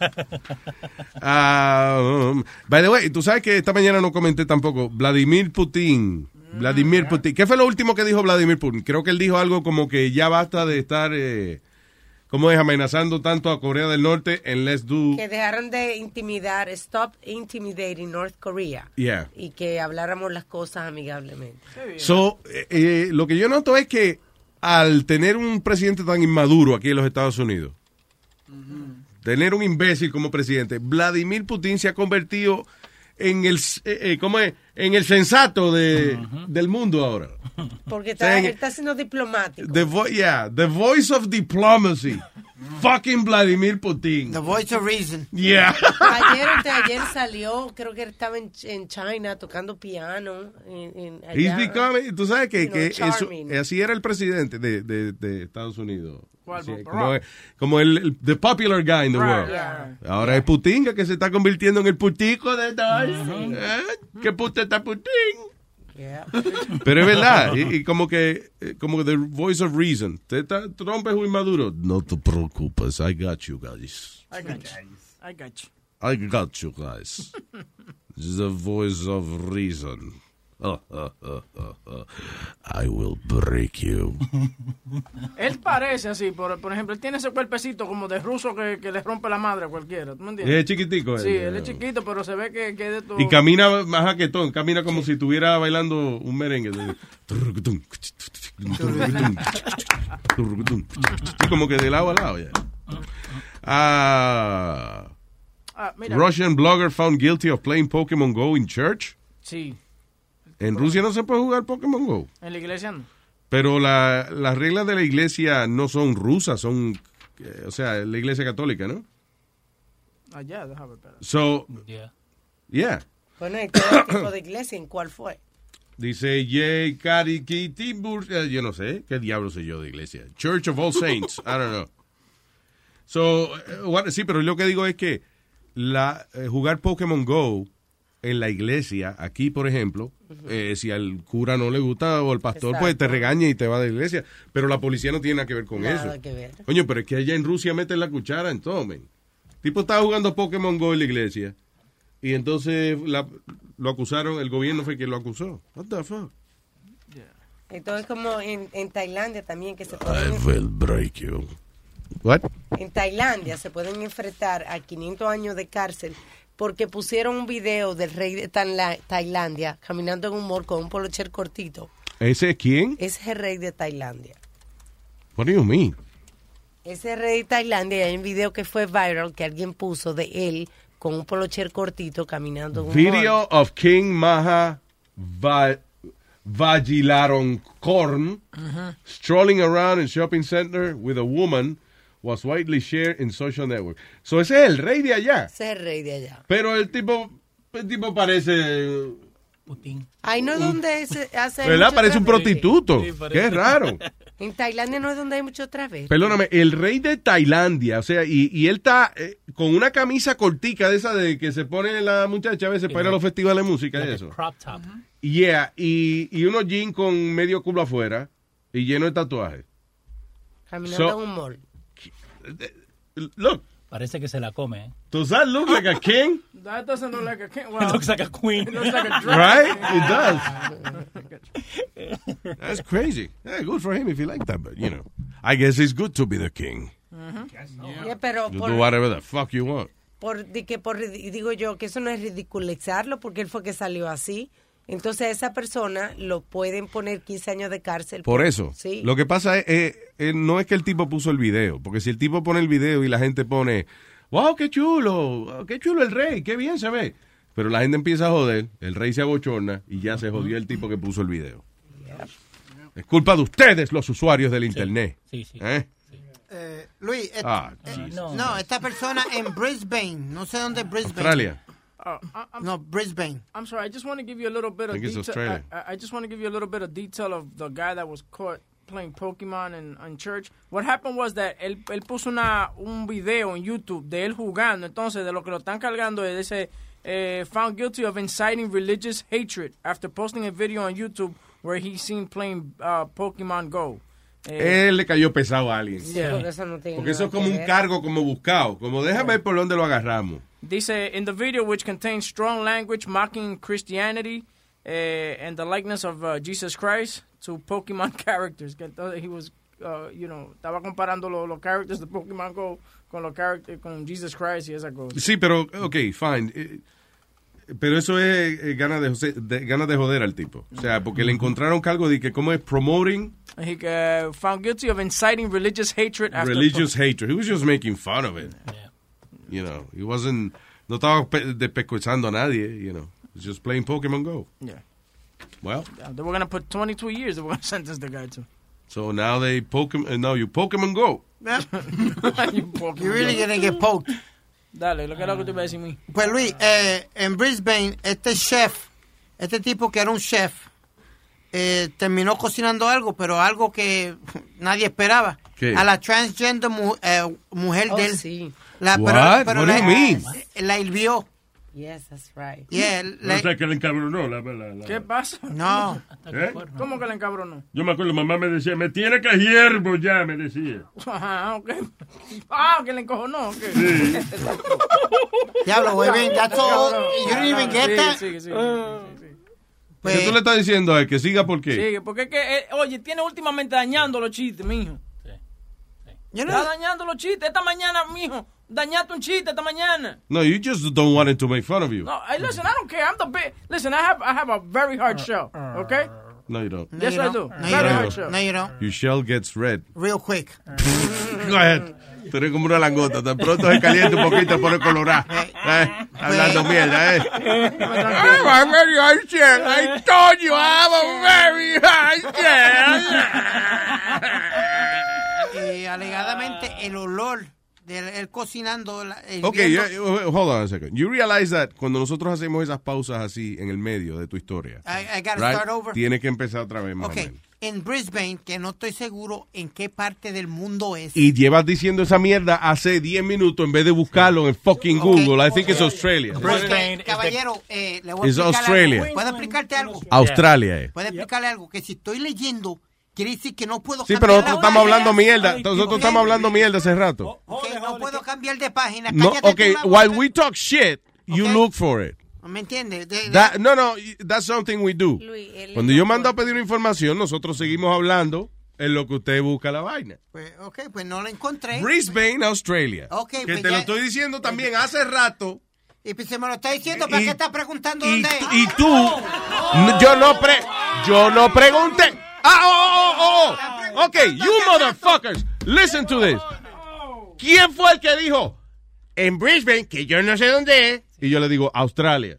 Ah, *laughs* um, by the way, tú sabes que esta mañana no comenté tampoco. Vladimir Putin. Vladimir Putin. ¿Qué fue lo último que dijo Vladimir Putin? Creo que él dijo algo como que ya basta de estar, eh, ¿cómo es? Amenazando tanto a Corea del Norte en Let's Do. Que dejaron de intimidar, stop intimidating North Korea. Yeah. Y que habláramos las cosas amigablemente. So, eh, eh, lo que yo noto es que al tener un presidente tan inmaduro aquí en los Estados Unidos, tener un imbécil como presidente, Vladimir Putin se ha convertido en el, eh, eh, ¿cómo es? En el sensato de, del mundo ahora. Porque está, él está siendo diplomático. The, vo- yeah, the voice of diplomacy. Fucking Vladimir Putin. The voice of reason. Yeah. Ayer, ayer salió, creo que estaba en, en China tocando piano. En, en He's becoming, tú sabes que, que eso, así era el presidente de, de- de Estados Unidos. Barack? como, como el, el- the popular guy in the world. yeah, Ahora es Putin que se está convirtiendo en el putico de todos. ¿Eh? ¿Qué puta está Putin? Pero es verdad, y, y como que eh, como the voice of reason. Te está- Trump es muy maduro. No te preocupes, I got you guys. I got you. I got you. I got you guys. *laughs* the voice of reason. *laughs* I will break you. Él parece así, por, por ejemplo, él tiene ese cuerpecito como de ruso que, que le rompe la madre a cualquiera. ¿Tú me entiendes? Es chiquitico, él. Sí, él es chiquito, pero se ve que, que es de todo. Y camina más jaquetón, camina como si estuviera bailando un merengue. *laughs* Como que de lado a lado ya. Ah, Ah, mira. Russian blogger found guilty of playing Pokemon Go in church. Sí, En Rusia no se puede jugar Pokemon Go. en la iglesia no. Pero la- las reglas de la iglesia no son rusas, son, eh, o sea, la iglesia católica, ¿no? Allá, déjame ver. espera. So, Yeah. yeah. Bueno, ¿y todo *coughs* tipo de iglesia en cuál fue? Dice Jay Cari Kitibur, eh, yo no sé, qué diablo sé yo de iglesia. Church of All Saints, I don't know. So, eh, what- sí, pero lo que digo es que la, eh, jugar Pokémon Go en la iglesia, aquí por ejemplo, eh, si al cura no le gusta o al pastor, pues te regaña y te va de la iglesia. Pero la policía no tiene nada que ver con Nada eso. que ver. Coño, pero es que allá en Rusia meten la cuchara en todo, men. Tipo estaba jugando Pokémon Go en la iglesia y entonces la- lo acusaron, el gobierno fue quien lo acusó. What the fuck? Entonces, como en, en Tailandia también, que se I pueden, will break you. What? en Tailandia se pueden enfrentar a 500 años de cárcel porque pusieron un video del rey de Tailandia caminando en un mall con un polocher cortito. ¿Ese es quién? Ese es el rey de Tailandia. What do you mean? Ese rey de Tailandia, hay un video que fue viral que alguien puso de él con un polocher cortito caminando en un Video mall. of King Maha Va Vajilaron Korn strolling around in shopping center with a woman was widely shared in social network. So ese es el rey de allá. Ese es el rey de allá. Pero el tipo, el tipo parece, Ahí no es donde se hace. ¿verdad? Parece un prostituto. Qué raro. *laughs* En Tailandia no es donde hay mucho travesti. Perdóname, el rey de Tailandia, o sea, y, y él está eh, con una camisa cortica de esa de que se pone la muchacha a veces para ir a los festivales de música y Like eso. crop top. Yeah, y, y unos jeans con medio culo afuera y lleno de tatuajes. Caminando So- en un mall. Look, Parece que se la come, ¿eh? does that look like a king? That doesn't look like a king. It looks like a queen. It looks like a dress. Right? It does. *laughs* That's crazy. Yeah, good for him if you like that, but you know, I guess it's good to be the king. Yeah, pero You por, do whatever the fuck you want. por, di que por, digo yo que eso no es ridiculizarlo porque él fue que salió así. Entonces a esa persona lo pueden poner 15 años de cárcel. Por eso. Sí. Lo que pasa es, eh, eh, no es que el tipo puso el video, porque si el tipo pone el video y la gente pone, wow, qué chulo, qué chulo el rey, qué bien se ve. Pero la gente empieza a joder, el rey se abochorna y ya se jodió el tipo que puso el video. Es culpa de ustedes, los usuarios del internet. Sí, sí. ¿Eh? Eh, Luis, Ah, eh, Jesus. no. esta persona en Brisbane, no sé dónde es Brisbane. Australia. I- I'm, No, Brisbane. I'm sorry. I just want to give you a little bit of think it's detail. Australia. I, I just want to give you a little bit of detail of the guy that was caught playing Pokemon in, in church. What happened was that él, él puso una, un video en YouTube de él jugando. Entonces, de lo que lo están cargando es ese eh, found guilty of inciting religious hatred after posting a video on YouTube where he seen playing uh, Pokemon Go. Eh, Él le cayó pesado a alguien. Yeah. Porque eso no tiene Porque eso nada es como un cargo como buscado. Como déjame ver por dónde lo agarramos. Dice, in the video, which contains strong language mocking Christianity eh, and the likeness of uh, Jesus Christ to Pokemon *laughs* characters. Que he was, uh, you know, estaba comparando lo- los characters de Pokemon Go con los characters, con Jesus Christ y esa cosa. Sí, pero, ok, fine. Eh, Pero eso es eh, ganas de, de- ganas de joder al tipo. O sea, porque le encontraron cargo de que, ¿cómo es? Promoting He uh, found guilty of inciting religious hatred after religious hatred. He was just making fun of it. You know, he wasn't, no estaba pe- despescuezando a nadie, you know. He was just playing Pokemon Go. Yeah. Well, Yeah, they were going to put 22 years they were going *laughs* to sentence the guy to. so now they Pokemon, uh, now you Pokemon Go. *laughs* You really gonna get poked. Dale, lo que era lo que te iba a decir mí. Pues Luis, eh, en Brisbane, este chef, este tipo que era un chef, eh, terminó cocinando algo, pero algo que *laughs* nadie esperaba. ¿Qué? A la transgender mu- eh, mujer Oh, de él. sí. La, What? What do la, you mean? la hirvió. Yes, that's right. Yeah, No la- sé que le encabronó. La, la, la- ¿Qué pasa? No. ¿Eh? ¿Cómo que le encabronó? Yo me acuerdo, mamá me decía, me tiene que hiervo ya, me decía. Ajá, ok. Ah, que le encojonó. ok. Diablo, güey, that's all. You didn't even get Sí, that. sí, sí, sí, ¿Qué tú le estás diciendo a él? Que siga por qué? Sí, porque es que, eh, oye, tiene últimamente dañando los chistes, mijo. Yo Está dañando los chistes. Esta mañana, mijo, dañaste un chiste esta mañana. No, you just don't want him to make fun of you. No, hey, listen, I don't care. I'm the big. Listen, I have I have a very hard show. Okay. No, you don't. yes, you I don't. do. No, you very don't. hard show. No, you don't. Your shell gets red. Real quick. *laughs* Go ahead. Tú eres como una langota. Tan pronto se calienta un poquito por el colorado. Eh, hablando mierda, eh. I have a very hard shell. I told you I have a very hard shell. Eh, alegadamente, el olor de él cocinando. la- Ok, yeah, hold on a second. You realize that cuando nosotros hacemos esas pausas así en el medio de tu historia, I, I gotta right? start over. tiene que empezar otra vez más o Ok, menos. en Brisbane, que no estoy seguro en qué parte del mundo es. Y llevas diciendo esa mierda hace 10 minutos en vez de buscarlo en fucking Google. I think it's Australia. Porque, caballero, eh, le voy a explicar Australia. algo. ¿Puedo explicarte algo? Australia es. ¿Puedo explicarle algo? Que si estoy leyendo, quiere decir que no puedo Sí, cambiar pero nosotros la estamos página. hablando mierda. Nosotros estamos hablando mierda hace rato. Que no puedo cambiar de página. No, okay, la while we talk shit, you look for it. ¿Me entiendes? No, no, that's something we do. Luis, Cuando yo mando a pedir una información, nosotros seguimos hablando en lo que usted busca la vaina. Pues, ok, pues no la encontré. Brisbane, Australia. Ok, que pues te lo ya- estoy diciendo también hace rato. Y pues se me lo está diciendo, ¿para Y- qué está preguntando Y, dónde es? y tú, n- yo no pre, yo no pregunté. Ah, oh, oh, oh. Ok, you motherfuckers, listen to this. ¿Quién fue el que dijo en Brisbane que yo no sé dónde es? Y yo le digo Australia.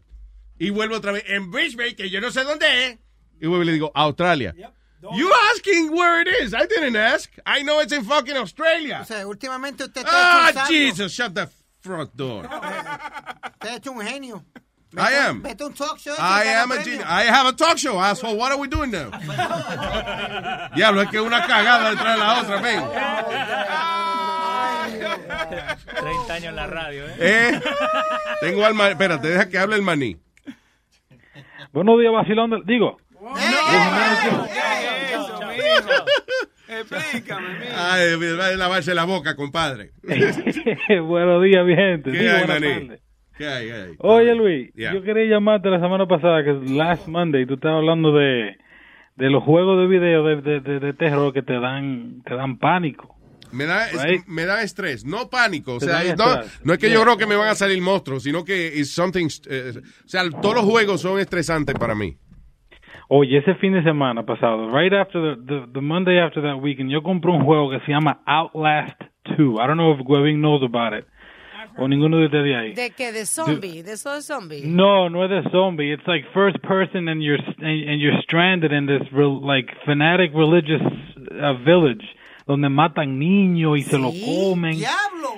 Y vuelvo otra vez en Brisbane que yo no sé dónde es. Y vuelvo y le digo Australia. You asking where it is? I didn't ask. I know it's in fucking Australia. O sea, últimamente usted está Ah. Jesus, shut the front door. Usted hecho un genio. I am. Vete a un talk show. y I am a genius. I have a talk show, asshole. What are we doing now? Diablo, es que una cagada detrás de la otra, ven. 30 años en la radio, ¿eh? Eh, tengo al maní. Espérate, deja que hable el maní. Buenos días, vacilón. Digo, Explícame, mira. Ay, va a lavarse la boca, compadre. *laughs* buenos días, mi gente. ¿Qué Digo, hay, maní? tardes. ¿Qué hay, hay? Oye, Luis, Yeah. yo quería llamarte la semana pasada, que es last Monday, tú estabas hablando de, de los juegos de video de, de, de, de terror que te dan, te dan pánico. Me da, es- Right. me da estrés, no pánico. O sea, no, no es que yo Yeah. creo que me van a salir monstruos, sino que it's something. eh, o sea, todos los juegos son estresantes para mí. Oye, ese fin de semana pasado, right after the, the, the Monday after that weekend, yo compré un juego que se llama Outlast 2. I don't know if Webin knows about it. O ninguno de ustedes de ahí. ¿De qué? ¿De zombie? ¿De eso de zombie? No, no es de zombie. It's like first person and you're and, and you're stranded in this real, like fanatic religious uh, village donde matan niños y se lo comen.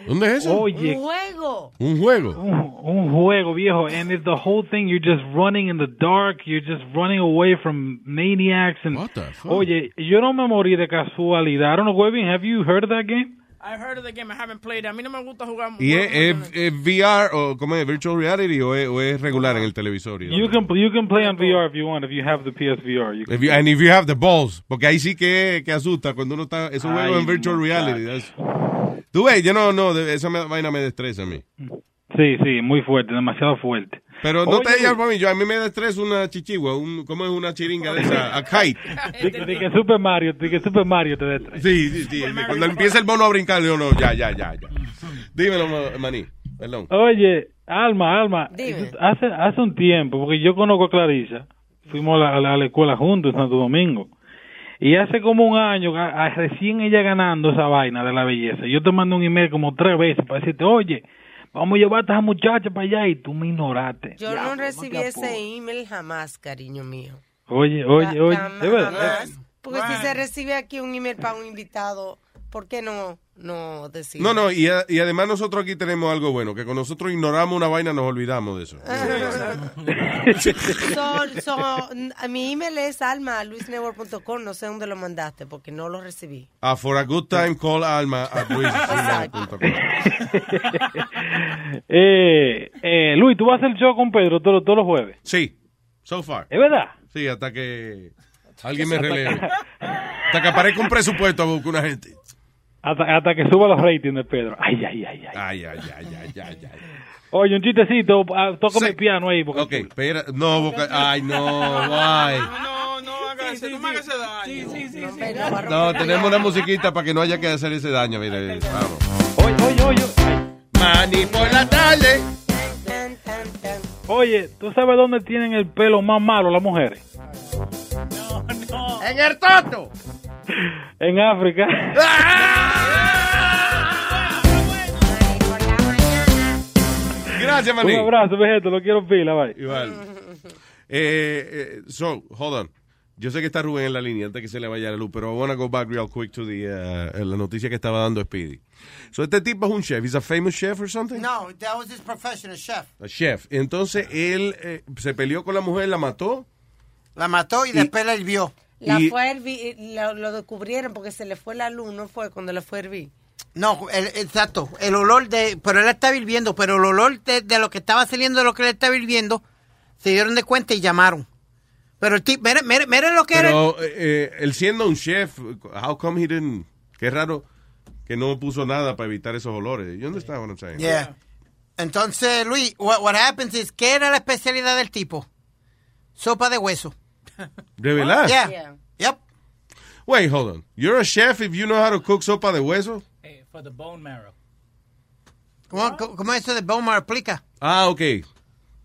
¿Dónde es eso? Oye, Un juego. Un juego. un, un juego viejo and it's the whole thing you're just running in the dark, you're just running away from maniacs and fuck? Oye, yo no me morí de casualidad. I don't know, Webin, have you heard of that game? I've heard of the game, I haven't played it. A mí no me gusta jugar. ¿Y es, es- es VR o como es virtual reality o es, o es regular en el televisor? You can you can play on VR if you want if you have the PSVR. You can If you- and if you have the balls, porque ahí sí que, que asusta cuando uno está, esos juegos en virtual muchacho. reality. that's- Tú ves, yo no, no, esa me- vaina me destresa a mí. Sí, sí, muy fuerte, demasiado fuerte. Pero no Oye, te digas mí, yo, a mí me destresa una chichigua, un, ¿cómo es una chiringa de esa? A kite. De, que- de que Super Mario, de que Super Mario te tres. Sí, sí, sí. Cuando empieza el mono a brincar, yo no, ya, ya, ya, ya. Dímelo, ma- maní, perdón. Oye, Alma, Alma, Dime. hace hace un tiempo, porque yo conozco a Clarisa, fuimos a la, a la- a la escuela juntos en Santo Domingo, y hace como un año, a- a- recién ella ganando esa vaina de la belleza, yo te mando un email como tres veces para decirte, oye, vamos a llevar a esa muchacha para allá, y tú me ignoraste. Yo no recibí te ese email jamás, cariño mío. Oye, oye, oye, jamás, de verdad. jamás. Porque si se recibe aquí un email para un invitado, ¿por qué no, no decir? No, no, y, a- y además nosotros aquí tenemos algo bueno, que con nosotros ignoramos una vaina, nos olvidamos de eso. *laughs* So- so, mi email es alma.luisnetwork.com, no sé dónde lo mandaste porque no lo recibí. Ah, for a good time, call Alma at. *laughs* Eh, eh, Luis, ¿tú vas a hacer show con Pedro todos, todos los jueves? Sí, so far. ¿Es verdad? Sí, hasta que alguien me releve. Hasta que aparezca un presupuesto a buscar una gente. Hasta, hasta que suba los ratings de Pedro. Ay, ay, ay, ay. Ay, ay, ay, ay, ay, ay. Oye, un chistecito, ah, tócame el piano ahí. Porque Ok, espera, no, boca, ay, no, guay. No, no hagas ese, no me hagas ese daño. Sí, sí, sí. sí. No, tenemos una musiquita para que no haya que hacer ese daño, mire, vamos. Oye, oye, oye. Mani por la tarde. Oye, ¿tú sabes dónde tienen el pelo más malo las mujeres? En el toto. *laughs* En África. Gracias, maní. Un abrazo, vejeto, lo quiero pila, bye. Igual. Eh, eh, so, hold on. Yo sé que está Rubén en la línea antes que se le vaya la luz, pero I want to go back real quick to the, uh, la noticia que estaba dando Speedy. So, este tipo es un chef. He's a famous chef or something? No, that was his profession, a chef. A chef. Entonces, él eh, se peleó con la mujer, la mató. La mató y, después la hirvió. La Y- fue a hervir- lo, lo descubrieron porque se le fue la luz, no fue cuando le fue a hervir. No, el- exacto. El olor de. Pero él estaba hirviendo. Pero el olor de, de lo que estaba saliendo de lo que él estaba hirviendo. Se dieron de cuenta y llamaron. Pero el tipo. Mire, mire, mire lo que era. Pero eh, eh, él siendo un chef, how come he didn't... Qué raro que no puso nada para evitar esos olores. You understand what I'm saying? Yeah. Entonces, Luis, what, what happens is. ¿Qué era la especialidad del tipo? Sopa de hueso. *laughs* ¿De verdad? Yeah. Yep. Wait, hold on. You're a chef if you know how to cook sopa de hueso? Eh, for the bone marrow. ¿Cómo, cómo- cómo eso de Bone Marrow explica? Ah, ok.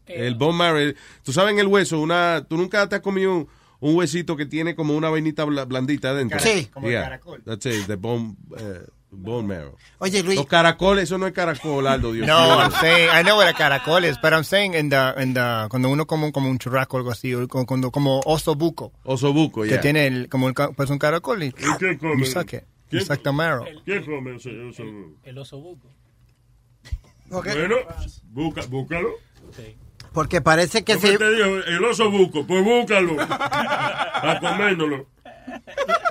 El bone marrow. Tú sabes en el hueso, una, tú nunca te has comido un, un huesito que tiene como una vainita bla- blandita adentro. Sí. Como el caracol. That's it, the bone, eh, bone marrow. Oye, Luis. Los caracoles, eso no es caracol, Aldo, Dios No. I'm saying, I know what a caracol is, but I'm saying in the, in the, cuando uno come como un churrasco o algo así, cuando, como oso buco. Oso buco, Que yeah. tiene el, como el, pues un caracol y, qué come? you suck it. You ¿Quién- suck the marrow. ¿Quién come ese oso? El oso buco. Bueno, busca, búscalo. Porque parece que ¿Qué se. te dijo? El oso buco, pues búscalo. *laughs* para comérnoslo.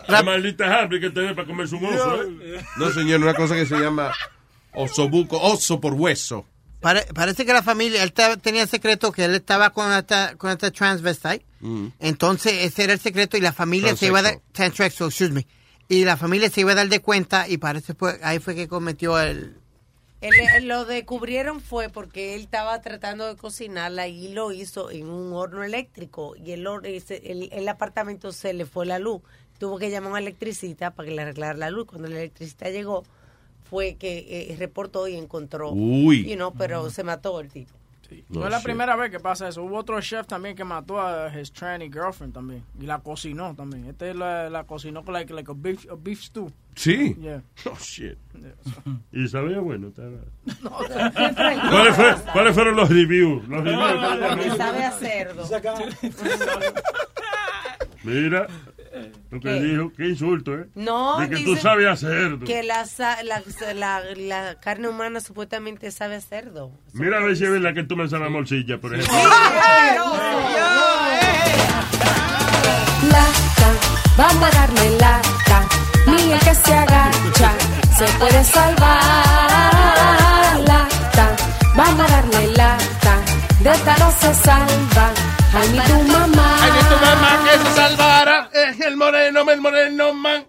La maldita hambre que tiene para comer su oso, ¿eh? No, señor, una cosa que se llama oso buco, oso por hueso. pare- parece que la familia. Él tenía el secreto que él estaba con esta, con esta transvestite. Mm. Entonces, ese era el secreto y la familia se iba a dar. Transsexual, excuse me. Y la familia se iba a dar de cuenta y parece fue, ahí fue que cometió el. Él, él lo descubrieron fue porque él estaba tratando de cocinarla y lo hizo en un horno eléctrico y el, el, el apartamento se le fue la luz. Tuvo que llamar a un electricista para que le arreglara la luz. Cuando el electricista llegó fue que eh, reportó y encontró. Uy. You know, pero se mató el tipo. No, es la primera vez que pasa eso. Hubo otro chef también que mató a his tranny girlfriend también. Y la cocinó también. Este la, la cocinó con like, like a, beef, a beef stew. Sí. Yeah. *laughs* Oh, shit. *laughs* Y sabía bueno. estaba- *laughs* No, ¿Cuáles, fue- cuáles fueron los reviews? Los reviews. Sabe a cerdo. Mira, lo que ¿Qué? dijo, qué insulto, ¿eh? No, De que tú sabes hacer. Que la, la, la, la carne humana supuestamente sabe a cerdo. Mira a ver si es verdad que tú me sabes morcilla, por ejemplo. Lata, vamos a darle lata. Ni el que se agacha se se puede salvar. Lata, vamos a darle lata. De esta no se salva. Ay, ni tu mamá. Ay, ni tu mamá que se salvara. El moreno, el moreno, man.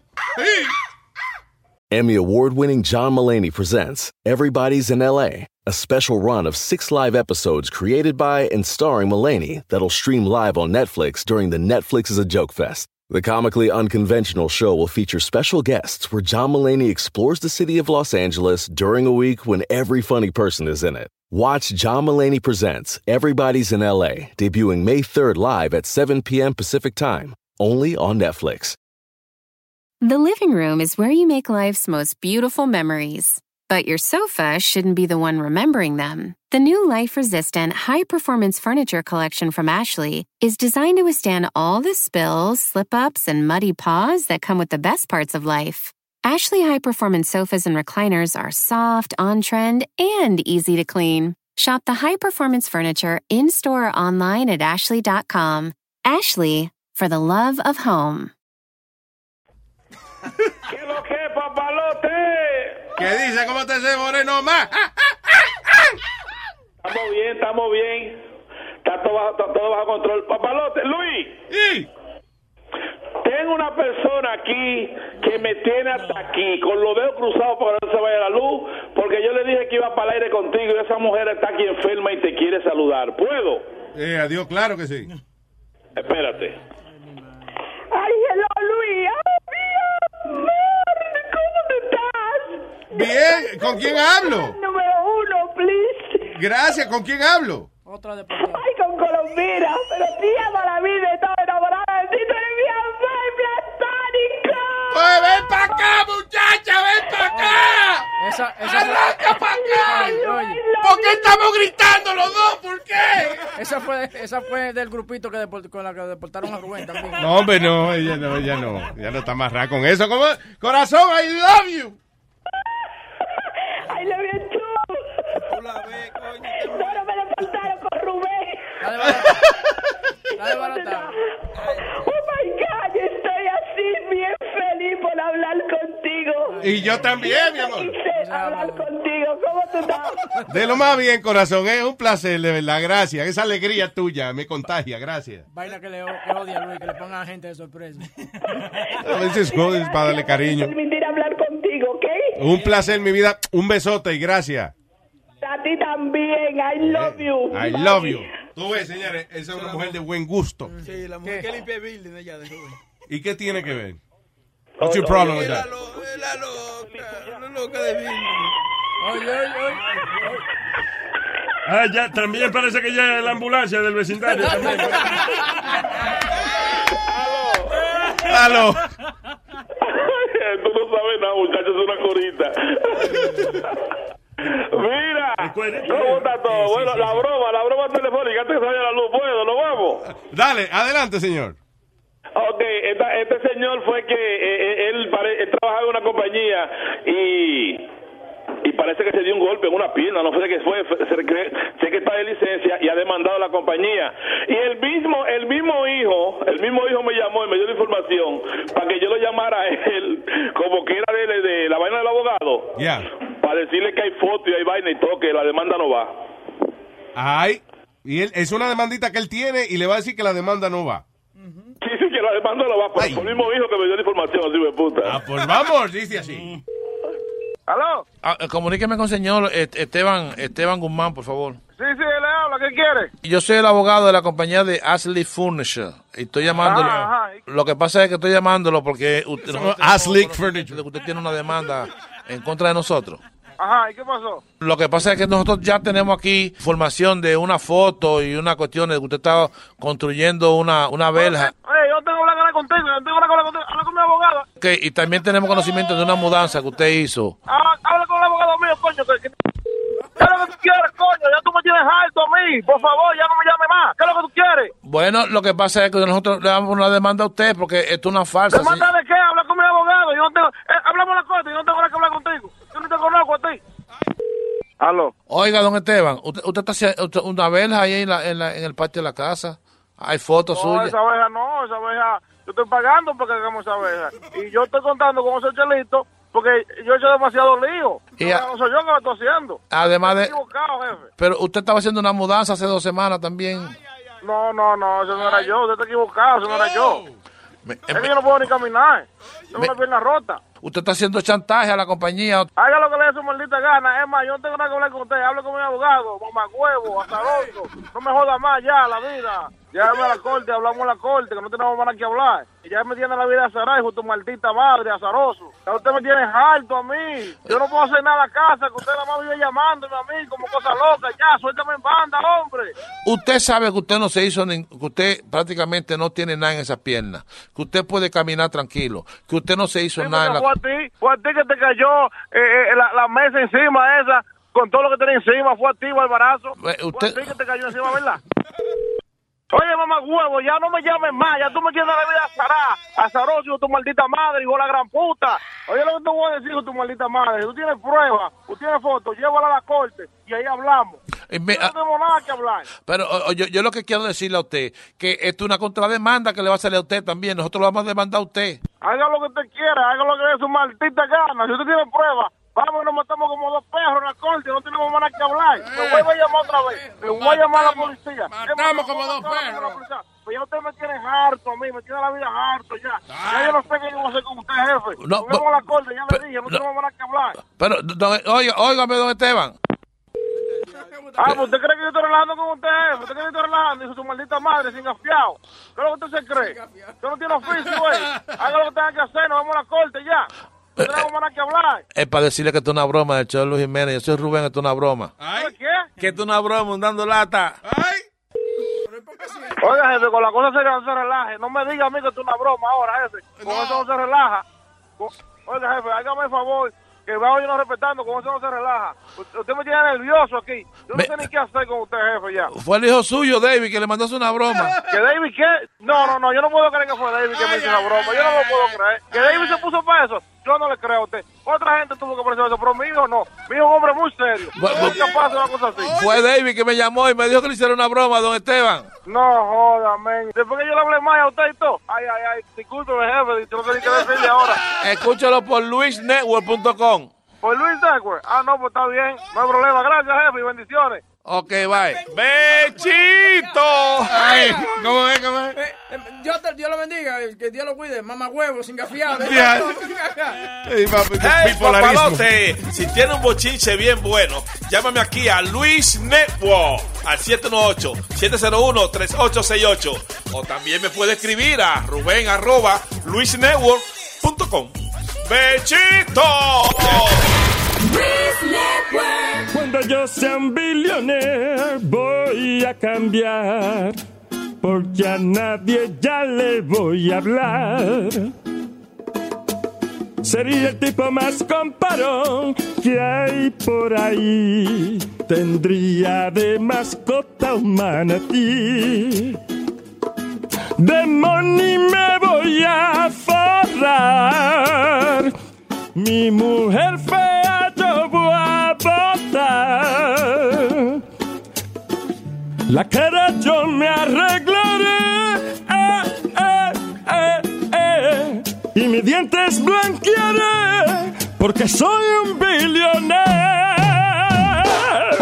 Emmy award winning John Mullaney presents Everybody's in LA, a special run of six live episodes created by and starring Mullaney that'll stream live on Netflix during the Netflix is a Joke Fest. The comically unconventional show will feature special guests where John Mullaney explores the city of Los Angeles during a week when every funny person is in it. Watch John Mullaney Presents Everybody's in LA, debuting May 3rd live at 7 p.m. Pacific Time, only on Netflix. The living room is where you make life's most beautiful memories. But your sofa shouldn't be the one remembering them. The new life resistant, high performance furniture collection from Ashley is designed to withstand all the spills, slip ups, and muddy paws that come with the best parts of life. Ashley high performance sofas and recliners are soft, on trend, and easy to clean. Shop the high performance furniture in store or online at ashley.com. Ashley, for the love of home. ¿Qué lo que, papalote? ¿Qué dice? ¿Cómo te se moreno más? Estamos bien, estamos bien. Está todo, bajo- está todo bajo control. Papalote, Luis. Tengo una persona aquí que me tiene hasta aquí, con los dedos cruzados para que no se vaya la luz, porque yo le dije que iba para el aire contigo y esa mujer está aquí enferma y te quiere saludar. ¿Puedo? Eh, adiós, claro que sí. Espérate. Ay, hello, Luis. Ay, mi amor, ¿cómo estás? Bien, ¿con quién hablo? Número uno, please. Gracias, ¿con quién hablo? Otra de Ay, con Colombina. Pero te ama la vida y platónico. Pues ven para acá, muchacha, ven para acá. Esa, esa Arranca para acá. Oye. ¿Por qué estamos gritando los dos? ¿Por qué? Esa fue, esa fue del grupito que deport- con la que deportaron a Rubén también. No, hombre, no, ella no, ella no. Ya no está amarrada con eso. ¿Cómo? Corazón, I love you. I love you too. No, no me deportaron con Rubén. La desbaratado. Oh Y yo también, mi amor. Quise hablar contigo. ¿Cómo tú estás? *laughs* De lo más bien, corazón. Es un placer, de verdad. Gracias. Esa alegría tuya me contagia. Gracias. Vaina que le que odia a Luis, que le pongan a gente de sorpresa. A veces jodes para darle cariño. Permitir hablar contigo, ¿ok? Un placer, mi vida. Un besote y gracias. A ti también. I love you. I love you. Tú ves, señores, esa es una mujer de buen gusto. Sí, la mujer que limpia el building de allá de. ¿Y qué tiene que ver? What's your problem with that? La loca, la loca de. Oye, oye, oye. Ah, ya, también parece que ya es la ambulancia del vecindario. También. Aló. Tú no sabes nada, muchachos, es una corita. Mira, ¿cómo está todo? Bueno, la broma, la broma telefónica, antes que vaya la luz, ¿puedo? ¿Nos vamos? Dale, adelante, señor. Ok, esta- este señor fue que eh, eh, él, él trabajaba en una compañía y y parece que se dio un golpe en una pierna, no sé qué fue, sé que está de licencia y ha demandado a la compañía. Y el mismo el mismo hijo, el mismo hijo me llamó y me dio la información para que yo lo llamara a él, como que era de, de la vaina del abogado, Ya. para decirle que hay foto y hay vaina y todo, que la demanda no va. Ay. Y él, es una demandita que él tiene y le va a decir que la demanda no va. Sí, sí, que la demanda no va, por, por el mismo hijo que me dio la información, así de puta. Ah, pues vamos, dice así. *laughs* ¿Aló? Ah, eh, comuníqueme con señor Est- Esteban Esteban Guzmán, por favor. Sí, sí, él le habla, ¿qué quiere? Yo soy el abogado de la compañía de Ashley Furniture y estoy llamándolo. Ajá, ajá. Lo que pasa es que estoy llamándolo porque *laughs* usted, nosotros Ashley que usted tiene una demanda en contra de nosotros. Ajá, ¿y qué pasó? Lo que pasa es que nosotros ya tenemos aquí información de una foto y una cuestión de que usted estaba construyendo una, una verja. Oye, yo tengo que hablar contigo, yo tengo que hablar contigo, habla con mi abogado. Ok, y también tenemos conocimiento de una mudanza que usted hizo. Ah, habla con el abogado mío, coño. Que, ¿Qué es lo que tú quieres, coño? Ya tú me tienes alto a mí. Por favor, ya no me llame más. ¿Qué es lo que tú quieres? Bueno, lo que pasa es que nosotros le damos una demanda a usted porque esto es una falsa. ¿Te manda de qué? Habla con mi abogado. Yo no tengo... Eh, hablamos las cosas, yo no tengo nada que hablar contigo. Yo no te conozco a ti. Aló. Oiga, don Esteban, usted, usted está haciendo usted- una verja ahí en, la, en, la- en el patio de la casa. Hay fotos No, suyas. esa abeja no, esa abeja... Yo estoy pagando porque hagamos esa abeja. Y yo estoy contando con esos chelitos porque yo he hecho demasiado lío. Y a- no soy yo que lo estoy haciendo. Además de- Estoy equivocado, jefe. Pero usted estaba haciendo una mudanza hace dos semanas también. No, no, no, eso no era yo. Usted está equivocado, eso no era yo. Me- Es que yo no puedo ni caminar. Tengo Me- una pierna rota. Usted está haciendo chantaje a la compañía. Haga lo que le dé su maldita gana. Es más, yo no tengo nada que hablar con usted. Hable con mi abogado, mamá huevo, azaroso. No me joda más ya la vida. Llévame a la corte, hablamos en la corte, que no tenemos más nada que hablar. Y ya me tiene la vida azarada, hijo de tu maldita madre, azaroso. Ya usted me tiene harto a mí. Yo no puedo hacer nada a la casa, que usted nada más vive llamándome a mí como cosa loca. Ya, suéltame en banda, hombre. Usted sabe que usted no se hizo, ni- que usted prácticamente no tiene nada en esas piernas, que usted puede caminar tranquilo, que usted no se hizo Sí, nada en la... fue a ti, fue a ti que te cayó eh, eh, la, la mesa encima esa, con todo lo que tenía encima, fue a ti, Barbarazo. Usted- Fue a ti que te cayó encima, ¿verdad? Oye, mamá huevo, ya no me llames más, ya tú me tienes la vida azará, azaroso, tu maldita madre, hijo de la gran puta. Oye, lo que te voy a decir, tu maldita madre, tú tienes pruebas, tú tienes fotos, llévala a la corte y ahí hablamos. Eh, me- no tenemos nada que hablar. Pero o- o, yo, yo lo que quiero decirle a usted, que esto es una contrademanda que le va a salir a usted también, nosotros lo vamos a demandar a usted. Haga lo que usted quiera, haga lo que dé su maldita gana. Si usted tiene pruebas, vamos y nos matamos como dos perros en la corte, no tenemos más nada que hablar. Me voy a llamar otra vez, me voy a llamar a la policía. matamos como dos perros. Pues ya usted me tiene harto a mí, me tiene la vida harto ya. Ya yo no sé qué yo voy a hacer con usted, jefe. No, no, a la corte, ya le dije, no, tenemos más nada que hablar. Pero, don, oiga, óigame, don Esteban. Ah, pues usted cree que yo estoy relajando con usted, jefe. Usted cree que yo estoy relajando, hijo de su maldita madre, sin afiado. ¿Qué es lo que usted se cree? Usted no tiene oficio, güey. Haga lo que tenga que hacer, nos vemos a la corte ya. Tenemos más nada que hablar. Es para decirle que esto es una broma del show de Luis Jiménez. Yo soy Rubén, esto es una broma. ¿Sabe qué? Que esto es una broma, dando lata. Oiga, jefe, con la cosa seria no se relaje. No me diga a mí que esto es una broma ahora, jefe. Con eso no se relaja. Oiga, jefe, hágame el favor, que va hoy no respetando, con eso no se relaja. Usted me tiene nervioso aquí. Yo no sé ni qué hacer con usted, jefe, ya. Fue el hijo suyo, David, que le mandó una broma. *laughs* ¿Que David qué? No, no, no, yo no puedo creer que fue David que me hizo esa broma. Yo no lo puedo creer. ¿Que David se puso para eso? Yo no le creo a usted. Otra gente tuvo que ponerse eso, pero mi hijo no. Es un hombre muy serio. No es capaz de una cosa así. Fue David que me llamó y me dijo que le hiciera una broma, don Esteban. No joda, men. Después que yo le hablé más a usted y todo. Ay, ay, ay. Discúlpeme, jefe. Yo no sé qué decirle ahora. Escúchalo por luisnetwork.com. Por Luis Dagüe. Ah, no, pues está bien. No hay problema. Gracias, jefe, y bendiciones. Ok, bye. ¡Bechito! Ay, ¿cómo es, cómo es? Eh, eh, Dios, te- Dios lo bendiga, que Dios lo cuide, mamá huevo, sin gafiar. Hey, *laughs* papalote, si tiene un bochinche bien bueno, llámame aquí a Luis Network al 718-701-3868. O también me puede escribir a Rubén arroba luisnetwork.com. ¡Bechito! Cuando yo sea un billionaire voy a cambiar, porque a nadie ya le voy a hablar. Sería el tipo más comparón que hay por ahí. Tendría de mascota un manatí. De money me voy a forrar. Mi mujer fea yo voy a botar. La cara yo me arreglaré. Eh, eh, eh, eh. Y mis dientes blanquearé. Porque soy un billonero.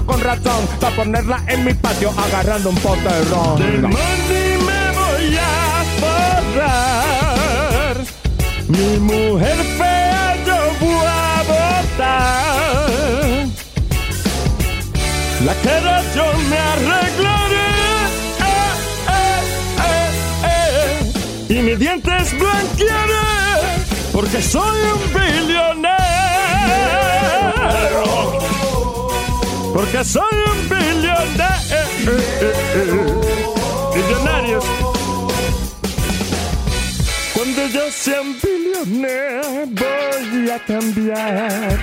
con razón para ponerla en mi patio agarrando un pote ron. De money me voy a forrar. Mi mujer fea yo voy a botar. La cara yo me arreglaré. Eh, eh, eh. Y mis dientes blanquearé. Porque soy un billonero. Porque soy un billonero. Billonarios. Cuando yo sea un billonero. voy a cambiar.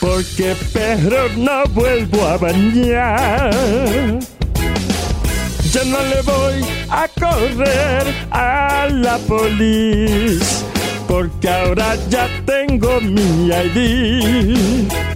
Porque perro no vuelvo a bañar. Yo no le voy a correr a la policía. Porque ahora ya tengo mi ID.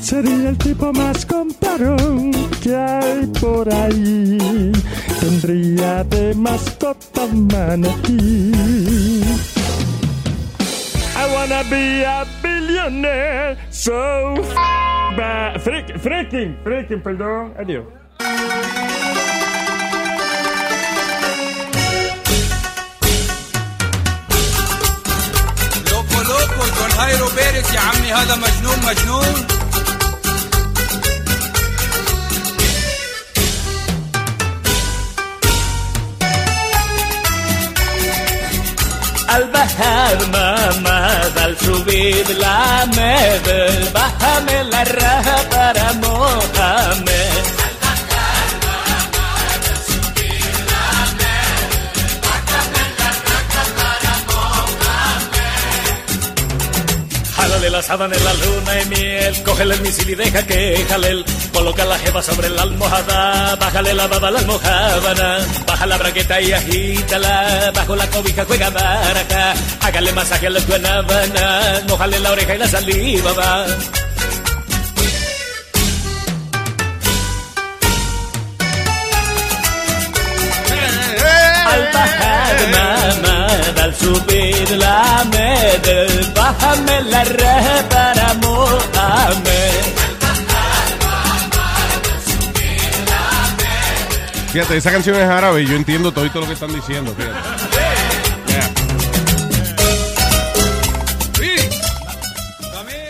Sería el tipo más comparón que hay por ahí. Tendría de mascota manatí. I wanna be a billionaire, so f ba- freak- freaking, freaking, perdón, adiós. لوكو لوكو جون هايرو بيرس يا عمي هذا مجنون مجنون Al bajar mamá, al subir la med, bájame la raja para Mohamed. Sábana en la luna y miel, cógele el misil y deja que jale él. Coloca la jeva sobre la almohada, bájale la baba a la almohábana, baja la braqueta y agítala, bajo la cobija juega baraja, hágale masaje a la guanábana, mojale la oreja y la saliva va. Al bajar mamá, al subir la med, bájame la raja para Mohamed. Fíjate, esa canción es árabe y yo entiendo todo lo que están diciendo. Fíjate. Yeah.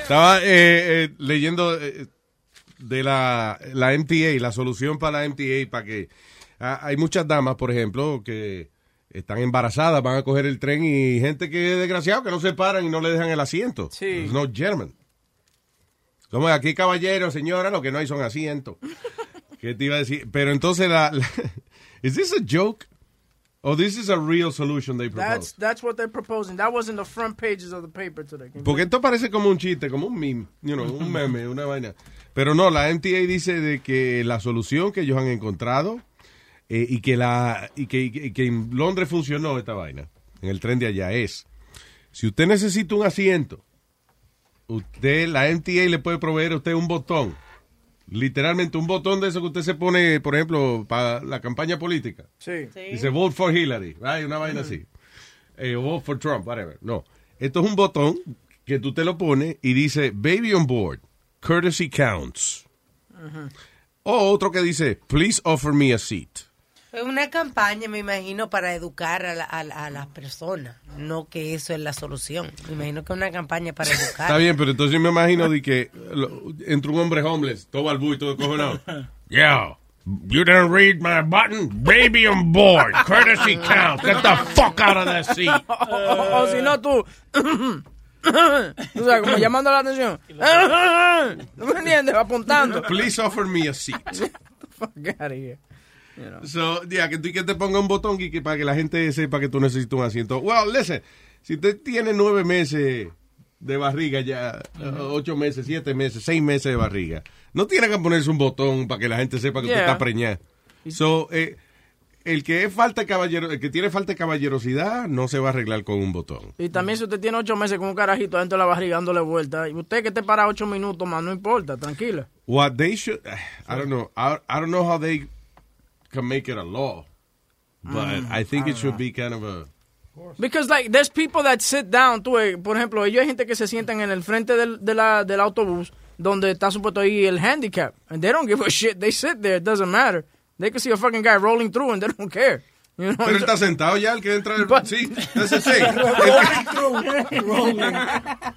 Estaba eh, eh, leyendo eh, de la, la MTA, la solución para la MTA, para que ah, hay muchas damas, por ejemplo, que están embarazadas, van a coger el tren y gente que es desgraciado que no se paran y no le dejan el asiento. Sí. No German. Como aquí, caballero, señora, lo que no hay son asientos. *laughs* ¿Qué te iba a decir? Pero entonces, la, la- *laughs* ¿is this a joke? Or this is a real solution they propose? That's that's what they're proposing. That was in the front pages of the paper today. Porque esto parece como un chiste, como un meme, you know, un *laughs* meme, una vaina. Pero no, la MTA dice de que la solución que ellos han encontrado eh, y que la y que, y que en Londres funcionó esta vaina, en el tren de allá es, si usted necesita un asiento, usted la MTA le puede proveer a usted un botón, literalmente un botón de eso que usted se pone, por ejemplo, para la campaña política. Sí. Dice vote for Hillary, right? una vaina así. Eh, o vote for Trump, whatever. No. Esto es un botón que tú te lo pones y dice baby on board, courtesy counts. O otro que dice please offer me a seat. Es una campaña, me imagino, para educar a, la- a la- a las personas. No que eso es la solución. Me imagino que es una campaña para *laughs* educar. Está bien, pero entonces me imagino de que lo- entra un hombre homeless, todo balbú y todo cojonado. *laughs* Yeah. You didn't read my button? Baby on board. *laughs* Courtesy counts. Get the fuck out of that seat. O, o si no, tú. Tú sabes, como llamando la atención. ¿No me entiendes? Apuntando. Please offer me a seat. Fuck out of here. You know. So, yeah, que tú que te ponga un botón y que para que la gente sepa que tú necesitas un asiento. Well, listen, si usted tiene nueve meses de barriga ya, uh, ocho meses, siete meses, seis meses de barriga, no tiene que ponerse un botón para que la gente sepa que usted está preñada. So, eh, el que es falta de caballero, el que tiene falta de caballerosidad no se va a arreglar con un botón. Y también si usted tiene ocho meses con un carajito dentro de la barriga dándole vuelta, y usted que te para ocho minutos más, no importa, tranquila. What they should, *sighs* I don't know, I, I don't know how they can make it a law, but Mm, I think I it should be kind of a Because like there's people that sit down, tú, ves, por ejemplo, ellos hay gente que se sientan en el frente del, de la, del autobús donde está supuesto ahí el handicap, and they don't give a shit. They sit there, it doesn't matter. They can see a fucking guy rolling through and they don't care. You know, Pero él está sentado ya, el que entra. Sí, ese sí. *laughs*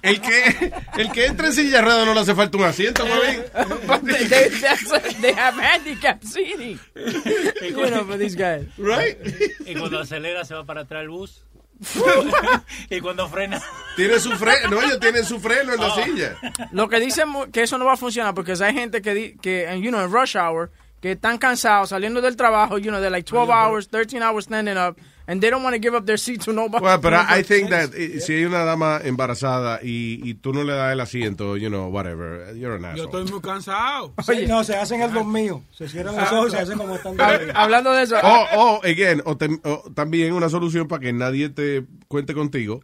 El que, el que entra en silla de ruedas no le hace falta un asiento, güey. But they, have handicap seating. you know, for these guys. Right? Y cuando acelera se va para atrás el bus. *laughs* y cuando frena. Tiene su freno, no, ellos tienen su freno en la Oh. silla. Lo que dicen que eso no va a funcionar porque hay gente que, que and, you know, en rush hour, que están cansados saliendo del trabajo, you know, they're like 12 hours, 13 hours standing up, and they don't want to give up their seat to nobody. Well, but I, I *laughs* think that eh, si hay una dama embarazada y, y tú no le das el asiento, you know, whatever, you're an Yo asshole. estoy muy cansado. *laughs* Sí, no, se hacen el míos. Se cierran los ojos y se hacen como están. Hablando de eso. O, o, again, o, tem- o también una solución para que nadie te cuente contigo.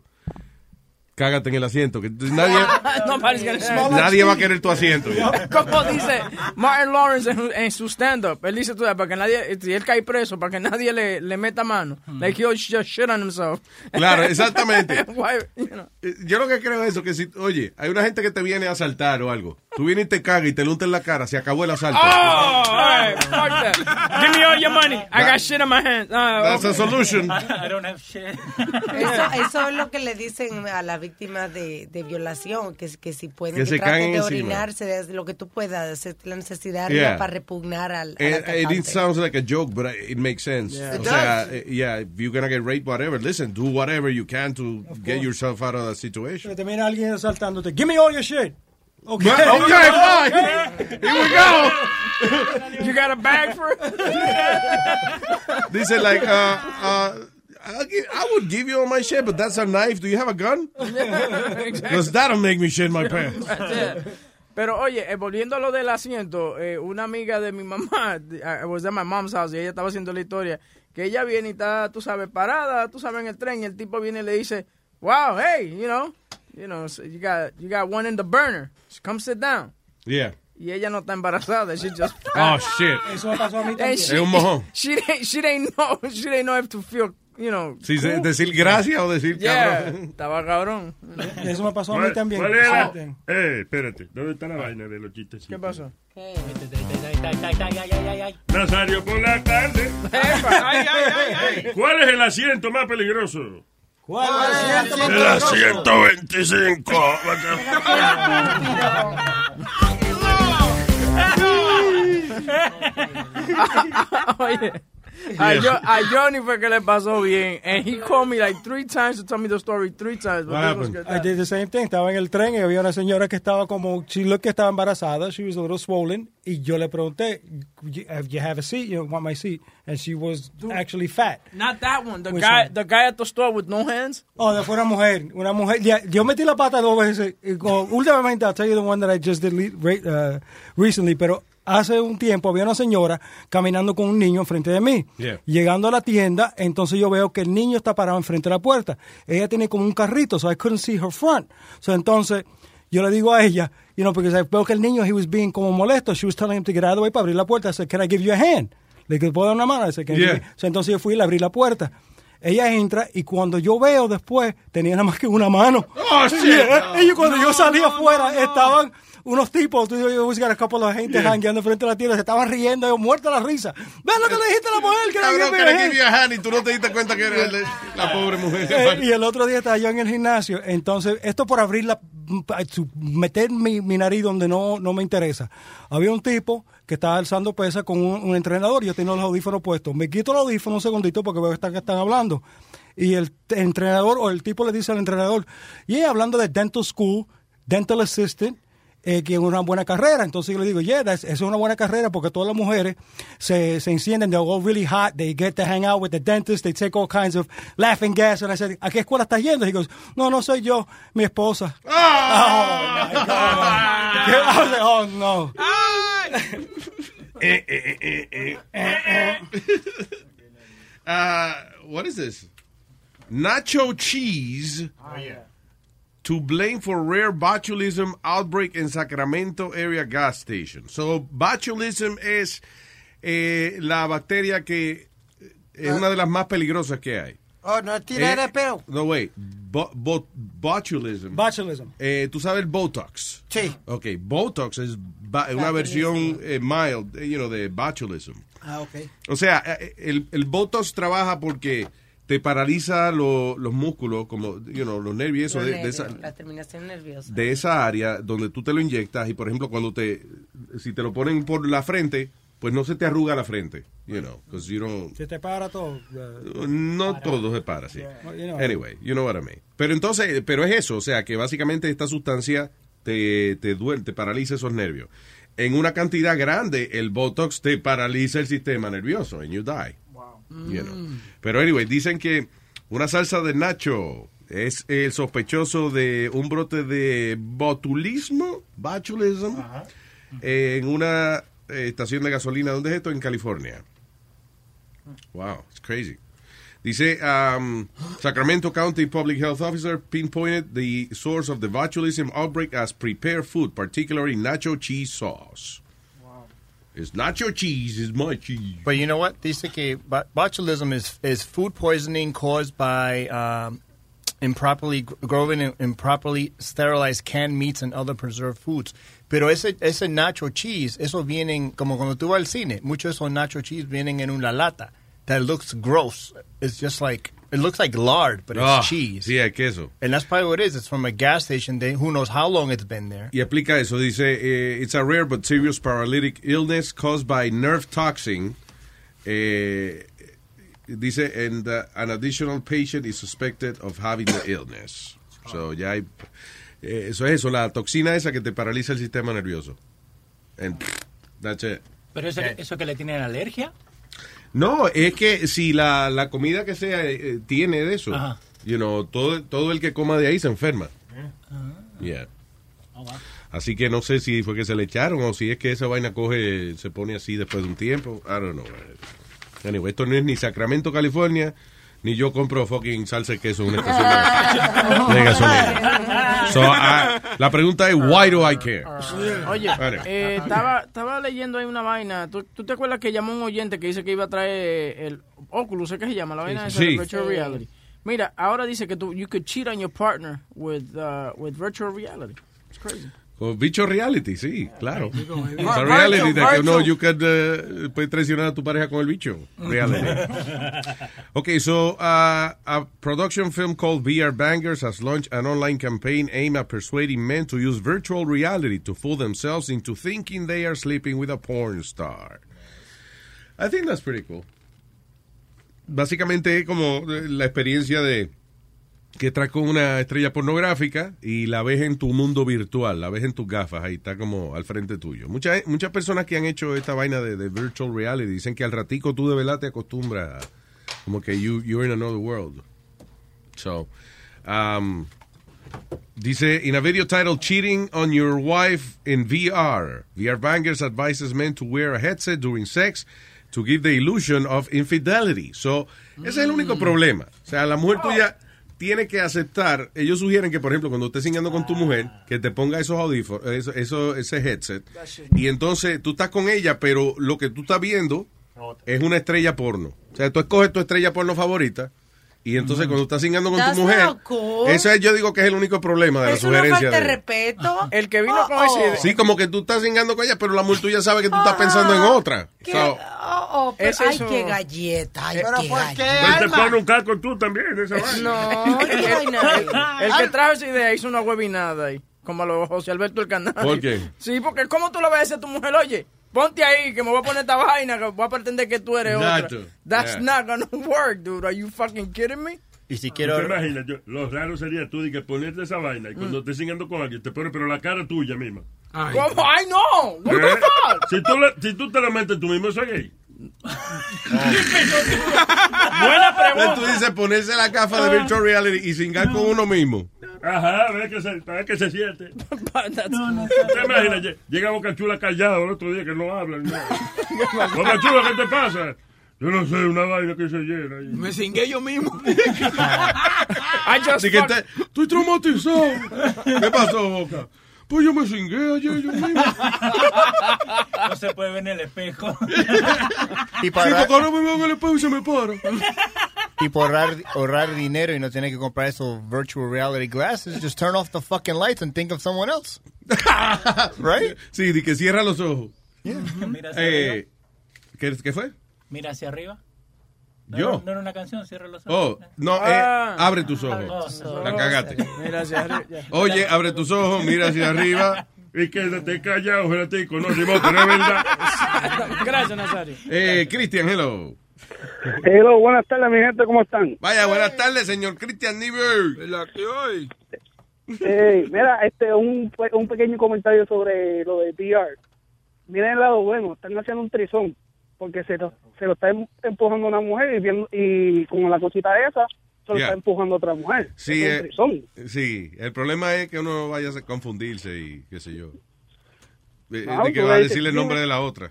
Cágate en el asiento. Que nadie, *laughs* nadie va a querer tu asiento. *laughs* Como dice Martin Lawrence en, en su stand-up, él dice tú para que nadie, si él cae preso, para que nadie le, le meta mano. Like he'll just shit on himself. Claro, *laughs* exactamente. Why, you know. Eh, Yo lo que creo es eso, que si, oye, hay una gente que te viene a asaltar o algo. Tú vienes y te cagas y te lunta en la cara, se acabó el asalto. Oh, all right, fuck that. Give me all your money. I got shit in my hands. Ah, That's a okay. solution. I don't have shit. Eso, eso es lo que le dicen a la víctima de, de violación, que, que si pueden Que que, se traten de encima. orinarse, de lo que tú puedas, hacer la necesidad Yeah. para repugnar al, al it sounds like a joke, but it makes sense. Yeah. O It sea, does. eh, yeah, if you're gonna get raped, whatever, listen, do whatever you can to get yourself out of that situation. Te viene alguien asaltándote. Give me all your shit. Okay. Okay, fine. Here we go. *laughs* You got a bag for it? *laughs* Dice, like, uh, uh, give, I would give you all my shit, but that's a knife. Do you have a gun? *laughs* Because that'll make me shit my pants. Pero oye, eh, volviendo a lo del asiento, eh, una amiga de mi mamá, I was at my mom's house y ella estaba haciendo la historia, que ella viene y está, tú sabes, parada, tú sabes, en el tren y el tipo viene y le dice, wow, hey, you know, you know, so you got, you got one in the burner, come sit down. Yeah. Y ella no está embarazada, she just... *laughs* Oh, shit. Eso me pasó a mí también. she- Es un mojón. *laughs* She didn't, she didn't know, she didn't know if to feel, you know. Sí, cool. decir gracias o decir Yeah, cabrón. estaba cabrón. Eso me pasó a mí ¿Cuál- también. cuál era? Eh, espérate, ¿dónde está la vaina de los chistes? ¿Qué pasó? Nazario por la tarde. *laughs* Ay, ay, ay, ay. ¿Cuál es el asiento más peligroso? ¿Cuál El asiento 25. Jo- a Johnny fue que le pasó bien. And he called me like three times to tell me the story three times. but was good. I did the same thing. Estaba en el tren y había una señora que estaba como, she looked que estaba embarazada. She was a little swollen. Y yo le pregunté, "You- if you have a seat, you want my seat. And she was actually fat. Not that one. The Which guy, one? the guy at the store with no hands. Oh, de fue una mujer, una mujer. Ya, yo metí la pata dos veces. Últimamente, I'll tell you the one that I just did uh, recently, pero hace un tiempo había una señora caminando con un niño enfrente de mí. Yeah. Llegando a la tienda, entonces yo veo que el niño está parado enfrente de la puerta. Ella tiene como un carrito, so I couldn't see her front. So entonces yo le digo a ella, you know, porque veo que el niño, he was being como molesto. She was telling him to get out of the way para abrir la puerta. I said, can I give you a hand? Le dije, ¿puedo dar una mano? I said, "Can you Yeah. give me-" So, entonces yo fui y le abrí la puerta. Ella entra y cuando yo veo después, tenía nada más que una mano. Oh, shit. Yeah. *laughs* Y cuando yo salí afuera, estaban unos tipos, tú yo busqué a couple de gente Yeah. frente a la tienda, se estaban riendo, yo muerto la risa. Ven lo que le dijiste a la mujer, que Cabrón, que le give you a hand y tú no te diste cuenta que era el la pobre mujer. eh, y el otro día estaba yo en el gimnasio, entonces, esto por abrir la, meter mi, mi nariz donde no, no me interesa. Había un tipo que estaba alzando pesa con un, un entrenador, yo tenía los audífonos puestos. Me quito los audífonos un segundito porque veo que están, que están hablando. Y el entrenador o el tipo le dice al entrenador, y hablando de dental school, dental assistant, eh, que es una buena carrera. Entonces yo le digo, yeah, eso es una buena carrera porque todas las mujeres se, se encienden, they're all really hot, they get to hang out with the dentist, they take all kinds of laughing gas. And I said, ¿a qué escuela estás yendo? He goes, no, no soy yo, mi esposa. Oh, my God. *laughs* I was like, oh, no. *laughs* Eh, eh, eh, eh, eh, eh. Uh, what is this? Nacho cheese. To blame for rare botulism outbreak in Sacramento area gas station. So, botulism es eh, la bacteria que es una de las más peligrosas que hay. Oh, no es tirar Eh. No, wait. bo- bo- botulism. Botulism. Eh, ¿Tú sabes el Botox? Sí. Ok, Botox es ba- una versión eh, mild, eh, you know, de botulism. Ah, ok. O sea, eh, el, el Botox trabaja porque te paraliza lo- los músculos, como, you know, los nervios, eso de, esa, la terminación nerviosa. de esa área donde tú te lo inyectas y, por ejemplo, cuando te, si te lo ponen por la frente, pues no se te arruga la frente, you know, because you don't, Se te para todo. no todo se para, sí. You know. Anyway, you know what I mean. Pero entonces, pero es eso, o sea, que básicamente esta sustancia te, te duele, te paraliza esos nervios. En una cantidad grande, el Botox te paraliza el sistema nervioso and you die. You know. Pero anyway, dicen que una salsa de nacho es el sospechoso de un brote de botulismo, botulism, en una eh, estación de gasolina. ¿Dónde es esto? En California. Wow, it's crazy. Dice, um, Sacramento County Public Health Officer pinpointed the source of the botulism outbreak as prepared food, particularly nacho cheese sauce. It's nacho cheese, is my cheese. But you know what? Que botulism is is food poisoning caused by um, improperly gr- growing and improperly sterilized canned meats and other preserved foods. Pero ese ese nacho cheese, eso vienen como cuando tú vas al cine. Muchos esos nacho cheese vienen en una lata that looks gross. It's just like it looks like lard, but it's Ah, cheese. Sí, es queso. And that's probably what it is. It's from a gas station. They, who knows how long it's been there. Y explica eso. Dice, eh, it's a rare but serious paralytic illness caused by nerve toxin. Eh, dice, and uh, an additional patient is suspected of having the illness. So, ya hay... eh, eso es eso, la toxina esa que te paraliza el sistema nervioso. And that's it. Pero eso, eso que le tienen alergia. No, es que si la, la comida que sea eh, tiene de eso, Ajá. you know, todo, todo el que coma de ahí se enferma. Yeah. Así que no sé si fue que se le echaron o si es que esa vaina coge, se pone así después de un tiempo. I don't know. Anyway, esto no es ni Sacramento, California, ni yo compro fucking salsa de queso en una estación de, de *laughs* gasolina. So, ah, la pregunta es, why do I care? Oye, Anyway. eh, estaba, estaba leyendo ahí una vaina. ¿Tú, tú te acuerdas que llamó un oyente que dice que iba a traer el Oculus, ¿qué se llama? La vaina esa Sí. de virtual reality. Mira, ahora dice que tú, you could cheat on your partner with, uh, with virtual reality. It's crazy. O bicho reality, sí, claro. Reality de que virtual. you could, uh, puede traicionar a tu pareja con el bicho. Reality. *laughs* Okay, so uh, a production film called VR Bangers has launched an online campaign aimed at persuading men to use virtual reality to fool themselves into thinking they are sleeping with a porn star. I think that's pretty cool. Básicamente es como eh, la experiencia de que traes con una estrella pornográfica y la ves en tu mundo virtual, la ves en tus gafas, ahí está como al frente tuyo. Muchas muchas personas que han hecho esta vaina de, de virtual reality dicen que al ratico tú de verdad te acostumbras a- como que you, you're in another world. So, um, dice, in a video titled Cheating on Your Wife in VR, VR Bangers advises men to wear a headset during sex to give the illusion of infidelity. So, ese es el único problema. O sea, la mujer tuya tiene que aceptar, ellos sugieren que, por ejemplo, cuando estés cingando con tu mujer, que te ponga esos audífonos, eso, eso- ese headset, y entonces tú estás con ella, pero lo que tú estás viendo es una estrella porno. O sea, tú escoges tu estrella porno favorita, y entonces cuando estás cingando con That's tu mujer, cool. eso es, yo digo que es el único problema de la Es una sugerencia. falta de respeto. El que vino Oh, con esa oh. idea. Sí, como que tú estás cingando con ella, pero la mujer tuya sabe que tú estás pensando en otra. ¿Qué? So, Oh, oh, pero, Ese ay, qué galleta. Ay, ¿Pero qué por galleta. qué, Pues te pone un caco tú también, esa vaina. No, vaina. *laughs* El que trajo esa idea hizo una webinada ahí, como a los José Alberto el Canal. ¿Por qué? Sí, porque ¿cómo tú le vas a decir a tu mujer, oye, ponte ahí, que me voy a poner esta vaina, que voy a pretender que tú eres otra? That's Yeah. not gonna work, dude. Are you fucking kidding me? Y si ¿Te quiero... imaginas? Yo- lo raro sería tú de que ponerte esa vaina y cuando estés cingando con alguien te pones, pero la cara tuya misma. ¿Cómo? ¡Ay, no! What the ¿Eh? fuck? Si tú, le- si tú te la metes tú mismo, eso es gay. *laughs* Buena Entonces pregunta. tú dices ponerse la gafa de virtual reality y cingar con uno mismo. Ajá, a ver que se, a ver que se siente. *laughs* That's- ¿Te imaginas? Lle- Llega Boca Chula callado el otro día que no habla. *laughs* Boca Chula, ¿qué te pasa? Yo no sé, una vaina que se llena. Me cingué yo mismo. Así que te- estoy traumatizado. ¿Qué pasó, Boca? Pues yo me cingué ayer yo mismo. No se puede ver en el espejo. *laughs* Y Sí, para, porque ahora me veo en el espejo y se me para. *laughs* Y por ahorrar, ahorrar dinero y no tener que comprar esos virtual reality glasses, just turn off the fucking lights and think of someone else. *laughs* right? Sí, de que cierra los ojos. Mira hacia Eh, arriba. ¿qué, qué fue? Mira hacia arriba. No, Yo. No, no era una canción, cierra los ojos. Oh, no, eh, Ah. abre tus ojos. ojos. La cagaste. Mira hacia arriba. Oye, abre tus ojos, mira hacia arriba. Y quédate callado, Geratico. No, Simón, no es verdad. *laughs* Gracias, Nazario. Eh, Cristian, hello. Hello, buenas tardes, mi gente, ¿cómo están? Vaya, buenas tardes, señor Cristian Niebuhr. La que hoy. Eh, mira, este, un, un pequeño comentario sobre lo de PR. Miren el lado bueno, están haciendo un trizón, porque se lo, se lo está em- empujando una mujer y, viendo, y con la cosita esa, se lo Yeah. está empujando otra mujer. Sí, Es un eh, sí, el problema es que uno no vaya a confundirse y qué sé yo. De, No, de que va a le decirle el nombre dime. de la otra.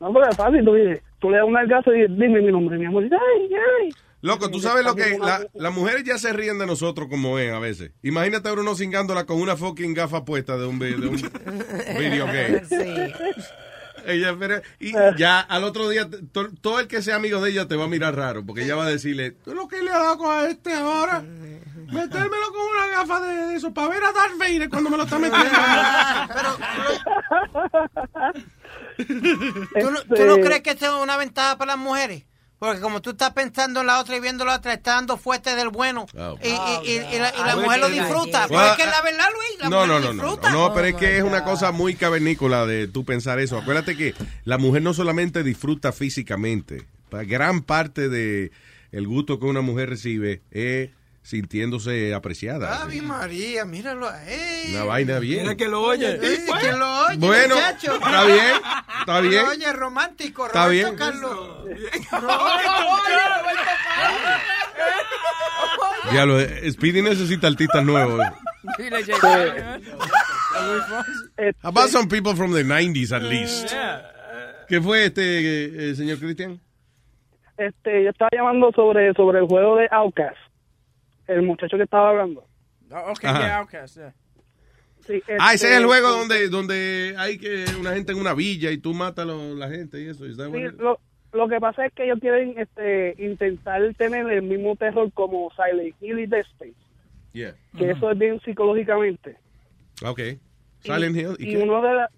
No, porque es fácil, tú dices, tú le das un algazo y dices, dime mi nombre, mi amor, y dice, ay, ay. Loco, tú sabes lo que... la- las mujeres ya se ríen de nosotros como es a veces. Imagínate a uno cingándola con una fucking gafa puesta de un, de un *laughs* video game. Ella, pero- y ya al otro día, to- todo el que sea amigo de ella te va a mirar raro, porque ella va a decirle, ¿tú lo que le ha dado a este ahora? Metérmelo con una gafa de, de eso, para ver a Darth Vader cuando me lo está metiendo. ¿Tú no, tú no crees que eso es una ventaja para las mujeres? Porque como tú estás pensando en la otra y viendo la otra, está dando fuerte del bueno. Oh. Y, y- y- y la, y la Ah, mujer lo disfruta. bueno. Pero es que la verdad, Luis, la No, mujer no, no, no, disfruta. no, no, pero es que es una cosa muy cavernícola de tú pensar eso. Acuérdate que la mujer no solamente disfruta físicamente, gran parte de el gusto que una mujer recibe es sintiéndose apreciada. Ave María, míralo a él. Una vaina bien. Mira que lo oye. Eh, que lo oye, Bueno, muchacho. está bien, está bien. Lo oye, romántico, Está Roberto bien. Carlos. *laughs* Ya lo, Speedy necesita artistas nuevos. How about some people from the 90s at least? ¿Qué fue este, eh, señor Cristian? Este, yo estaba llamando sobre, sobre el juego de Outcast. El muchacho que estaba hablando. Oh, Ok, Ajá. yeah, Outcast, yeah. Sí, Ah, ese este, es el juego donde, donde hay que una gente en una villa y tú matas a lo- la gente y eso. ¿is that Sí, lo, lo que pasa es que ellos quieren este, intentar tener el mismo terror como Silent Hill y Dead Space. Yeah. Que eso es bien psicológicamente. Ok. Silent y, Hill. ¿Y y uno de la,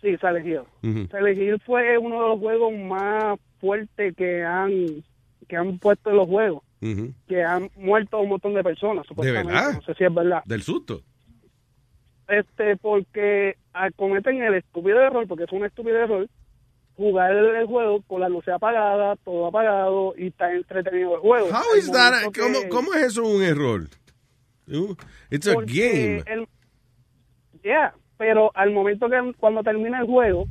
sí, Silent Hill. Silent Hill fue uno de los juegos más fuertes que han que han puesto en los juegos, Que han muerto un montón de personas. supuestamente. verdad? No sé si es verdad. Del susto. Este, porque ah, cometen el estúpido error, porque es un estúpido error, jugar el, juego con la luz apagada, todo apagado y está entretenido el juego. How is that? que- ¿Cómo, ¿Cómo es eso un error? It's a game. el- yeah, pero al momento que cuando termina el juego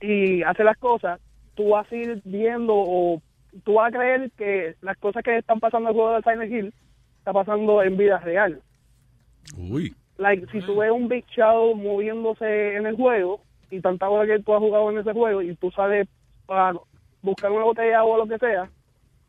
y hace las cosas, tú vas a ir viendo o tú vas a creer que las cosas que están pasando en el juego de Silent Hill está pasando en vida real. Uy. Like, si tú ves un Big Shadow moviéndose en el juego y tanta hora que tú has jugado en ese juego y tú sales para buscar una botella o lo que sea,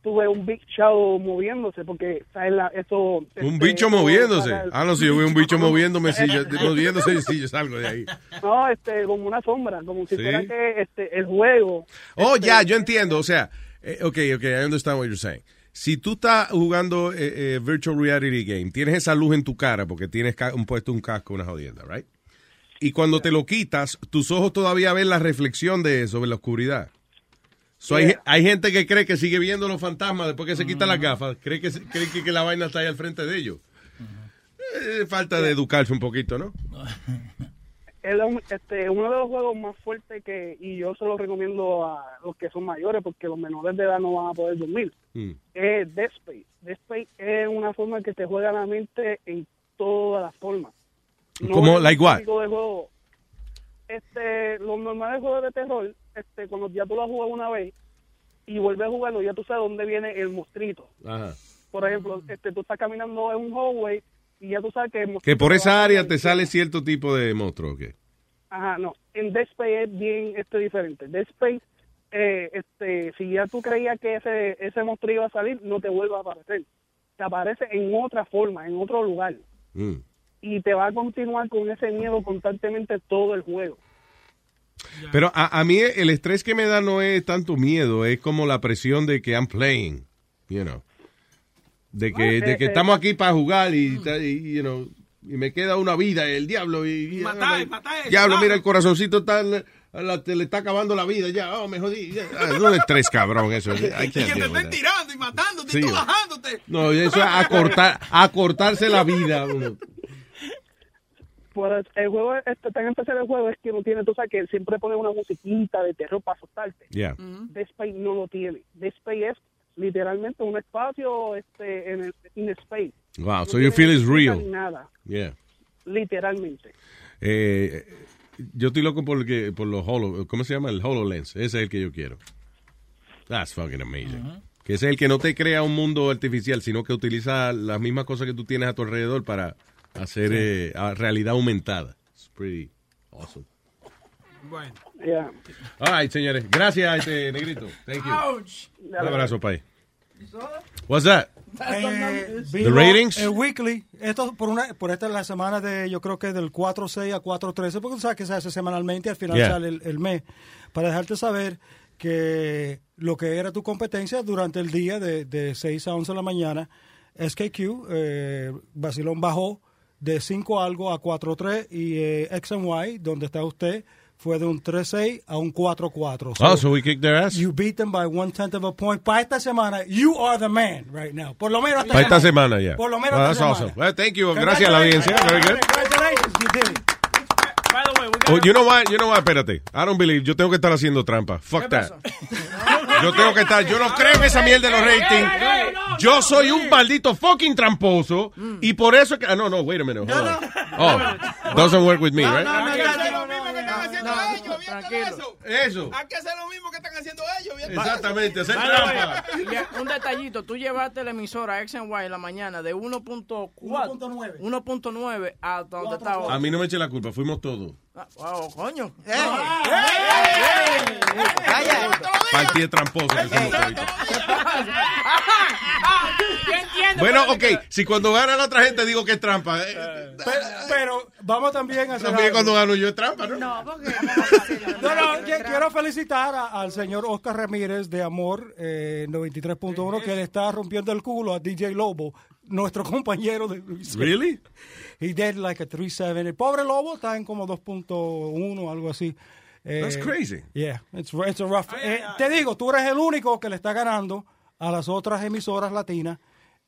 tú ves un Big Shadow moviéndose porque ¿sabes? La, eso... Un este, bicho moviéndose. el- Ah, no, si yo veo un bicho *laughs* moviéndome, si yo, *laughs* moviéndose, si yo salgo de ahí. No, este, como una sombra, como si Sí. fuera que este, el juego. Oh, este, ya, yo entiendo. O sea, eh, ok, ok, I understand what you're saying. Si tú estás jugando eh, eh, Virtual Reality Game, tienes esa luz en tu cara porque tienes un puesto un casco, una jodienda, right? Y cuando te lo quitas, tus ojos todavía ven la reflexión de eso en la oscuridad. So, hay, Yeah. hay gente que cree que sigue viendo los fantasmas después que se quita las gafas. Cree que, cree que, que la vaina está ahí al frente de ellos. Eh, falta de educarse un poquito, ¿no? *laughs* es un- este, uno de los juegos más fuertes que, y yo se lo recomiendo a los que son mayores porque los menores de edad no van a poder dormir, Mm. es Dead Space. Dead Space es una forma que te juega la mente en todas las formas. ¿Cómo? es Like what? de juego- este, los normales juegos de terror, este, cuando ya tú lo has jugado una vez y vuelves a jugarlo, ya tú sabes dónde viene el monstruito. Ajá. Por ejemplo, este, tú estás caminando en un hallway y ya tú sabes que Que por esa área te sale cierto tipo de monstruo, ¿o qué? Ajá, no. En Dead Space es bien este, diferente. Dead Space, eh, este, si ya tú creías que ese, ese monstruo iba a salir, no te vuelve a aparecer. Te aparece en otra forma, en otro lugar. Mm. Y te va a continuar con ese miedo constantemente todo el juego. Pero a, a mí el estrés que me da no es tanto miedo, es como la presión de que I'm playing. you know. De que, de que estamos aquí para jugar y, y, you know, y me queda una vida, el diablo. Y, y- Matar, matar. Diablo, mira, el corazoncito está, la- la- te le está acabando la vida ya, oh, me jodí. ya. Ah, no es estrés, cabrón, eso. *laughs* I Y can't que te estén tirando y matándote Sí, y tú bajándote. No, eso es acortar, acortarse la vida. uno. Pues el juego, este, tan especial el juego es que no tiene, tú sabes que siempre pone una musiquita de terror para asustarte. Yeah. Dead Space no lo tiene. Dead Space es literalmente un espacio este, en el in space. Wow, No so you feel it's real. Nada, Yeah. literalmente. Eh, yo estoy loco por, el que, por los Holo, ¿cómo se llama? El HoloLens. Ese es el que yo quiero. That's fucking amazing. Que es el que no te crea un mundo artificial, sino que utiliza las mismas cosas que tú tienes a tu alrededor para hacer Sí. eh, realidad aumentada. It's pretty awesome. Bueno. Yeah. All right, señores. Gracias, este negrito. Thank you. Ouch. Un abrazo, pay. What's that? Eh, The ratings? El weekly. Esto por una por esta es la semana de yo creo que del 4-6 a 4-13 porque tú sabes que se hace semanalmente al final Yeah. sale el, el mes para dejarte saber que lo que era tu competencia durante el día de, de 6 a 11 de la mañana SKQ eh, Basilón bajó de 5 algo a 4-3 y eh, X and Y donde está usted fue de un 3-6 a un 4-4 Oh, so we kicked their ass? You beat them by one tenth of a point. Para esta semana, you are the man right now. Por lo menos Para esta semana, ya. Por lo menos Oh, esta that's semana. awesome. Well, thank you. Gracias a la audiencia. Very good. Congratulations, you did it. By the way, we Oh, you know what? You know what? Espérate. I don't believe. Yo tengo que estar haciendo trampa. Fuck that. Yo tengo que estar. Yo no creo en esa mierda de los ratings. Yo soy un maldito fucking tramposo. Y por eso que. Ah, no, no, wait a minute. Hold on. Oh, doesn't work with me, right? Tranquilo. Eso. Hay que hacer lo mismo que están haciendo ellos. Exactamente, hacer trampa. Un detallito, tú llevaste la emisora X and Y en la mañana de 1.4 1.9 hasta donde está ahora. A mí no me eche la culpa. Fuimos todos. Wow, coño. Partí de tramposo. que somos toditos. *laughs* Yo entiendo. Bueno, ok. Si cuando gana la otra gente digo que es trampa. eh, Pero, pero vamos también a hacer También algo. cuando gano yo es trampa, ¿no? No, porque No, *laughs* no, que- quiero felicitar a- al señor Oscar Ramírez de Amor eh, 93.1 que le está rompiendo el culo a DJ Lobo, nuestro *laughs* compañero de Really? He did like a 3.7. El pobre Lobo está en como 2.1 algo así. Eh, That's crazy. Yeah, it's, it's a rough. eh, te digo, tú eres el único que le está ganando a las otras emisoras latinas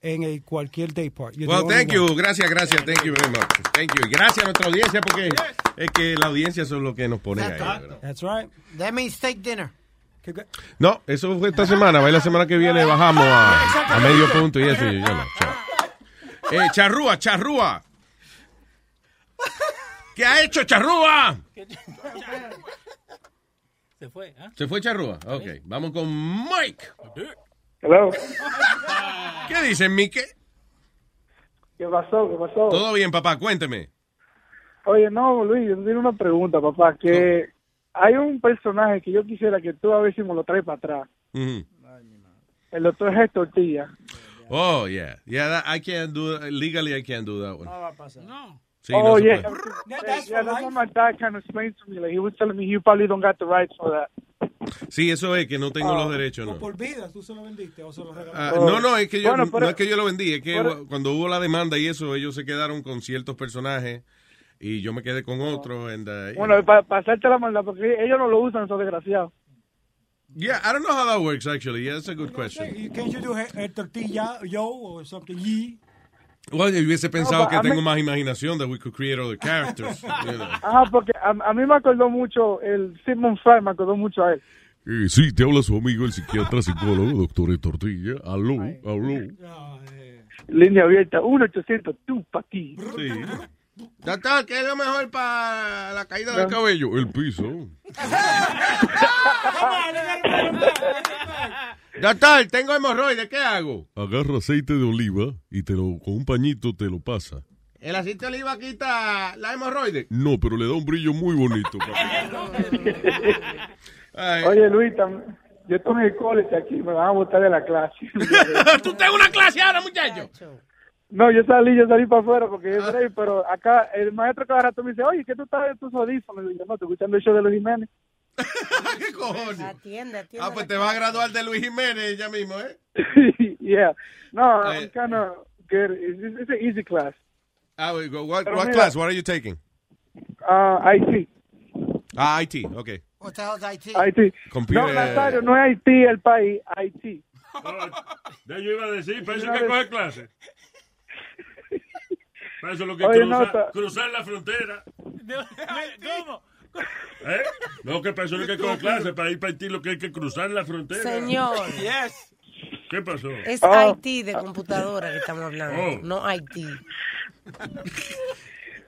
en el cualquier day part. You're Well, thank one. you. Gracias, gracias. Thank you very much. Thank you. Gracias a nuestra audiencia porque es que la audiencia son lo que nos pone ahí. ¿verdad? That's right. That means steak dinner. No, eso fue esta semana. Va y la semana que viene bajamos a, a medio punto y eso. y yo no, chao. Eh, charrúa, charrúa. ¿Qué ha hecho charrúa? Se fue, ¿ah? ¿Se fue charrúa? Ok, vamos con Mike. Hello. ¿Qué dicen, Mike? ¿Qué pasó? ¿Qué pasó? Todo bien, papá, cuénteme. Oye, no, Luis, yo tengo una pregunta, papá, que hay un personaje que yo quisiera que tú a ver si me lo traes para atrás. El doctor G. Tortilla. Oh, yeah. Yeah, that- I can't do Legally, I can't do that one. No va a pasar. No. Sí, oh, no yeah. yeah, that's what my dad kind of explained to me. Like, he was telling me you probably don't got the rights for that. Sí, eso es que no tengo Oh. los derechos, no. Por vida, tú se lo vendiste o se lo Ah, regalaste. no, no, es que yo, Bueno, pero- no es que yo lo vendí, es que pero- cuando hubo la demanda y eso, ellos se quedaron con ciertos personajes y yo me quedé con otros. and, uh, Bueno, para pasarte la maldad, porque ellos no lo usan, esos desgraciados. yeah, I don't know how that works, actually. Yeah, that's a good question. Can't you do el tortilla yo or something ye? Well, yo hubiese pensado but que I tengo mean- más imaginación that we could create other characters. you know. Ajá, porque a, a mí me acordó mucho, el Sigmund Freud me acordó mucho a él. Eh, sí, te habla su amigo el psiquiatra psicólogo, doctor Tortilla. Aló, aló. Línea abierta, 1-800, tú pa' aquí. Sí. Doctor, ¿qué es lo mejor para la caída del cabello, el piso. Doctor, tengo hemorroides, ¿qué hago? Agarra aceite de oliva y te lo, con un pañito te lo pasa. ¿El aceite de oliva quita la hemorroide? No, pero le da un brillo muy bonito. papi. *laughs* Oye, Luis, tam- yo estoy en el college aquí, me van a botar de la clase. *laughs* ¿Tú tenés una clase ahora, muchacho? No, yo salí, yo salí para afuera porque yo break, pero acá el maestro cada rato me dice, oye, ¿qué tú estás en tus audífonos? Y yo, no, estoy escuchando el show de los Jiménez. *laughs* ¿Qué cojones? Atiende, atiende. Ah, pues te vas a graduar de Luis Jiménez ya mismo, ¿eh? *laughs* yeah. No, Eh. I'm kind of good. It's, it's, it's an easy class. Ah, we go- what, what mira- class? What are you taking? Uh, IT. Ah, IT, okay. What the hell's IT? IT. Computer- No, Nazario, no es Haití el país, IT. *laughs* Ya yo iba a decir, Una que coge clase. Para eso lo que Oye, cruza- no, cruzar la frontera. ¿Cómo? ¿Eh? No, que para eso hay que coger clase, para ir para Haití lo que hay que cruzar la frontera. Señor. Yes. ¿Qué pasó? Es Oh. IT de computadora que estamos hablando, Oh. no IT.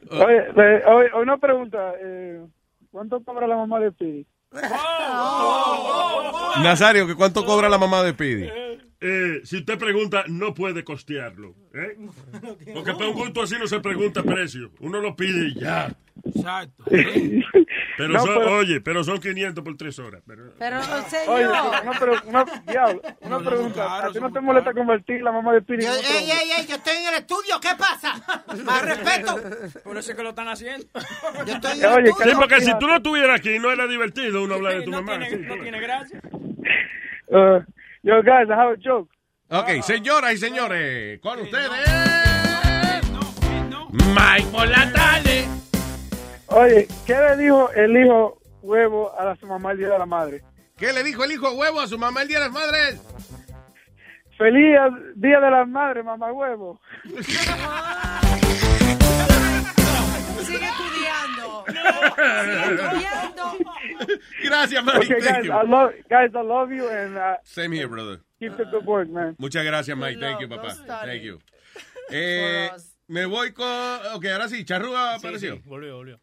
Oye, eh, oye, una pregunta. Eh, ¿Cuánto cobra la mamá de Pidi? Nazario, ¿que ¿cuánto cobra la mamá de Pidi? Eh, si usted pregunta, no puede costearlo. ¿eh? Porque para un gusto así no se pregunta precio. Uno lo pide y ya. Exacto. Pero No, son, pero- oye, pero son 500 por 3 horas. Pero, Pero, Oye, una, pre- una, diablo, una pregunta. ¿A ti no te molesta convertir la mamá de Pidi en Yo, otro ey, ey, ey, yo estoy en el estudio, ¿qué pasa? *laughs* Más respeto. Por eso es que lo están haciendo. Yo estoy Oye, sí, porque si tú no estuvieras aquí, no era divertido uno hablar de tu no mamá. tiene, sí, no tiene gracia. Uh, *laughs* yo, guys, I have a joke. Ok, señoras y señores, con ustedes. Mike por la tarde. Oye, ¿qué le dijo el hijo huevo a su mamá el día de la madre? ¿Qué le dijo el hijo huevo a su mamá el día de las madres? Feliz día de la madre, mamá huevo. *laughs* Sigue. *laughs* Gracias, Mike. Okay, Thank guys, you. I love, guys, I love you and uh, Same here, brother. keep the good work, man. Muchas gracias, Mike. Thank you, papá. Thank you. *laughs* Eh, me voy con. Ok, ahora sí, Charrúa apareció. Volvió, volvió.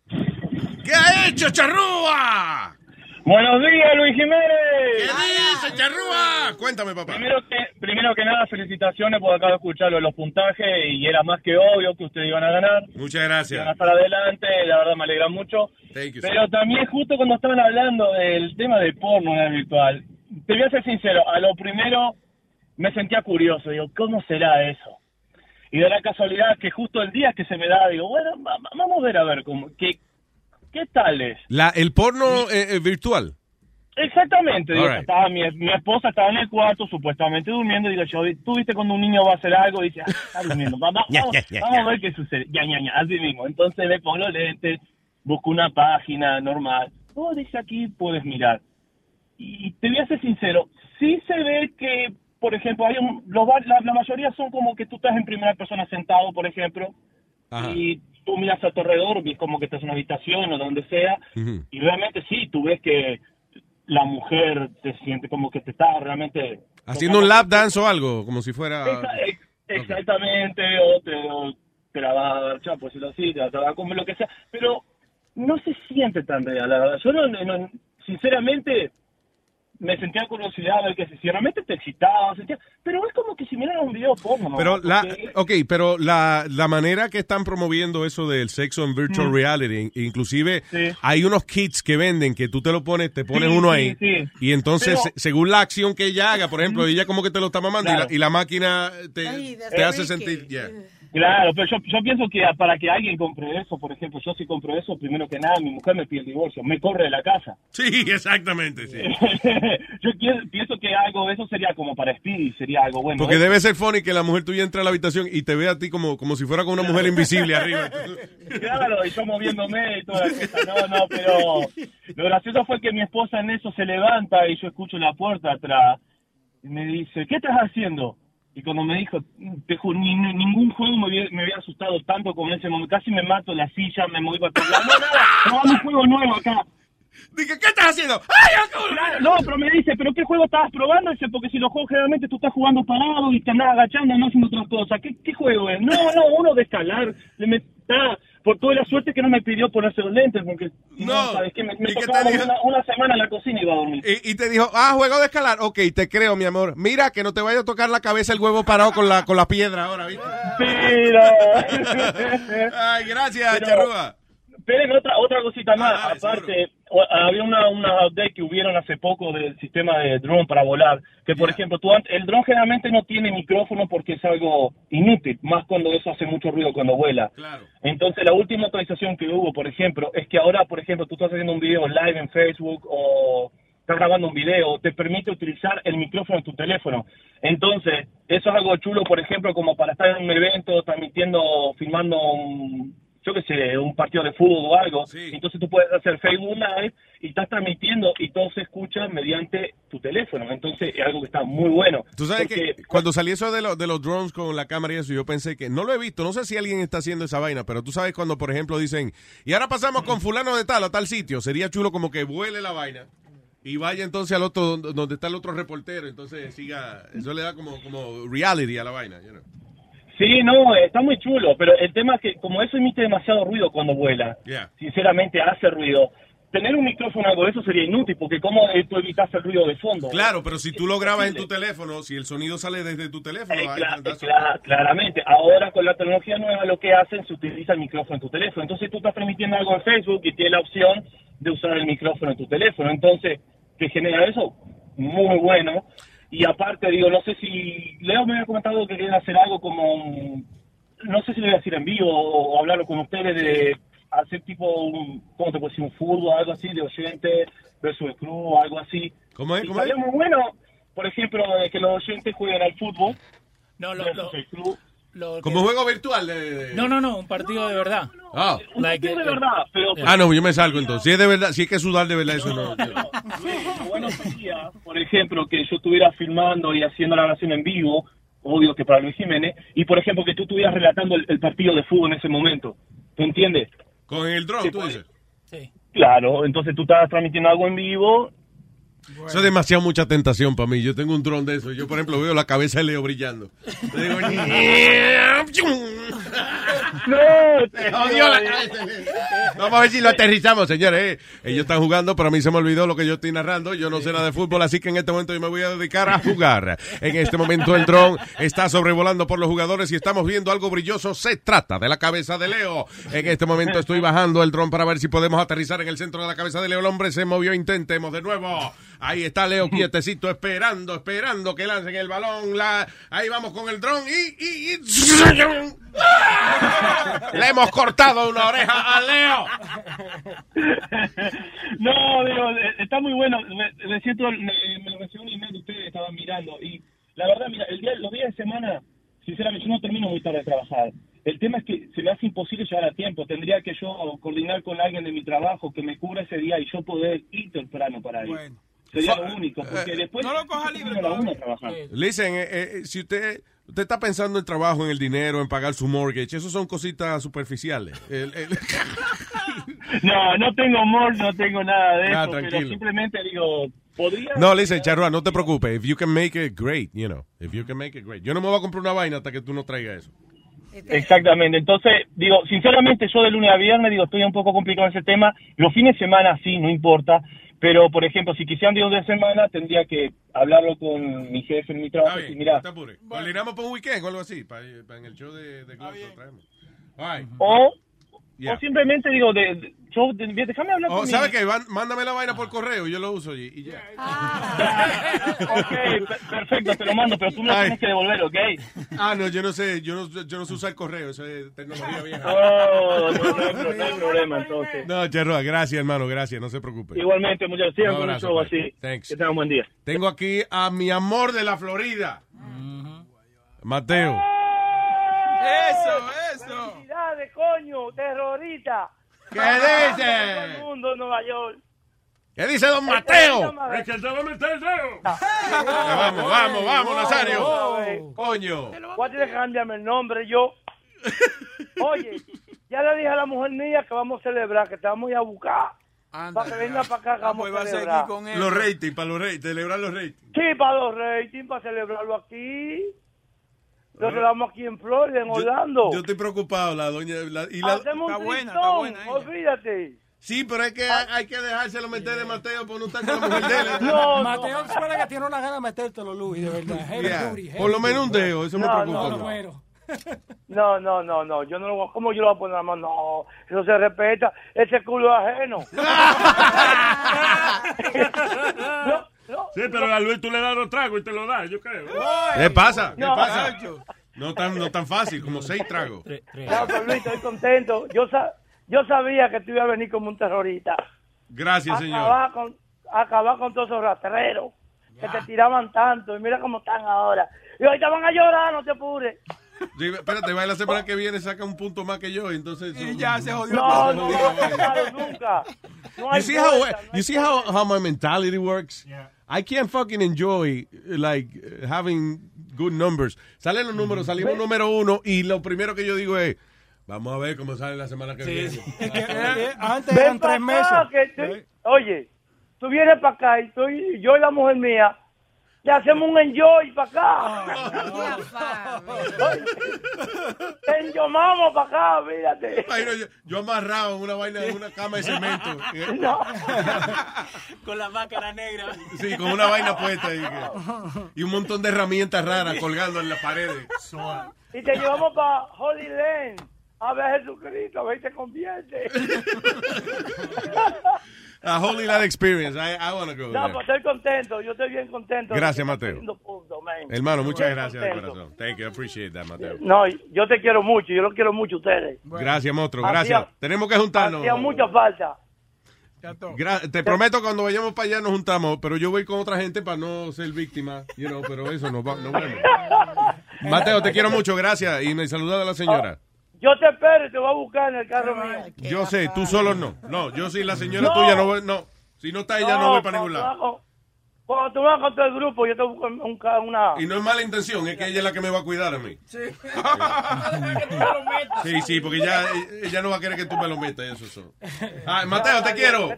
¿Qué ha hecho, Charrúa? Buenos días, Luis ¿Qué Jiménez. dice, Charrúa? Cuéntame, papá. Primero que, primero que nada, felicitaciones por acabo de escucharlo de los puntajes y era más que obvio que ustedes iban a ganar. Muchas Iban a gracias. estar adelante, la verdad me alegra mucho. Thank you, Pero también justo cuando estaban hablando del tema del porno en el virtual, te voy a ser sincero, a lo primero me sentía curioso, digo, ¿cómo será eso? Y de la casualidad que justo el día que se me da, digo, bueno, va- va- vamos a ver a ver cómo, qué, qué tal es. La, el porno eh, eh, virtual. Exactamente, digo, right. estaba mi, mi esposa estaba en el cuarto, supuestamente durmiendo, digo yo, tú viste cuando un niño va a hacer algo, dice, ah, está durmiendo, *laughs* vamos, ya, ya, vamos ya. a ver qué sucede, ya, ya, ya, así mismo, entonces le pongo los lentes, busco una página normal, oh, dice aquí, puedes mirar, y te voy a ser sincero, sí se ve que, por ejemplo, hay un, los, la, la mayoría son como que tú estás en primera persona sentado, por ejemplo, Ajá. y tú miras a tu alrededor, ves como que estás en una habitación o donde sea, y realmente sí, tú ves que la mujer te siente como que te está realmente... Haciendo un lap dance o algo, como si fuera. Ex- exactamente, o te, o te la va a dar chapa, por decirlo así, te la, te va a comer lo que sea, pero no se siente tan real, la verdad. Yo, no, no- sinceramente, me sentía curiosidad de que si realmente te excitaba, sentía, pero es como que si mirara un video porno, ¿no? Pero la, Porque- ok, pero la, la manera que están promoviendo eso del sexo en virtual Mm. reality, inclusive Sí. hay unos kits que venden que tú te lo pones, te pones Sí, uno sí, ahí sí. y entonces Pero- según la acción que ella haga, por ejemplo, ella como que te lo está mamando y, la, y la máquina te, Ay, te hace sentir, yeah. Claro, pero yo, yo pienso que para que alguien compre eso, por ejemplo, yo si compro eso, primero que nada, mi mujer me pide el divorcio, me corre de la casa. Sí, exactamente, sí. *laughs* yo pienso que algo eso sería como para Speedy, sería algo bueno. Porque ¿eh? debe ser funny que la mujer tuya entra a la habitación y te ve a ti como, como si fuera con una mujer invisible arriba. *laughs* Claro, y yo moviéndome y toda la cosa. No, no, pero lo gracioso fue que mi esposa en eso se levanta y yo escucho la puerta atrás y me dice, ¿qué estás haciendo? Y cuando me dijo, te juro, ni- ni- ningún juego me había, me había asustado tanto como en ese momento. Casi me mato la silla, me moví para todos lados. No, nada, probando un juego nuevo acá. Dije, ¿qué estás haciendo? Claro, no, pero me dice, ¿pero qué juego estabas probando? Dice, porque si los juegos generalmente tú estás jugando parado y te andás agachando, no haciendo otras cosas. ¿Qué, qué juego es? No, no, uno de escalar. Le me, está, por toda la suerte que no me pidió ponerse los lentes, porque no, ¿sabes qué? Me, me ¿Y qué tocaba una, una semana en la cocina y iba a dormir. Y, y te dijo, ah, juego de escalar. Ok, te creo, mi amor. Mira, que no te vaya a tocar la cabeza el huevo parado con la, con la piedra ahora, ¿viste? *laughs* Ay, gracias, Pero- Charrúa. Esperen, otra, otra cosita más. Aparte, o- había una, una update que hubieron hace poco del sistema de drone para volar. Que, por ejemplo, tú, el drone generalmente no tiene micrófono porque es algo inútil, más cuando eso hace mucho ruido cuando vuela. Entonces, la última actualización que hubo, por ejemplo, es que ahora, por ejemplo, tú estás haciendo un video live en Facebook o estás grabando un video, te permite utilizar el micrófono en tu teléfono. Entonces, eso es algo chulo, por ejemplo, como para estar en un evento, transmitiendo, filmando un, yo qué sé, un partido de fútbol o algo. Entonces tú puedes hacer Facebook Live y estás transmitiendo y todo se escucha mediante tu teléfono. Entonces, es algo que está muy bueno. Tú sabes Porque- que cuando salió eso de, lo- de los drones con la cámara y eso, yo pensé que, no lo he visto, no sé si alguien está haciendo esa vaina, pero tú sabes cuando, por ejemplo, dicen, y ahora pasamos con fulano de tal a tal sitio, sería chulo como que vuele la vaina y vaya entonces al otro, donde donde está el otro reportero, entonces siga, eso le da como, como reality a la vaina. you know. Sí, no, está muy chulo, pero el tema es que como eso emite demasiado ruido cuando vuela, Yeah. sinceramente hace ruido. Tener un micrófono algo de eso sería inútil, porque ¿cómo eh, tú evitas el ruido de fondo? Claro, pero si tú lo grabas en tu teléfono, si el sonido sale desde tu teléfono, Eh, cla- claramente. Ahora con la tecnología nueva lo que hacen se utiliza el micrófono en tu teléfono. Entonces tú estás transmitiendo algo en Facebook y tienes la opción de usar el micrófono en tu teléfono. Entonces, ¿qué genera eso? Muy bueno. Y aparte, digo, no sé si... Leo me había comentado que querían hacer algo como... un- No sé si lo voy a decir en vivo o, o hablarlo con ustedes de hacer tipo un... ¿Cómo te puedo decir? Un fútbol, algo así, de oyente versus el club, algo así. ¿Cómo es? Y ¿Cómo es? muy bueno, por ejemplo, de que los oyentes jueguen al fútbol. No, lo, versus el club. Lo Como que- juego virtual de... de- No, no, no, un partido de verdad. Ah. Un partido de verdad, pero... Ah, no, yo me salgo entonces. Si es de verdad, si hay que sudar de verdad, eso no. Bueno sería, por ejemplo, que yo estuviera filmando y haciendo la grabación en vivo, obvio que para Luis Jiménez, y por ejemplo que tú estuvieras relatando el, el partido de fútbol en ese momento. ¿Tú entiendes? Con el drone, tú dices. Claro, entonces tú estás transmitiendo algo en vivo. Eso es demasiado mucha tentación para mí. Yo tengo un dron de eso. Yo, por ejemplo, veo la cabeza de Leo brillando. Le digo, *laughs* ¡No! Te jodió la cabeza. Vamos a ver si lo aterrizamos, señores. Eh, Ellos están jugando, pero a mí se me olvidó lo que yo estoy narrando. Yo no sé nada de fútbol, así que en este momento yo me voy a dedicar a jugar. En este momento el dron está sobrevolando por los jugadores y estamos viendo algo brilloso. Se trata de la cabeza de Leo. En este momento estoy bajando el dron para ver si podemos aterrizar en el centro de la cabeza de Leo. El hombre se movió. Intentemos de nuevo. Ahí está Leo quietecito, esperando, esperando que lancen el balón. La... Ahí vamos con el dron y... y- y- Le hemos cortado una oreja a Leo. No, digo, eh, está muy bueno. Me, me siento, me, me lo mencionó un email que ustedes estaban mirando. Y la verdad, mira, el día, los días de semana, sinceramente, yo no termino muy tarde de trabajar. El tema es que se me hace imposible llegar a tiempo. Tendría que yo coordinar con alguien de mi trabajo que me cubra ese día y yo poder ir temprano para ir. Sería lo único, porque después... No lo coja libre. trabajar. Listen, eh, eh, si usted, usted está pensando en trabajo, en el dinero, en pagar su mortgage, eso son cositas superficiales. *laughs* El- el- No, no tengo amor, no tengo nada de Ah, eso, pero tranquilo. simplemente digo, podría... no, listen, Charroa, no te preocupes. If you can make it, great, you know. If you can make it, great. Yo no me voy a comprar una vaina hasta que tú no traigas eso. Exactamente, entonces, digo, sinceramente yo de lunes a viernes, digo, estoy un poco complicado en ese tema, los fines de semana sí, no importa, pero por ejemplo, si quisieran días de semana, tendría que hablarlo con mi jefe en mi trabajo y mira, Coordinamos para un weekend o algo así, para, para en el show de, de Globo, lo traemos. All right. o, Yeah. o simplemente digo, de, de- déjame hablar O, con mi- ¿Sabes qué? Mándame la vaina por correo, yo lo uso y, y ya. Ok, per- perfecto, te lo mando, pero tú me lo tienes que devolver, ¿ok? Ah, no, yo no sé, yo no, yo no sé usar correo, eso es tecnología vieja. Oh, no, no, hay no hay problema, entonces. No, Charroa, gracias, hermano, gracias, no se preocupe. Igualmente, muchas gracias Un con el abrazo, show pues. así. Thanks. Que tengan un buen día. Tengo aquí a mi amor de la Florida. Mateo. Eso, eso. ¡Felicidades, coño! ¡Terrorista! ¿Qué dice? Todo el mundo en Nueva York. ¿Qué dice don Mateo? Es que te va a meter el dedo. Vamos, vamos, vamos, Nazario. Coño. Voy a tener que cambiarme el nombre yo. Oye, ya le dije a la mujer mía que vamos a celebrar, que te vamos a ir a buscar. para que venga para acá, que vamos a celebrar. Los ratings, para los ratings, celebrar los ratings. Sí, para los ratings, para celebrarlo aquí. Lo celebramos aquí en Florida, en Orlando. Yo estoy preocupado, la doña. la- y la- Hacemos un tristón, olvídate. Sí, pero es que hay que dejárselo meter de Mateo por no estar con la mujer de él. *laughs* No, Mateo suena que tiene una gana de metértelo, Luis, de verdad. *laughs* Heavy Yeah. duty, heavy Por lo menos un dedo, eso me No, preocupa. no. *laughs* No, no, no, no, yo no lo voy a, ¿cómo yo lo voy a poner la mano? No, eso se respeta, ese culo es ajeno. Sí, pero a Luis tú le das los tragos y te lo das, yo creo. ¿Qué pasa? ¿Qué No, pasa? No tan, no tan fácil, como seis tragos. No, pero Luis, estoy contento. Yo, sa- yo sabía que tú ibas a venir como un terrorista. Gracias, señor. Acabar con, acabar con todos esos rastreros que te tiraban tanto y mira cómo están ahora. Y ahorita van a llorar, no te apures. Sí, espérate, va la semana que viene, saca un punto más que yo, entonces... Y ya se jodió. No, no, no, nunca. No You hay see how you see how, how my mentality works? I can't fucking enjoy like having good numbers. Salen los números, salimos número uno y lo primero que yo digo es vamos a ver cómo sale la semana que viene. *laughs* *laughs* Antes Ven eran pa' tres meses. tú- oye, tú vienes para acá y tú y yo y la mujer mía le hacemos un enjoy para acá. Te enjomamos para acá, fíjate. No, yo, yo amarrado en una vaina, en una cama de cemento. Con la máscara negra. Sí, con una vaina puesta y, que- y un montón de herramientas raras colgando en las paredes. Y te llevamos para Holy Land a ver a Jesucristo, a ver si te convierte. *laughs* A Holy Land Experience. I, I want to go No, there. pues estoy contento, yo estoy bien contento. Gracias, Estoy Mateo. punto, man. Hermano, muchas Bien gracias de contento. corazón. Thank you, I appreciate that, Mateo. No, yo te quiero mucho, yo los quiero mucho a ustedes. Gracias, monstruo, Hacía- gracias. Tenemos que juntarnos. Hacía mucha falta. Gra- te prometo cuando vayamos para allá nos juntamos, pero yo voy con otra gente para no ser víctima, you know, pero eso nos va, vemos. *laughs* Mateo, te quiero mucho, gracias y me saluda a la señora. Yo te espero y te voy a buscar en el carro mío. Yo sé, tú solo no. No, yo sí, la señora No. tuya no voy, no. Si no está ella no, voy para cuando ningún tú lado. vas con- Cuando tú vas con todo el grupo, yo te busco un, ca- una... Y no es mala intención, es que ella es la que me va a cuidar a mí. Sí. Sí, *laughs* sí, porque ella, ella no va a querer que tú me lo metas, eso son. Ah, Mateo, te quiero.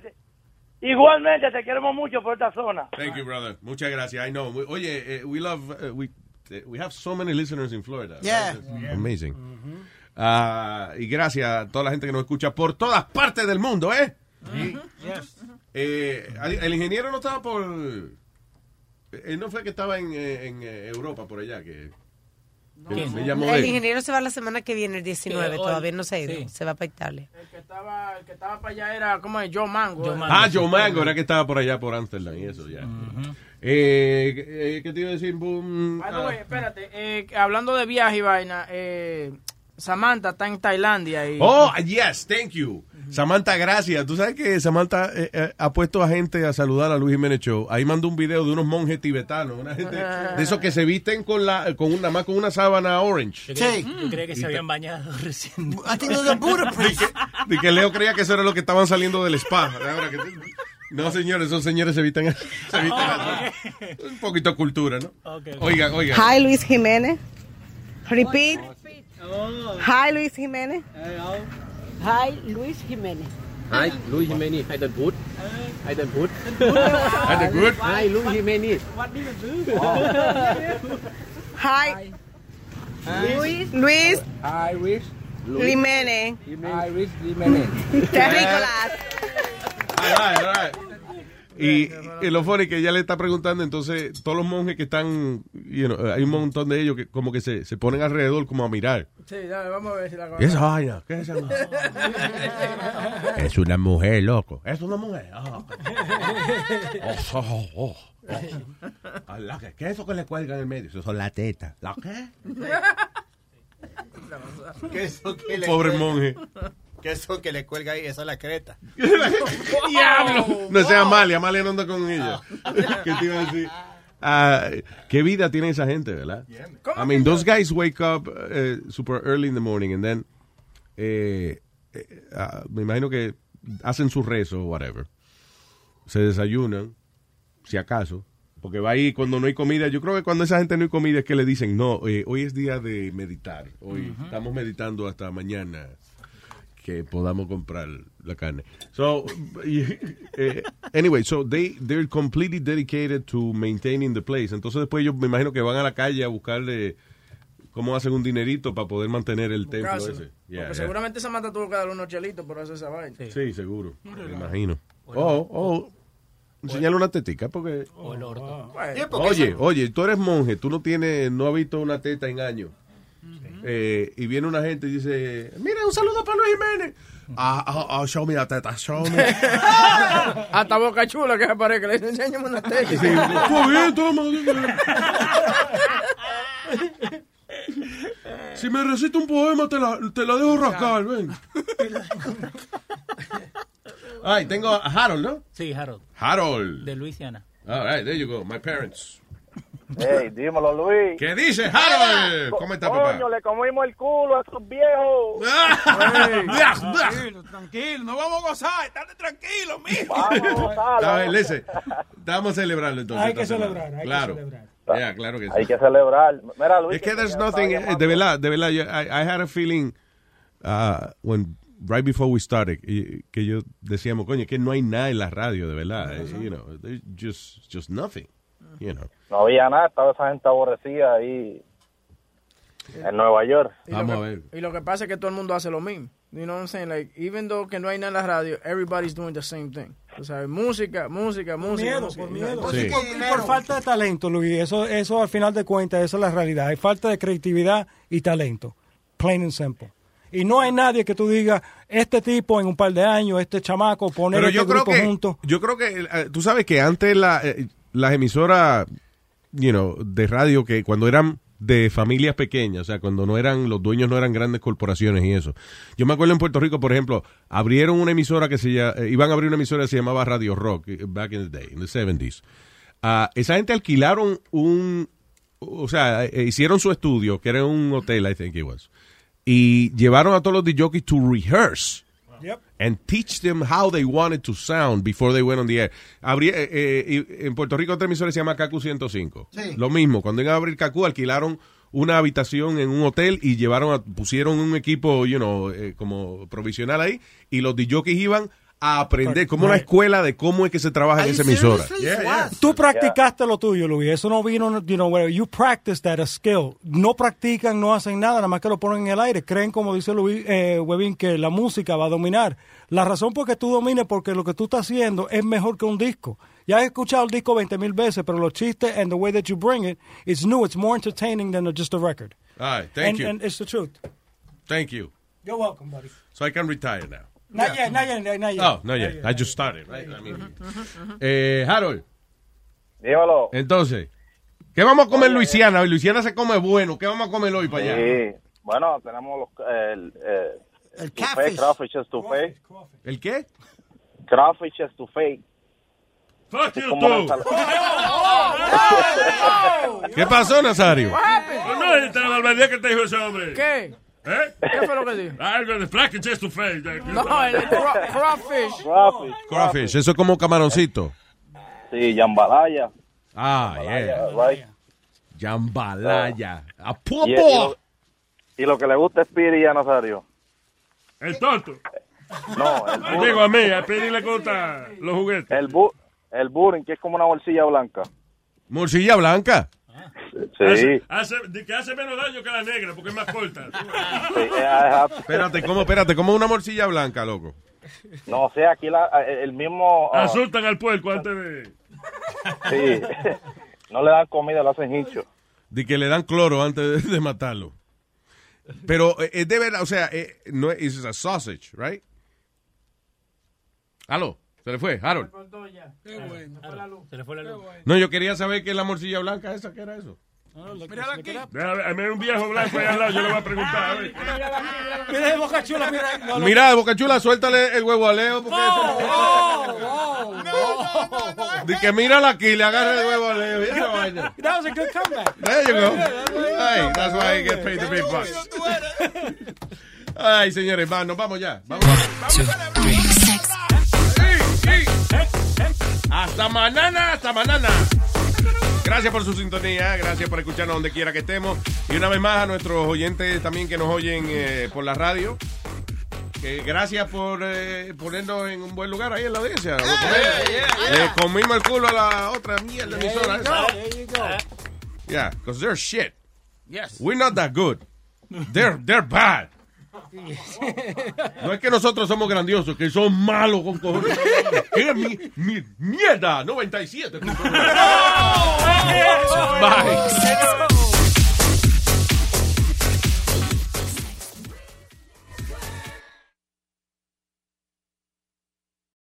Igualmente, te queremos mucho por esta zona. Thank you, brother. Muchas gracias. I know. We- Oye, eh, we love, uh, we, eh, we have so many listeners in Florida. Yeah. It's Amazing. Ah, y gracias a toda la gente que nos escucha por todas partes del mundo, ¿eh? Eh, el ingeniero no estaba por... Él no fue que estaba en, eh, en, eh, Europa, por allá, que... me llamó El ingeniero se va la semana que viene, el 19, Que hoy- todavía no se ha ido, sí. se va para Italia. El que estaba, el que estaba para allá era, ¿cómo es? Joe Mango. eh. Ah, Joe Mango, era que estaba por allá, por Amsterdam y eso, ya. eh, eh, ¿Qué te iba a decir? Boom, ah. espérate, eh, hablando de viaje y vaina, eh, Samantha está en Tailandia y... Oh, yes, thank you. Samantha, gracias. Tú sabes que Samantha eh, eh, ha puesto a gente a saludar a Luis Jiménez Show. Ahí mandó un video de unos monjes tibetanos, una gente de esos que se visten con la, con una, más con una sábana orange. Yo creía, yo creía que se habían bañado *laughs* recién. Buddha priests. De que Leo creía que eso era lo que estaban saliendo del spa. Ahora que- no, señores, esos señores se visten, *laughs* se visten así. Un poquito de cultura, ¿no? Oiga, oiga. Hi, Luis Jiménez. Repeat. Hi, Luis Jiménez. Hi, Luis Jiménez. Hi, Luis Jiménez. Hay den Put. Hay den Put. Hay den Put. Hi, Luis Jiménez. *laughs* Hi. Luis. Luis Hi, Luis. Jiménez. Hi, Luis Jiménez. Terrícolas. All right, all right. Y, lo funny que ella le está preguntando, entonces, todos los monjes que están, you know, hay un montón de ellos que como que se, se ponen alrededor como a mirar. Sí, dale, vamos a ver si la ¿Y esa vaina? ¿Qué es esa vaina? Es una mujer, loco. Es una mujer. Ah. Oh, oh, oh, *laughs* oh. Ah, ¿Qué es eso que le cuelgan en el medio? Eso son las tetas. ¿La qué? *laughs* ¿Qué es eso que le Pobre cuelga? monje. ¿Qué es eso que le cuelga ahí? Esa es la creta. *laughs* ¡Diablo! No sea Amalia, Amalia no anda con ella. ¿Qué te iba a decir? Ah, ¿Qué vida tiene esa gente, verdad? I mean, those guys wake up eh, super early in the morning and then eh, eh, ah, me imagino que hacen su rezo o whatever. Se desayunan, si acaso. Porque va ahí cuando no hay comida. Yo creo que cuando esa gente no hay comida es que le dicen, no, eh, hoy es día de meditar. Hoy estamos meditando hasta mañana que podamos comprar la carne. So, eh, anyway, so they they're completely dedicated to maintaining the place. Entonces después yo me imagino que van a la calle a buscarle cómo hacen un dinerito para poder mantener el templo ese. Porque Yeah, yeah. seguramente Samantha tuvo que darle unos chelitos por hacer esa vaina. Sí, seguro. Me imagino. Oh, oh. Enseñale una tetica porque... O el orto. Oye, oye, tú eres monje, tú no tienes, no has visto una teta en años. Eh, y viene una gente y dice, mira, un saludo para Luis Jiménez. Ah, ah, ah, show me la teta, show me. *laughs* Hasta Boca Chula que se parece que le dice, enséñame una teta. Sí, todo bien, toma. Si me recita un poema, te la, te la dejo rascar, ven. Ay, tengo a Harold, ¿no? Sí, Harold. Harold. De Luisiana. All right, there you go. My parents. Hey, dímelo, Luis. ¿Qué dice Harold? ¿Cómo está, papá? Coño, le comimos el culo a esos viejos. *laughs* Tranquilo, tranquilo, no vamos a gozar, estate tranquilo, mijo. Vamos a A ver, listen. Vamos a celebrarlo entonces. Hay que celebrar, hay que claro. celebrar. Yeah, claro que sí. Hay que celebrar. Mira, Luis. Es que there's nothing, eh, de verdad, de verdad, yo- I, I had a feeling uh, when right before we started y- que yo decíamos, coño, que no hay nada en la radio, de verdad, eh, you know, there's just just nothing, you know. No había nada, estaba esa gente aborrecida ahí en Nueva York. Y lo que- Y lo que pasa es que todo el mundo hace lo mismo. You know what I'm saying? Like, even though que no hay nada en la radio, everybody's doing the same thing. O sea, música, música, música. miedo, música. por miedo. Sí. Y por, y por falta de talento, Luis. Eso, eso al final de cuentas, esa es la realidad. Hay falta de creatividad y talento. Plain and simple. Y no hay nadie que tú digas, este tipo en un par de años, este chamaco, poner Pero este yo creo grupo que yo creo que tú sabes que antes la, eh, las emisoras, you know, de radio que cuando eran de familias pequeñas, o sea, cuando no eran los dueños no eran grandes corporaciones y eso. Yo me acuerdo en Puerto Rico, por ejemplo, abrieron una emisora que se llama, iban a abrir una emisora que se llamaba Radio Rock eh, back in the day, in the 70s. Ah, esa gente alquilaron un o sea, eh, hicieron su estudio, que era un hotel, I think it was. Y llevaron a todos los DJs to rehearse and teach them how they wanted to sound before they went on the air. Abrí- eh, eh, en Puerto Rico otra emisora se llama KQ 105. Sí. Lo mismo, cuando iban a abrir KQ alquilaron una habitación en un hotel y llevaron a- pusieron un equipo, you know, eh, como provisional ahí y los DJs iban a aprender como una escuela de cómo es que se trabaja en esa emisora. Yeah, yeah. Tú practicaste lo tuyo, Luis. Eso no vino, you know, where you practice that a skill. No practican, no hacen nada, nada más que lo ponen en el aire. Creen, como dice Luis eh, Webin, que la música va a dominar. La razón por que tú domines porque lo que tú estás haciendo es mejor que un disco. Ya he escuchado el disco 20 mil veces, pero los chistes and the way that you bring it, it's new, it's more entertaining than just a record. All right, thank and, you. and it's the truth. Thank you. You're welcome, buddy. So I can retire now. Not yet, not yet, not yet. Oh, no, yeah. I just started, right? I mean, eh, Harold. Dímelo. Entonces, ¿qué vamos a comer en Luisiana? Hoy Luisiana se come bueno. ¿Qué vamos a comer hoy para allá? Sí. Bueno, tenemos los, el, eh, el catfish. Crawfish estouffé. ¿El qué? Crawfish estouffé. Fuck Es you, tú. *laughs* ¿Qué pasó, Nazario? Pues no, esta barbaridad que te dijo ese hombre. ¿Qué? ¿Eh? ¿Qué fue lo que dijo? Algo de flash chest to face. No, el cra- crawfish. Crawfish. Crawfish, eso es como camaroncito. Sí, jambalaya. Ah, yeah. Right. Jambalaya. A Y, y popo. lo, y lo que le gusta es Piri y a Nazario. El tonto. No, el Me digo a mí, a pedirle contra los juguetes. El, bu el burring, que es como una bolsilla blanca. Morcilla blanca. Sí. Hace, hace, que hace menos daño que la negra, porque es más corta. *laughs* *laughs* Espérate, ¿cómo, espérate, ¿cómo una morcilla blanca, loco? No sé, aquí la, el mismo... ah, Asustan al puerco antes de... sí. *laughs* no le dan comida, lo hacen hincho. De que le dan cloro antes de, de matarlo. Pero eh, es de verdad, o sea, eh, no es a sausage, right? Aló, se le fue, Harold. Qué bueno. Se le fue la luz. No, yo quería saber qué es la morcilla blanca esa, ¿qué era eso? Mírala aquí. Déjame, un viejo blanco ahí al lado, yo le voy a preguntar. Mira de boca chula, mira. no, no. Mira, Boca Chula, suéltale el huevo a Leo. Porque De que mírala aquí, le agarra el huevo a Leo. That was a good comeback. There you go. Hey, that's why I get paid the big bucks. Ay, señores, va, nos vamos ya. Vamos. Hasta mañana, hasta mañana. Gracias por su sintonía, gracias por escucharnos donde quiera que estemos. Y una vez más a nuestros oyentes también que nos oyen eh, por la radio. Que gracias por eh, ponernos en un buen lugar ahí en la audiencia. Le comimos el culo a la otra mierda emisora. Yeah, because they're shit. Yes. We're not that good. *laughs* They're, they're bad. *laughs* No es que nosotros somos grandiosos, que son malos con cojones. *laughs* ¿Qué mi, mi- mierda? 97. *laughs* Bye.